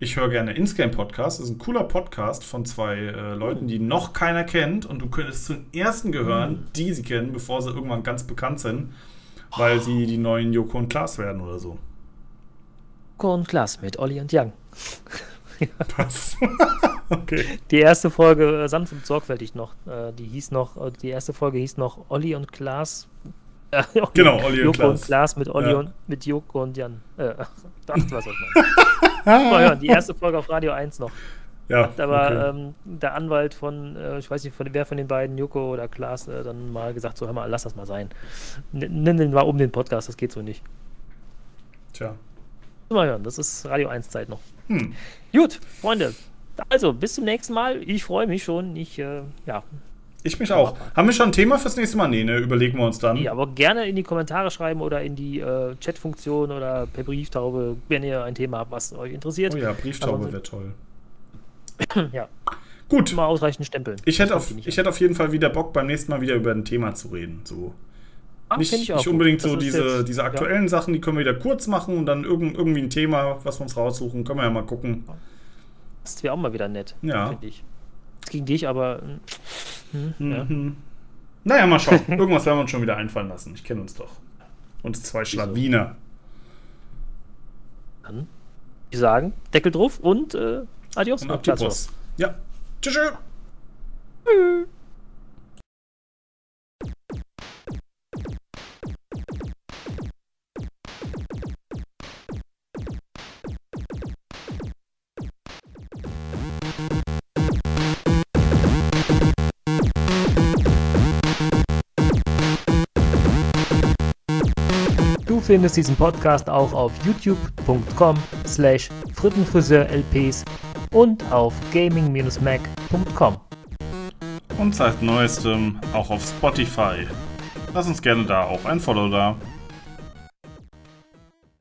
Ich höre gerne Inscame Podcast. Das ist ein cooler Podcast von zwei äh, Leuten, die noch keiner kennt. Und du könntest zu den ersten gehören, die sie kennen, bevor sie irgendwann ganz bekannt sind, weil sie die neuen Joko und Klaas werden oder so. Joko und Glas mit Olli und Young. Was? okay. Die erste Folge äh, sanft und sorgfältig noch. Äh, die hieß noch, äh, die erste Folge hieß noch Olli und Klaas. Äh, Olli- Genau, Olli und Joko Klaas. und Klaas mit Olli Ja. und mit Joko und Jan. Äh, weißt, was meine. Mal hören, die erste Folge auf Radio 1 noch. Ja, Da war okay. ähm, der Anwalt von, äh, ich weiß nicht, von, wer von den beiden, Joko oder Klaas, äh, dann mal gesagt, so hör mal, lass das mal sein. N nimm den mal um den Podcast, das geht so nicht. Tja. Mal hören, das ist Radio 1 Zeit noch. Hm. Gut, Freunde. Also, bis zum nächsten Mal. Ich freue mich schon. Ich, äh, ja, Ich mich auch. Haben wir schon ein Thema fürs nächste Mal? Nee, ne, überlegen wir uns dann. Nee, aber gerne in die Kommentare schreiben oder in die äh, Chatfunktion oder per Brieftaube, wenn ihr ein Thema habt, was euch interessiert. Oh ja, Brieftaube wäre toll. ja. Gut. Mal ausreichend stempeln. Ich hätte, auf, ich hätte auf jeden Fall wieder Bock, beim nächsten Mal wieder über ein Thema zu reden. So. Ah, nicht, nicht unbedingt so diese, jetzt- diese aktuellen Sachen, die können wir wieder kurz machen und dann irgend, irgendwie ein Thema, was wir uns raussuchen, können wir ja mal gucken. Das wäre auch mal wieder nett, Ja. finde ich. Gegen dich, aber. hm, hm, ja. Mhm. Naja, mal schauen. Irgendwas werden wir uns schon wieder einfallen lassen. Ich kenne uns doch. Uns zwei Schlawiner. Dann, ich sagen, Deckel drauf und äh, adios. Und ab die. Post. Ja. Tschüss. tschüss. Du findest diesen Podcast auch auf youtube.com slash frittenfriseurlps und auf gaming-mac.com. Und seit neuestem auch auf Spotify. Lass uns gerne da auch ein Follow da.